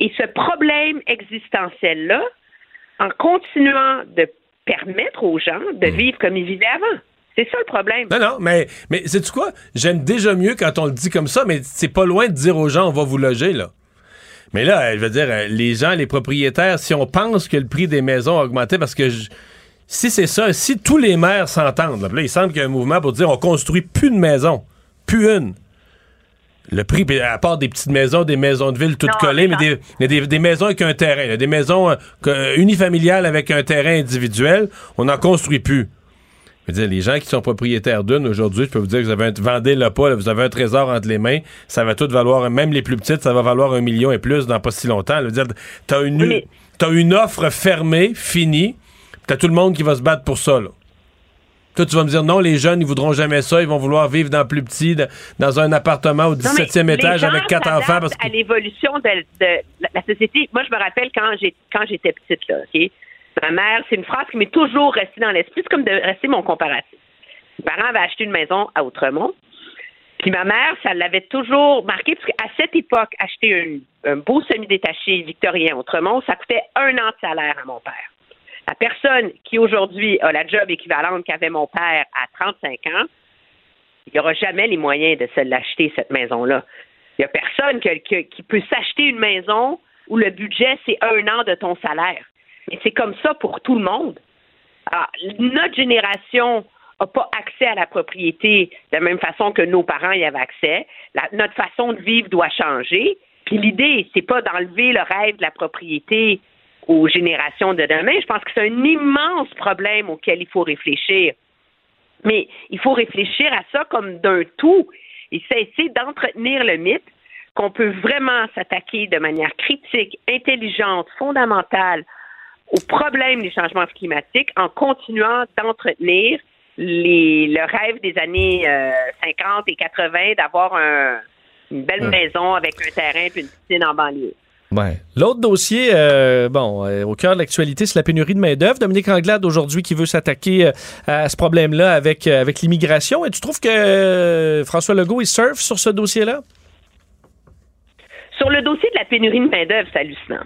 et ce problème existentiel-là en continuant de permettre aux gens de vivre comme ils vivaient avant. C'est ça le problème. Non, non, mais, mais sais-tu quoi? J'aime déjà mieux quand on le dit comme ça, mais c'est pas loin de dire aux gens on va vous loger, là. Mais là, je veux dire, les gens, les propriétaires, si on pense que le prix des maisons a augmenté parce que je- si c'est ça, si tous les maires s'entendent, là, il semble qu'il y a un mouvement pour dire on construit plus de maisons, plus une. Le prix, à part des petites maisons, des maisons de ville toutes Non, collées, mais des, mais des, des maisons avec un terrain, là, des maisons euh, que- unifamiliales avec un terrain individuel, on n'en construit plus. Je veux dire, les gens qui sont propriétaires d'une aujourd'hui, je peux vous dire que vous avez un, vendez le pas, là, vous avez un trésor entre les mains, ça va tout valoir, même les plus petites, ça va valoir un million et plus dans pas si longtemps. Je veux dire, t'as une, t'as une offre fermée, finie, t'as tout le monde qui va se battre pour ça, là. Toi, tu vas me dire, non, les jeunes, ils voudront jamais ça, ils vont vouloir vivre dans plus petit, de- dans un appartement au Non, mais 17e les étage gens avec quatre enfants. Parce que... à l'évolution de, de la- société. Moi, je me rappelle quand j'ai quand j'étais petite là, ok? Ma mère, c'est une phrase qui m'est toujours restée dans l'esprit, c'est comme de rester mon comparatif. Mes parents avaient acheté une maison à Outremont. Puis ma mère, ça l'avait toujours marqué, parce qu'à cette époque, acheter un, un beau semi-détaché victorien à Outremont, ça coûtait un an de salaire à mon père. La personne qui aujourd'hui a la job équivalente qu'avait mon père à 35 ans, il n'y aura jamais les moyens de se l'acheter, cette maison-là. Il n'y a personne qui peut s'acheter une maison où le budget, c'est un an de ton salaire. Mais c'est comme ça pour tout le monde. Alors, notre génération n'a pas accès à la propriété de la même façon que nos parents y avaient accès. Notre façon de vivre doit changer. Puis l'idée, c'est pas d'enlever le rêve de la propriété aux générations de demain. Je pense que c'est un immense problème auquel il faut réfléchir. Mais il faut réfléchir à ça comme d'un tout et cesser d'entretenir le mythe qu'on peut vraiment s'attaquer de manière critique, intelligente, fondamentale au problème des changements climatiques en continuant d'entretenir les, le rêve des années euh, 50 et 80 d'avoir un- une belle maison avec un terrain puis une piscine en banlieue. Ouais. L'autre dossier, euh, bon, euh, au cœur de l'actualité, c'est la pénurie de main-d'œuvre. Dominique Anglade, aujourd'hui, qui veut s'attaquer euh, à ce problème-là avec, euh, avec l'immigration. Et tu trouves que euh, François Legault, il surfe sur ce dossier-là? Sur le dossier de la pénurie de main-d'œuvre, c'est hallucinant.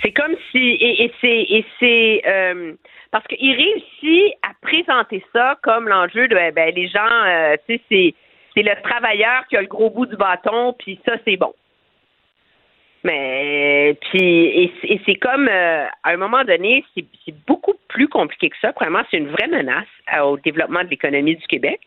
C'est comme si. Et, et c'est. Et c'est euh, parce qu'il réussit à présenter ça comme l'enjeu de ben, ben, les gens, euh, tu sais, c'est, c'est le travailleur qui a le gros bout du bâton, puis ça, c'est bon. Mais puis et, c'est- comme euh, à un moment donné, c'est, beaucoup plus compliqué que ça. Premièrement, c'est une vraie menace euh, au développement de l'économie du Québec.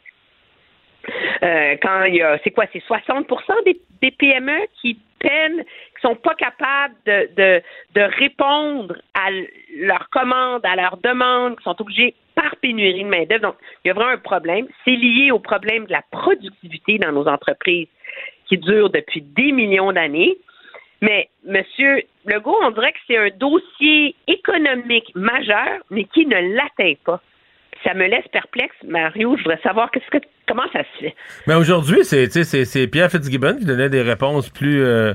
Euh, quand il y a, c'est quoi, c'est 60 des, des PME qui peinent, qui sont pas capables de, de, de répondre à leurs commandes, à leurs demandes, qui sont obligés par pénurie de main-d'œuvre. Donc, il y a vraiment un problème. C'est lié au problème de la productivité dans nos entreprises qui dure depuis des millions d'années. Mais, Monsieur Legault, on dirait que c'est un dossier économique majeur, mais qui ne l'atteint pas. Ça me laisse perplexe, Mario. Je voudrais savoir qu'est-ce que, comment ça se fait? Mais aujourd'hui, c'est, Pierre Fitzgibbon qui donnait des réponses plus, euh,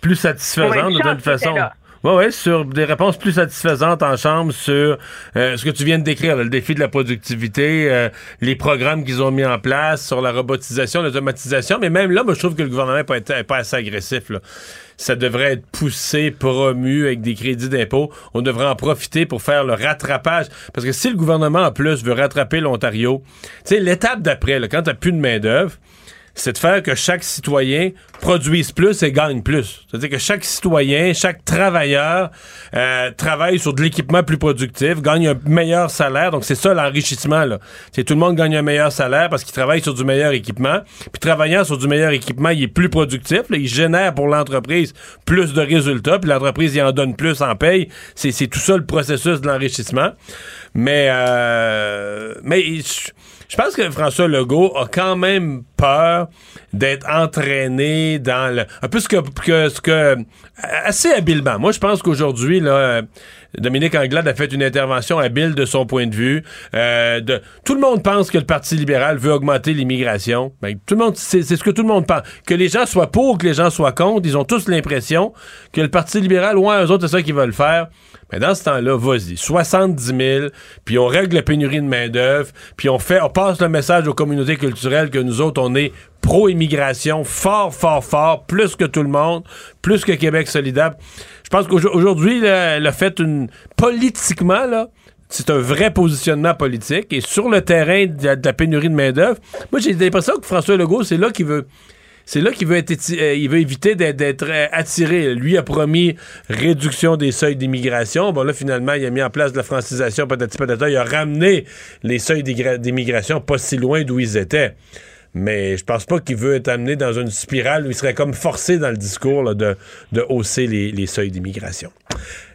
plus satisfaisantes Ouais, de toute façon. là. Oui, oui, sur des réponses plus satisfaisantes en chambre sur euh, ce que tu viens de décrire, le défi de la productivité, euh, les programmes qu'ils ont mis en place sur la robotisation, l'automatisation. Mais même là, moi, je trouve que le gouvernement n'est pas, assez agressif. Là. Ça devrait être poussé, promu avec des crédits d'impôt. On devrait en profiter pour faire le rattrapage. Parce que si le gouvernement, en plus, veut rattraper l'Ontario, tu sais, l'étape d'après, quand tu plus de main-d'œuvre, c'est de faire que chaque citoyen produise plus et gagne plus. C'est-à-dire que chaque citoyen, chaque travailleur euh, travaille sur de l'équipement plus productif, gagne un meilleur salaire. Donc c'est ça l'enrichissement. C'est tout le monde gagne un meilleur salaire parce qu'il travaille sur du meilleur équipement. Puis travaillant sur du meilleur équipement, il est plus productif. il génère pour l'entreprise plus de résultats. Puis l'entreprise il en donne plus en paye. C'est tout ça le processus de l'enrichissement. Mais euh, mais je pense que François Legault a quand même peur d'être entraîné dans le un peu ce que, que- ce que assez habilement. Moi, je pense qu'aujourd'hui là, Dominique Anglade a fait une intervention habile de son point de vue. Euh, de, tout le monde pense que le Parti libéral veut augmenter l'immigration. Ben, tout le monde, c'est ce que tout le monde pense. Que les gens soient pour, que les gens soient contre, ils ont tous l'impression que le Parti libéral, ouais, eux autres, c'est ça qu'ils veulent faire. Mais dans ce temps-là, vas-y, 70 000, puis on règle la pénurie de main-d'œuvre, puis on fait, on passe le message aux communautés culturelles que nous autres, on est pro-immigration, fort, fort, fort, plus que tout le monde, plus que Québec solidaire. Je pense qu'aujourd'hui, le fait une. Politiquement, là, c'est un vrai positionnement politique. Et sur le terrain de la, pénurie de main-d'œuvre, moi, j'ai l'impression que François Legault, c'est là qu'il veut c'est là qu'il veut, être, euh, veut éviter d'être euh, attiré. Lui a promis réduction des seuils d'immigration. Bon, là, finalement, il a mis en place de la francisation, peut-être, peut-être. Il a ramené les seuils d'immigration pas si loin d'où ils étaient. Mais je pense pas qu'il veut être amené dans une spirale où il serait comme forcé dans le discours de, de, hausser les, les seuils d'immigration.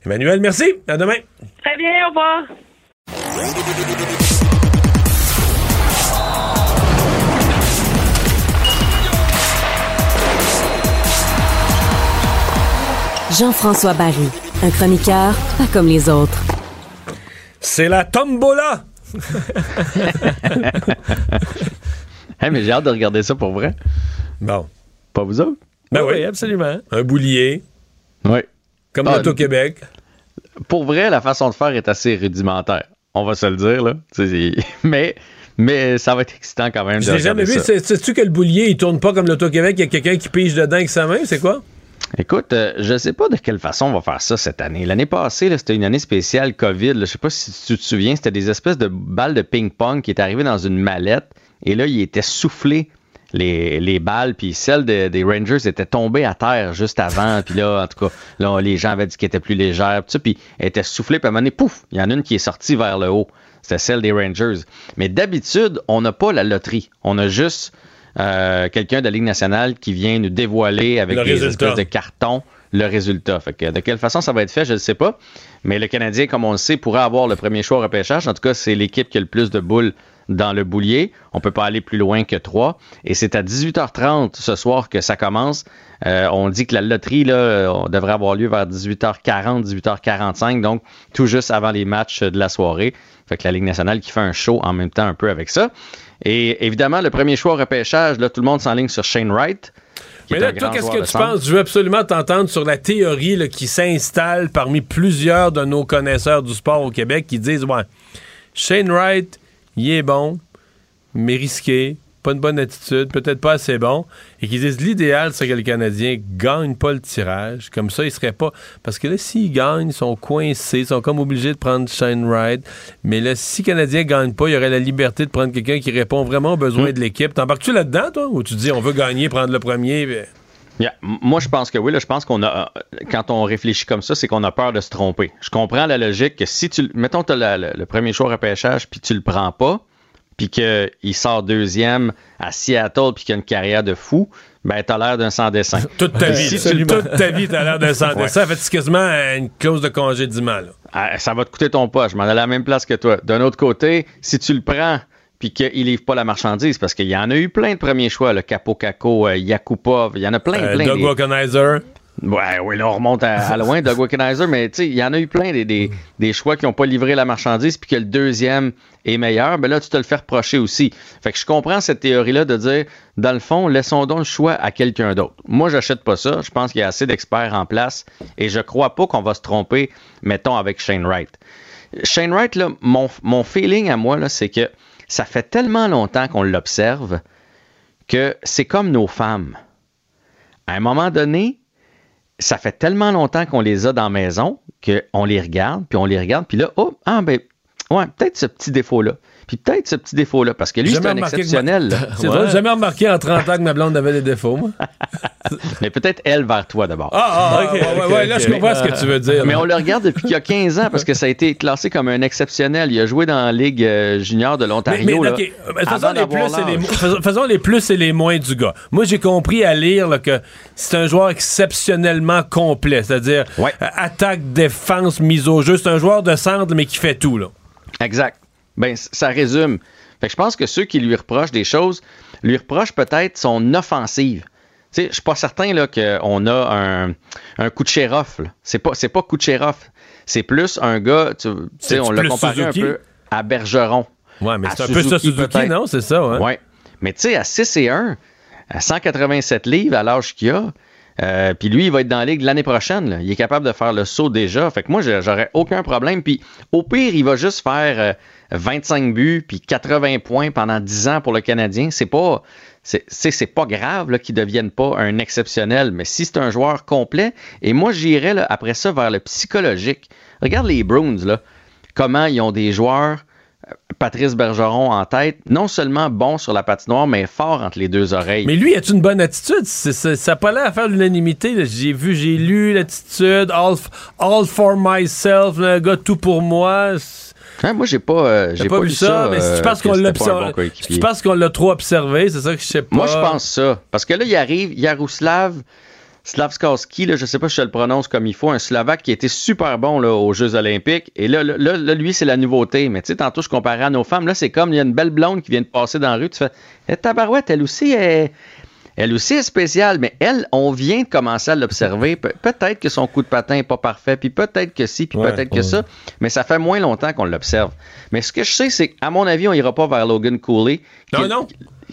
Emmanuel, merci. À demain. Très bien, au revoir. Jean-François Barry, un chroniqueur pas comme les autres. C'est la tombola! (laughs) hey, mais j'ai hâte de regarder ça pour vrai. Bon. Pas vous autres? Ben oui, absolument. Un boulier. Oui. Comme ah, l'Auto-Québec. Pour vrai, la façon de faire est assez rudimentaire. On va se le dire, là. (laughs) mais mais ça va être excitant quand même. J'ai jamais vu. Sais-tu que le boulier, il tourne pas comme l'Auto-Québec, il y a quelqu'un qui pige dedans avec sa main, c'est quoi? Écoute, euh, je ne sais pas de quelle façon on va faire ça cette année. L'année passée, c'était une année spéciale COVID. Je ne sais pas si tu te souviens, c'était des espèces de balles de ping-pong qui étaient arrivées dans une mallette. Et là, il était soufflé les, balles, puis celles des Rangers étaient tombées à terre juste avant. Puis là, en tout cas, là, les gens avaient dit qu'elles étaient plus légères. Puis, puis elles étaient soufflées, puis à un moment donné, pouf, il y en a une qui est sortie vers le haut. C'était celle des Rangers. Mais d'habitude, on n'a pas la loterie. On a juste euh, quelqu'un de la Ligue nationale qui vient nous dévoiler avec des espèces de cartons le résultat. Fait que de quelle façon ça va être fait, je ne sais pas. Mais le Canadien, comme on le sait, pourrait avoir le premier choix au repêchage. En tout cas, c'est l'équipe qui a le plus de boules dans le boulier. On peut pas aller plus loin que trois. Et c'est à 18h30 ce soir que ça commence. Euh, on dit que la loterie là, devrait avoir lieu vers 18h40, 18h45, donc tout juste avant les matchs de la soirée. Fait que la Ligue nationale qui fait un show en même temps un peu avec ça. Et évidemment, le premier choix au repêchage, là, tout le monde s'enligne sur Shane Wright. Mais là, toi, qu'est-ce que tu penses? Je veux absolument t'entendre sur la théorie qui s'installe parmi plusieurs de nos connaisseurs du sport au Québec qui disent Ouais, Shane Wright, il est bon, mais risqué, pas une bonne attitude, peut-être pas assez bon, et qu'ils disent l'idéal, c'est que le Canadien gagne pas le tirage. Comme ça, il serait pas. Parce que là, s'ils gagnent, ils sont coincés, ils sont comme obligés de prendre Shane Wright. Mais là, si le Canadien gagne pas, il y aurait la liberté de prendre quelqu'un qui répond vraiment aux besoins hmm. de l'équipe. T'embarques-tu là-dedans, toi, ou tu dis on veut gagner, prendre le premier? Moi, je pense que oui. Là, je pense qu'on a, quand on réfléchit comme ça, c'est qu'on a peur de se tromper. Je comprends la logique que si tu, mettons, tu as le, premier choix repêchage puis tu le prends pas, puis qu'il sort deuxième à Seattle, puis qu'il a une carrière de fou, ben, t'as l'air d'un sans-dessin. (laughs) toute ta vie, toute ta vie, t'as l'air d'un sans-dessin. Fait quasiment une clause de congédiement, là. Ah, ça va te coûter ton poche. Je m'en ai à la même place que toi. D'un autre côté, si tu le prends, puis qu'il livre pas la marchandise, parce qu'il y en a eu plein de premiers choix, le Capo Caco, euh, Yakupov, il y en a plein, euh, plein. Doug Wokenizer. Ouais, oui, là, on remonte à, (laughs) loin, Doug Wickenheiser, mais tu sais, il y en a eu plein des, des, choix qui n'ont pas livré la marchandise, puis que le deuxième est meilleur, mais là, tu te le fais reprocher aussi. Fait que je comprends cette théorie-là de dire, dans le fond, laissons donc le choix à quelqu'un d'autre. Moi, j'achète pas ça. Je pense qu'il y a assez d'experts en place, et je crois pas qu'on va se tromper, mettons, avec Shane Wright. Shane Wright, là, mon, mon feeling à moi, là, c'est que ça fait tellement longtemps qu'on l'observe que c'est comme nos femmes. À un moment donné, ça fait tellement longtemps qu'on les a dans la maison qu'on les regarde, puis on les regarde, puis là, oh, ah ben, ouais, peut-être ce petit défaut-là. Puis peut-être ce petit défaut-là, parce que lui, c'est un exceptionnel. (laughs) C'est ouais. jamais remarqué en 30 ans que ma blonde avait des défauts, moi. (laughs) mais peut-être elle vers toi d'abord. Ah, ah, ah ouais, ouais, là, je comprends ce que tu veux dire. Mais on le regarde depuis qu'il y a 15 ans, parce que ça a été classé comme un exceptionnel. Il a joué dans la Ligue euh, junior de l'Ontario. Mais, mais faisons, les plus et les, faisons les plus et les moins du gars. Moi, j'ai compris à lire là, que c'est un joueur exceptionnellement complet, c'est-à-dire euh, attaque, défense, mise au jeu. C'est un joueur de centre, mais qui fait tout. Là. Exact. Ben, ça résume. Fait que je pense que ceux qui lui reprochent des choses lui reprochent peut-être son offensive. sais, je suis pas certain là, qu'on a un, un coup de shérif. C'est pas, pas coup de shérif. C'est plus un gars, tu sais, on l'a comparé Suzuki? un peu à Bergeron. Ouais, mais c'est un peu ça, Suzuki, non? C'est ça, ouais. Ouais. Mais tu sais, à 6 et 1, à 187 livres à l'âge qu'il a, euh, puis lui, il va être dans la ligue l'année prochaine. Il est capable de faire le saut déjà. Fait que moi, j'aurais aucun problème. Puis au pire, il va juste faire euh, 25 buts puis 80 points pendant 10 ans pour le Canadien. C'est pas, c'est, pas grave qu'il ne devienne pas un exceptionnel. Mais si c'est un joueur complet, et moi, j'irais après ça vers le psychologique. Regarde les Bruins, là. Comment ils ont des joueurs Patrice Bergeron en tête, non seulement bon sur la patinoire, mais fort entre les deux oreilles. Mais lui, a une bonne attitude? Ça n'a pas l'air à faire l'unanimité. J'ai vu, j'ai lu l'attitude, all, all for myself, le gars tout pour moi. Hein, moi, j'ai pas, euh, j'ai pas, lu vu ça, mais si euh, tu penses qu'on l'a pas bon penses qu'on l'a trop observé, c'est ça que je sais pas. Moi, je pense ça. Parce que là, il arrive Yaroslav Slavskowski, là, je sais pas si je le prononce comme il faut, un Slovaque qui était super bon là, aux Jeux Olympiques. Et là, là, là, lui, c'est la nouveauté. Mais tu sais, tantôt, je comparais à nos femmes. Là, c'est comme il y a une belle blonde qui vient de passer dans la rue. Tu fais, eh, tabarouette, elle aussi est. Elle aussi est spéciale, mais elle, on vient de commencer à l'observer. Pe- peut-être que son coup de patin n'est pas parfait, puis peut-être que si, puis Ouais, peut-être que ça, mais ça fait moins longtemps qu'on l'observe. Mais ce que je sais, c'est qu'à mon avis, on ira pas vers Logan Cooley. Non, non.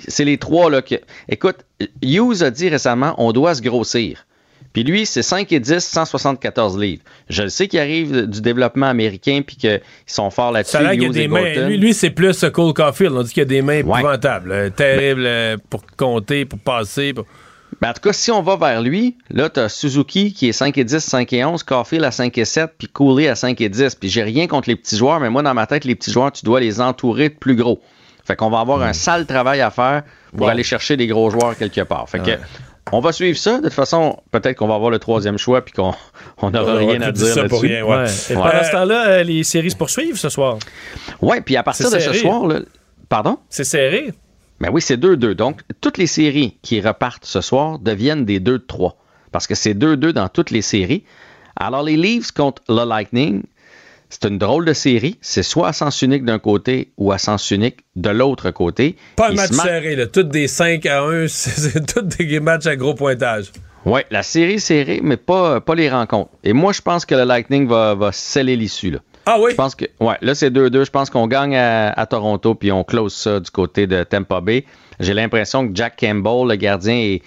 C'est les trois là que. Écoute, Hughes a dit récemment, on doit se grossir. Puis lui, c'est 5 et 10, 174 livres. Je le sais qu'il arrive du développement américain puis qu'ils sont forts là-dessus. Ça a l'air qu'il y a Hughes des mains. Lui, lui, c'est plus euh, Cole Caulfield. On dit qu'il y a des mains épouvantables, euh, terribles euh, pour compter, pour passer. pour- Ben, en tout cas, si on va vers lui, là, tu as Suzuki qui est 5 et 10, 5 et 11, Caulfield à 5 et 7, puis Cooley à 5 et 10. Puis j'ai rien contre les petits joueurs, mais moi, dans ma tête, les petits joueurs, tu dois les entourer de plus gros. Fait qu'on va avoir un sale travail à faire pour aller chercher des gros joueurs quelque part. Fait que, Ouais. On va suivre ça. De toute façon, peut-être qu'on va avoir le troisième choix puis qu'on (laughs) on n'aura rien à dire là-dessus. rien, ouais. Ouais. Et pendant ce temps-là, euh, les séries se poursuivent ce soir. Ouais, puis à partir de ce soir, là, pardon? C'est serré. Ben oui, c'est 2-2. Donc, toutes les séries qui repartent ce soir deviennent des 2-3. Parce que c'est 2-2 dans toutes les séries. Alors, les Leafs contre le Lightning, c'est une drôle de série. C'est soit à sens unique d'un côté ou à sens unique de l'autre côté. Pas un match serré, là. Toutes des 5 à 1, (laughs) c'est tous des matchs à gros pointage. Oui, la série serrée, mais pas, pas les rencontres. Et moi, je pense que le Lightning va, va sceller l'issue. là. Ah oui? Je pense que, ouais, là, c'est 2-2. Je pense qu'on gagne à, à Toronto, puis on close ça du côté de Tampa Bay. J'ai l'impression que Jack Campbell, le gardien, est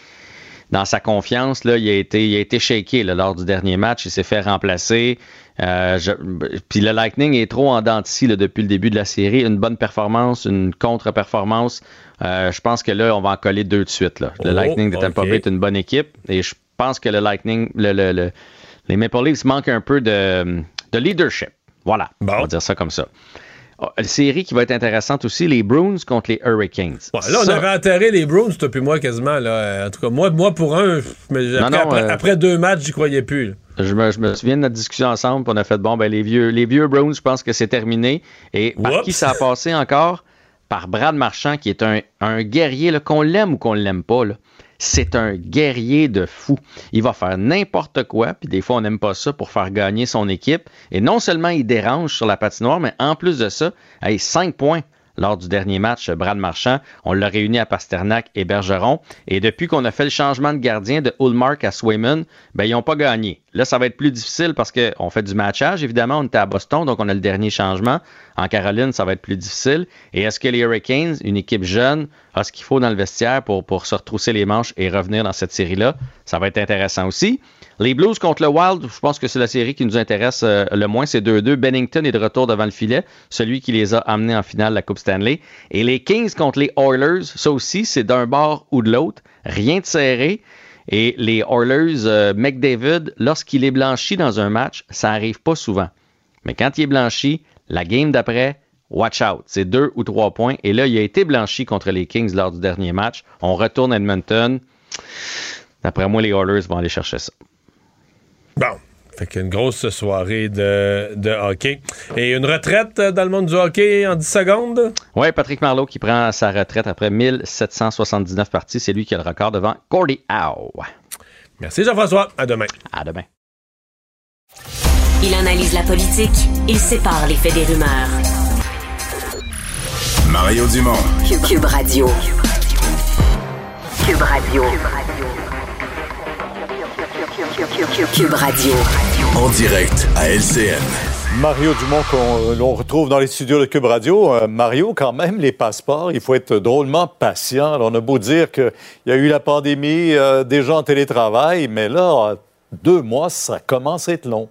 dans sa confiance. Là, il, a été, il a été shaké là, lors du dernier match. Il s'est fait remplacer. Euh, je- puis le Lightning est trop en dents depuis le début de la série. Une bonne performance, une contre-performance. Euh, je pense que là, on va en coller deux de suite. Là. Le Oh, Lightning de Tampa. Bay est une bonne équipe. Et je pense que le Lightning, le, le- le- les Maple Leafs manquent un peu de, de leadership. Voilà, on va dire ça comme ça. Oh, Une série qui va être intéressante aussi, les Bruins contre les Hurricanes. Ouais, là, on Ça- avait enterré les Bruins, toi puis moi, quasiment. Là. En tout cas, moi, moi pour un, mais Non, après, non, après, euh, après deux matchs, j'y croyais plus. là. Je me, je me souviens de notre discussion ensemble, on a fait bon, ben les vieux, les vieux Browns, je pense que c'est terminé. Et par qui ça a passé encore? Par Brad Marchand, qui est un, un guerrier, qu'on l'aime ou qu'on l'aime pas. là. C'est un guerrier de fou. Il va faire n'importe quoi, puis des fois on n'aime pas ça pour faire gagner son équipe. Et non seulement il dérange sur la patinoire, mais en plus de ça, hey, 5 points lors du dernier match, Brad Marchand. On l'a réuni à Pasternak et Bergeron. Et depuis qu'on a fait le changement de gardien de Ullmark à Swayman, ben, ils n'ont pas gagné. Là, ça va être plus difficile parce qu'on fait du matchage. Évidemment, on était à Boston, donc on a le dernier changement. En Caroline, ça va être plus difficile. Et est-ce que les Hurricanes, une équipe jeune, a ce qu'il faut dans le vestiaire pour, pour se retrousser les manches et revenir dans cette série-là? Ça va être intéressant aussi. Les Blues contre le Wild, je pense que c'est la série qui nous intéresse euh, le moins. C'est 2-2. Bennington est de retour devant le filet, celui qui les a amenés en finale de la Coupe Stanley. Et les Kings contre les Oilers, ça aussi, c'est d'un bord ou de l'autre. Rien de serré. Et les Oilers, euh, McDavid, lorsqu'il est blanchi dans un match, ça arrive pas souvent. Mais quand il est blanchi, la game d'après, watch out. C'est deux ou trois points. Et là, il a été blanchi contre les Kings lors du dernier match. On retourne à Edmonton. D'après moi, les Oilers vont aller chercher ça. Bon. Fait qu'une grosse soirée de, de hockey. Et une retraite euh, dans le monde du hockey en 10 secondes? Oui, Patrick Marleau qui prend sa retraite après 1779 parties. C'est lui qui a le record devant Cordy Howe. Merci Jean-François. À demain. À demain. Il analyse la politique, il sépare les faits des rumeurs. Mario Dumont. Cube Radio. Cube Radio. Cube Radio. En direct à LCN. Mario Dumont, qu'on l'on retrouve dans les studios de Cube Radio. Euh, Mario, quand même, les passeports, il faut être drôlement patient. Alors, on a beau dire qu'il y a eu la pandémie, euh, des gens en télétravail, mais là, deux mois, ça commence à être long.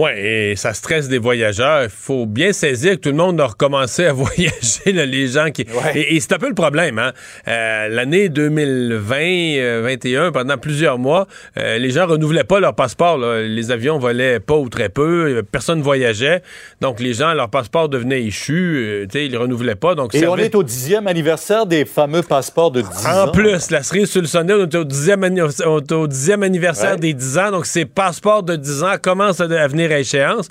Oui, et ça stresse des voyageurs. Il faut bien saisir que tout le monde a recommencé à (laughs) voyager, là, les gens qui... Et, et c'est un peu le problème. Hein? Euh, L'année 2020-2021, euh, pendant plusieurs mois, euh, les gens renouvelaient pas leur passeport. Là. Les avions volaient pas ou très peu. Personne ne voyageait. Donc, les gens, leur passeport devenait échu. Ils ne renouvelaient pas. Donc, et on avait- est au dixième anniversaire des fameux passeports de 10 ans. En plus, la cerise sur le sonnet, on est au dixième, anni- on est au dixième anniversaire Ouais. des 10 ans, donc ces passeports de 10 ans commencent à, à à échéance.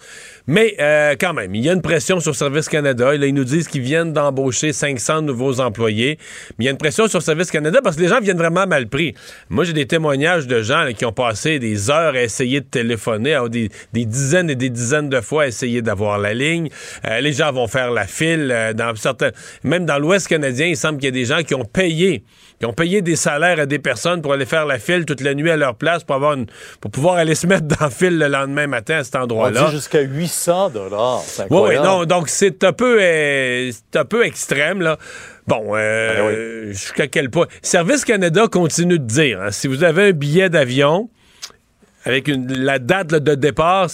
Mais euh, quand même, il y a une pression sur Service Canada. Ils nous disent qu'ils viennent d'embaucher 500 nouveaux employés. Mais il y a une pression sur Service Canada parce que les gens viennent vraiment mal pris. Moi, j'ai des témoignages de gens qui ont passé des heures à essayer de téléphoner, à des, dizaines et des dizaines de fois à essayer d'avoir la ligne. Euh, les gens vont faire la file. euh, dans même dans l'Ouest canadien, il semble qu'il y a des gens qui ont payé qui ont payé des salaires à des personnes pour aller faire la file toute la nuit à leur place pour, avoir une- pour pouvoir aller se mettre dans la file le lendemain matin à cet On endroit-là. dit jusqu'à 800 dollars. Oui, oui, non, donc c'est un peu euh, c'est un peu extrême, là. Bon, euh, jusqu'à quel point? Service Canada continue de dire, hein, si vous avez un billet d'avion, avec une- la date de départ,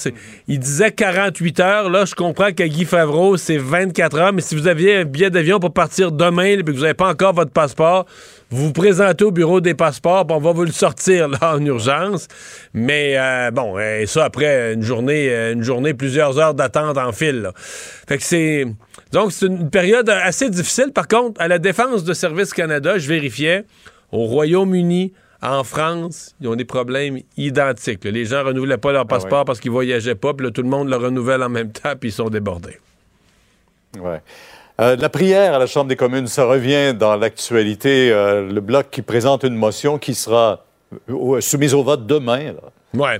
il disait 48 heures. Là, je comprends qu'à Guy Favreau, c'est 24 heures, mais si vous aviez un billet d'avion pour partir demain et que vous n'avez pas encore votre passeport, vous vous présentez au bureau des passeports, on va vous le sortir en urgence. Mais euh, bon, euh, et ça après une journée, euh, une journée, plusieurs heures d'attente en file. Fait que c'est. Donc, c'est une période assez difficile. Par contre, à la défense de Service Canada, je vérifiais, au Royaume-Uni, en France, ils ont des problèmes identiques. là. Les gens renouvelaient pas leur passeport parce qu'ils voyageaient pas, puis là, tout le monde le renouvelle en même temps, puis ils sont débordés. Ouais. Euh, la prière à la Chambre des communes, ça revient dans l'actualité. euh, le Bloc qui présente une motion qui sera euh, soumise au vote demain. Ouais.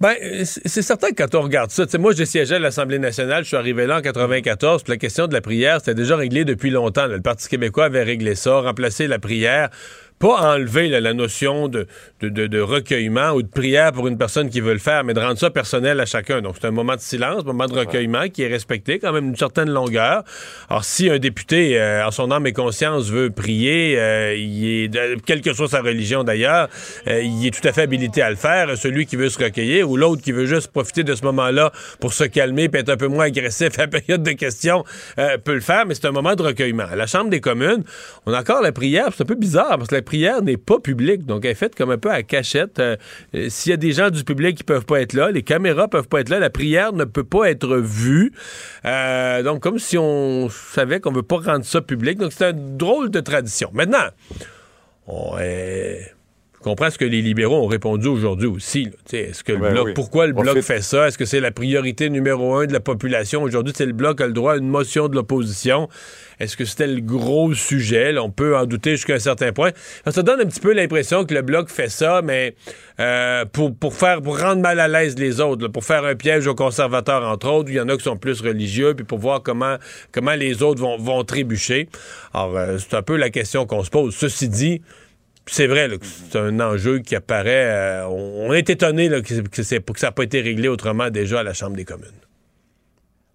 Ben, c'est certain que quand on regarde ça, tu sais, moi, j'ai siégé à l'Assemblée nationale, je suis arrivé là en 94, puis la question de la prière, c'était déjà réglé depuis longtemps. là. Le Parti québécois avait réglé ça, remplacé la prière, pas enlever là, la notion de, de, de- de recueillement ou de prière pour une personne qui veut le faire, mais de rendre ça personnel à chacun. Donc, c'est un moment de silence, un moment de recueillement qui est respecté, quand même une certaine longueur. Alors, si un député, euh, en son âme et conscience, veut prier, euh, il est, quelle que soit sa religion d'ailleurs, euh, il est tout à fait habilité à le faire. Celui qui veut se recueillir ou l'autre qui veut juste profiter de ce moment-là pour se calmer et être un peu moins agressif à la période de questions euh, peut le faire, mais c'est un moment de recueillement. À la Chambre des communes, on a encore la prière. C'est un peu bizarre parce que la prière n'est pas publique, donc elle est faite comme un peu à cachette. Euh, euh, S'il y a des gens du public qui peuvent pas être là, les caméras peuvent pas être là, la prière ne peut pas être vue. Euh, donc comme si on savait qu'on veut pas rendre ça public. Donc c'est une drôle de tradition. Maintenant, on est... Je comprends ce que les libéraux ont répondu aujourd'hui aussi. Est-ce que le Ben bloc, oui. pourquoi le bloc fait- ça? Est-ce que c'est la priorité numéro un de la population? Aujourd'hui, c'est le bloc qui a le droit à une motion de l'opposition. Est-ce que c'était le gros sujet? Là, on peut en douter jusqu'à un certain point. Ça, ça donne un petit peu l'impression que le bloc fait ça, mais euh, pour, pour faire pour rendre mal à l'aise les autres, là, pour faire un piège aux conservateurs, entre autres, où il y en a qui sont plus religieux, puis pour voir comment, comment les autres vont, vont trébucher. Alors, euh, c'est un peu la question qu'on se pose. Ceci dit, c'est vrai là, que c'est un enjeu qui apparaît. euh, on, est étonné là, que, que c'est- que ça n'a pas été réglé autrement déjà à la Chambre des communes.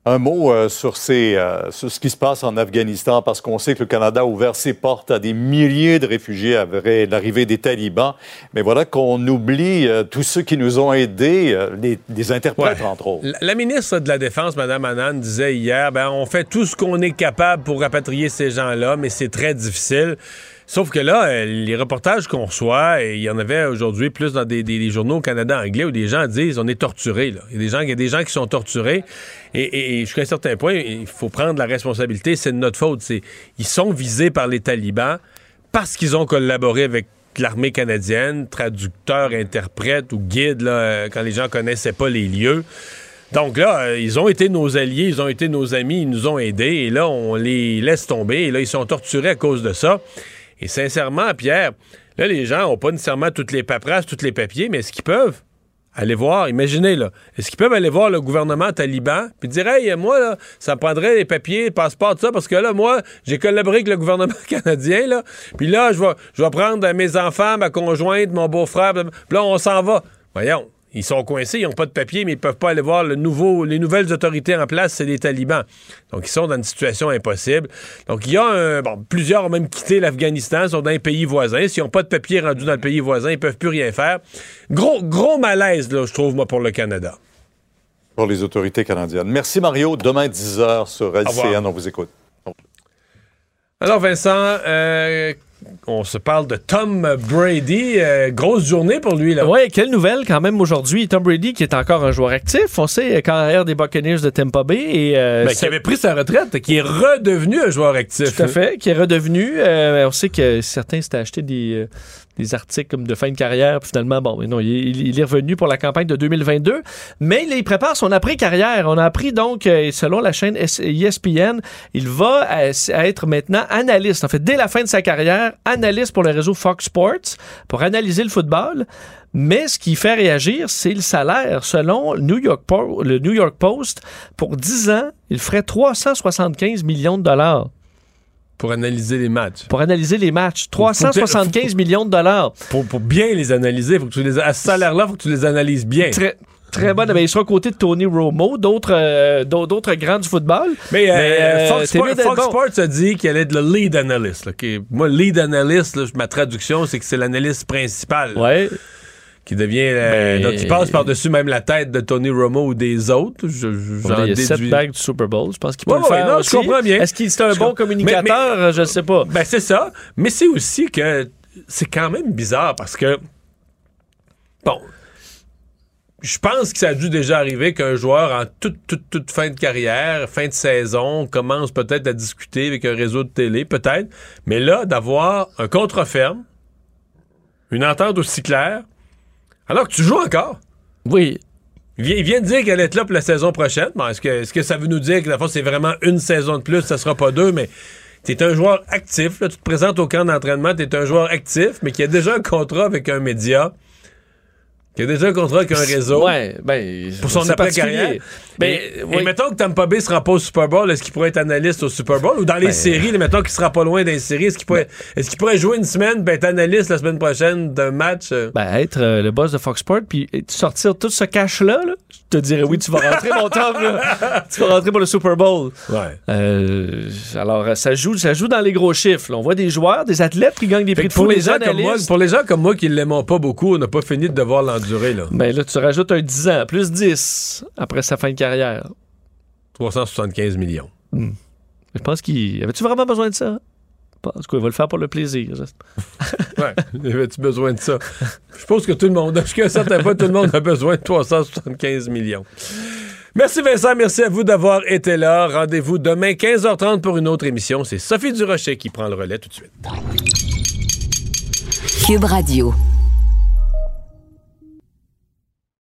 Un mot euh, sur, ces, euh, sur ce qui se passe en Afghanistan, parce qu'on sait que le Canada a ouvert ses portes à des milliers de réfugiés après l'arrivée des talibans. Mais voilà qu'on oublie euh, tous ceux qui nous ont aidés, les, les interprètes, Ouais. entre autres. La, la ministre de la Défense, Mme Annan, disait hier, ben, on fait tout ce qu'on est capable pour rapatrier ces gens-là, mais c'est très difficile. Sauf que là, euh, les reportages qu'on reçoit, et il y en avait aujourd'hui plus dans des, journaux au Canada anglais où des gens disent on est torturés. là. Il y a des gens, qui sont torturés. Et, jusqu'à un certain point, il faut prendre la responsabilité. C'est de notre faute. Ils sont visés par les talibans parce qu'ils ont collaboré avec l'armée canadienne, traducteurs, interprètes ou guides, euh, quand les gens connaissaient pas les lieux. Donc là, euh, ils ont été nos alliés, ils ont été nos amis, ils nous ont aidés, et là, on les laisse tomber, et là, ils sont torturés à cause de ça. Et sincèrement, Pierre, là, les gens n'ont pas nécessairement toutes les paperasses, tous les papiers, mais est-ce qu'ils peuvent aller voir, imaginez, là, est-ce qu'ils peuvent aller voir le gouvernement taliban puis dire, hey, moi, là, ça prendrait les papiers, passeport, tout ça, parce que là, moi, j'ai collaboré avec le gouvernement (laughs) canadien, là, puis là, je vais, je vais prendre mes enfants, ma conjointe, mon beau-frère, là, on s'en va. Voyons. Ils sont coincés, ils n'ont pas de papier, mais ils peuvent pas aller voir le nouveau, les nouvelles autorités en place, c'est les talibans. Donc, ils sont dans une situation impossible. Donc, il y a un, bon, plusieurs ont même quitté l'Afghanistan, sont dans un pays voisin. S'ils n'ont pas de papier rendu dans le pays voisin, ils peuvent plus rien faire. Gros, gros malaise, là, je trouve, moi, pour le Canada. Pour les autorités canadiennes. Merci, Mario. Demain, 10h sur LCN, on vous écoute. Alors, Vincent, euh, on se parle de Tom Brady. Euh, grosse journée pour lui. là. Oui, quelle nouvelle quand même aujourd'hui. Tom Brady qui est encore un joueur actif. On sait, carrière des Buccaneers de Tampa Bay. Et, euh, Ben, qui avait pris sa retraite, qui est redevenu un joueur actif. Tout à fait, qui est redevenu. euh, on sait que certains s'étaient acheté des, euh, des articles comme de fin de carrière. Finalement, bon, mais non, il, est revenu pour la campagne de 2022. Mais il prépare son après-carrière. On a appris donc, euh, selon la chaîne ESPN, il va euh, être maintenant analyste. En fait, dès la fin de sa carrière, analyste pour le réseau Fox Sports pour analyser le football. Mais ce qui fait réagir, c'est le salaire. Selon New York, le New York Post, pour 10 ans, il ferait 375 millions de dollars. Pour analyser les matchs. Pour analyser les matchs. Faut- faut- 375 faut- millions de dollars. Pour, pour bien les analyser, faut que tu les, à ce salaire-là, il faut que tu les analyses bien. Très, très bonne. Ben, il sera aux côtés de Tony Romo, d'autres euh, d'au- d'autres grands du football. Mais, euh, euh, Fox, Sport- Fox bon. Sports a dit qu'elle est le lead analyst. là, qui est- moi, lead analyst, là, ma traduction, c'est que c'est l'analyste principal. Ouais. Qui devient. euh, Ben- donc, il passe par-dessus même la tête de Tony Romo ou des autres. Je, je- il y a sept déduis. bagues du Super Bowl. Je pense qu'il peut Ouais, le ouais, faire non, aussi. je comprends bien. Est-ce qu'il est un Je bon communicateur? Mais- Je ne sais pas. Ben, c'est ça. Mais c'est aussi que c'est quand même bizarre parce que. Bon. Je pense que ça a dû déjà arriver qu'un joueur, en toute, toute, toute fin de carrière, fin de saison, commence peut-être à discuter avec un réseau de télé, peut-être. Mais là, d'avoir un contre-ferme, une entente aussi claire, alors que tu joues encore? Oui. Il vient, il vient de dire qu'elle est là pour la saison prochaine. Bon, est-ce, que, est-ce que ça veut nous dire que la fois c'est vraiment une saison de plus, ça sera pas deux, mais t'es un joueur actif. Là, tu te présentes au camp d'entraînement, t'es un joueur actif, mais qui a déjà un contrat avec un média, qui a déjà un contrat avec un réseau. Ouais, ben, Pour son après-carrière. particulier. Ben, et, oui. et mettons que Tampa Bay sera pas au Super Bowl, est-ce qu'il pourrait être analyste au Super Bowl? Ou dans les Ben, séries, là, mettons qu'il sera pas loin des séries, est-ce qu'il pourrait, est-ce qu'il pourrait jouer une semaine, ben être analyste la semaine prochaine d'un match? euh? Ben, être euh, le boss de Fox Sports, puis euh, sortir tout ce cash-là, là, je te dirais oui, tu vas rentrer, mon Tom. là. (laughs) tu vas rentrer pour le Super Bowl. Ouais. Euh, alors, ça joue, ça joue dans les gros chiffres. là. On voit des joueurs, des athlètes qui gagnent des prix de fou, pour, les gens comme moi, analystes. pour les gens comme moi qui ne l'aiment pas beaucoup, on n'a pas fini de devoir l'endurer. Là. Ben là, tu rajoutes un 10 ans, plus 10 après sa fin de carrière. 375 millions. Je pense qu'il. Avais-tu vraiment besoin de ça? En tout cas, il va le faire pour le plaisir. (laughs) Ouais. Avais-tu besoin de ça? Je pense que tout le monde, jusqu'à un certain point, tout le monde a besoin de 375 millions? Merci Vincent, merci à vous d'avoir été là. Rendez-vous demain 15h30 pour une autre émission. C'est Sophie Durocher qui prend le relais tout de suite. Cube Radio.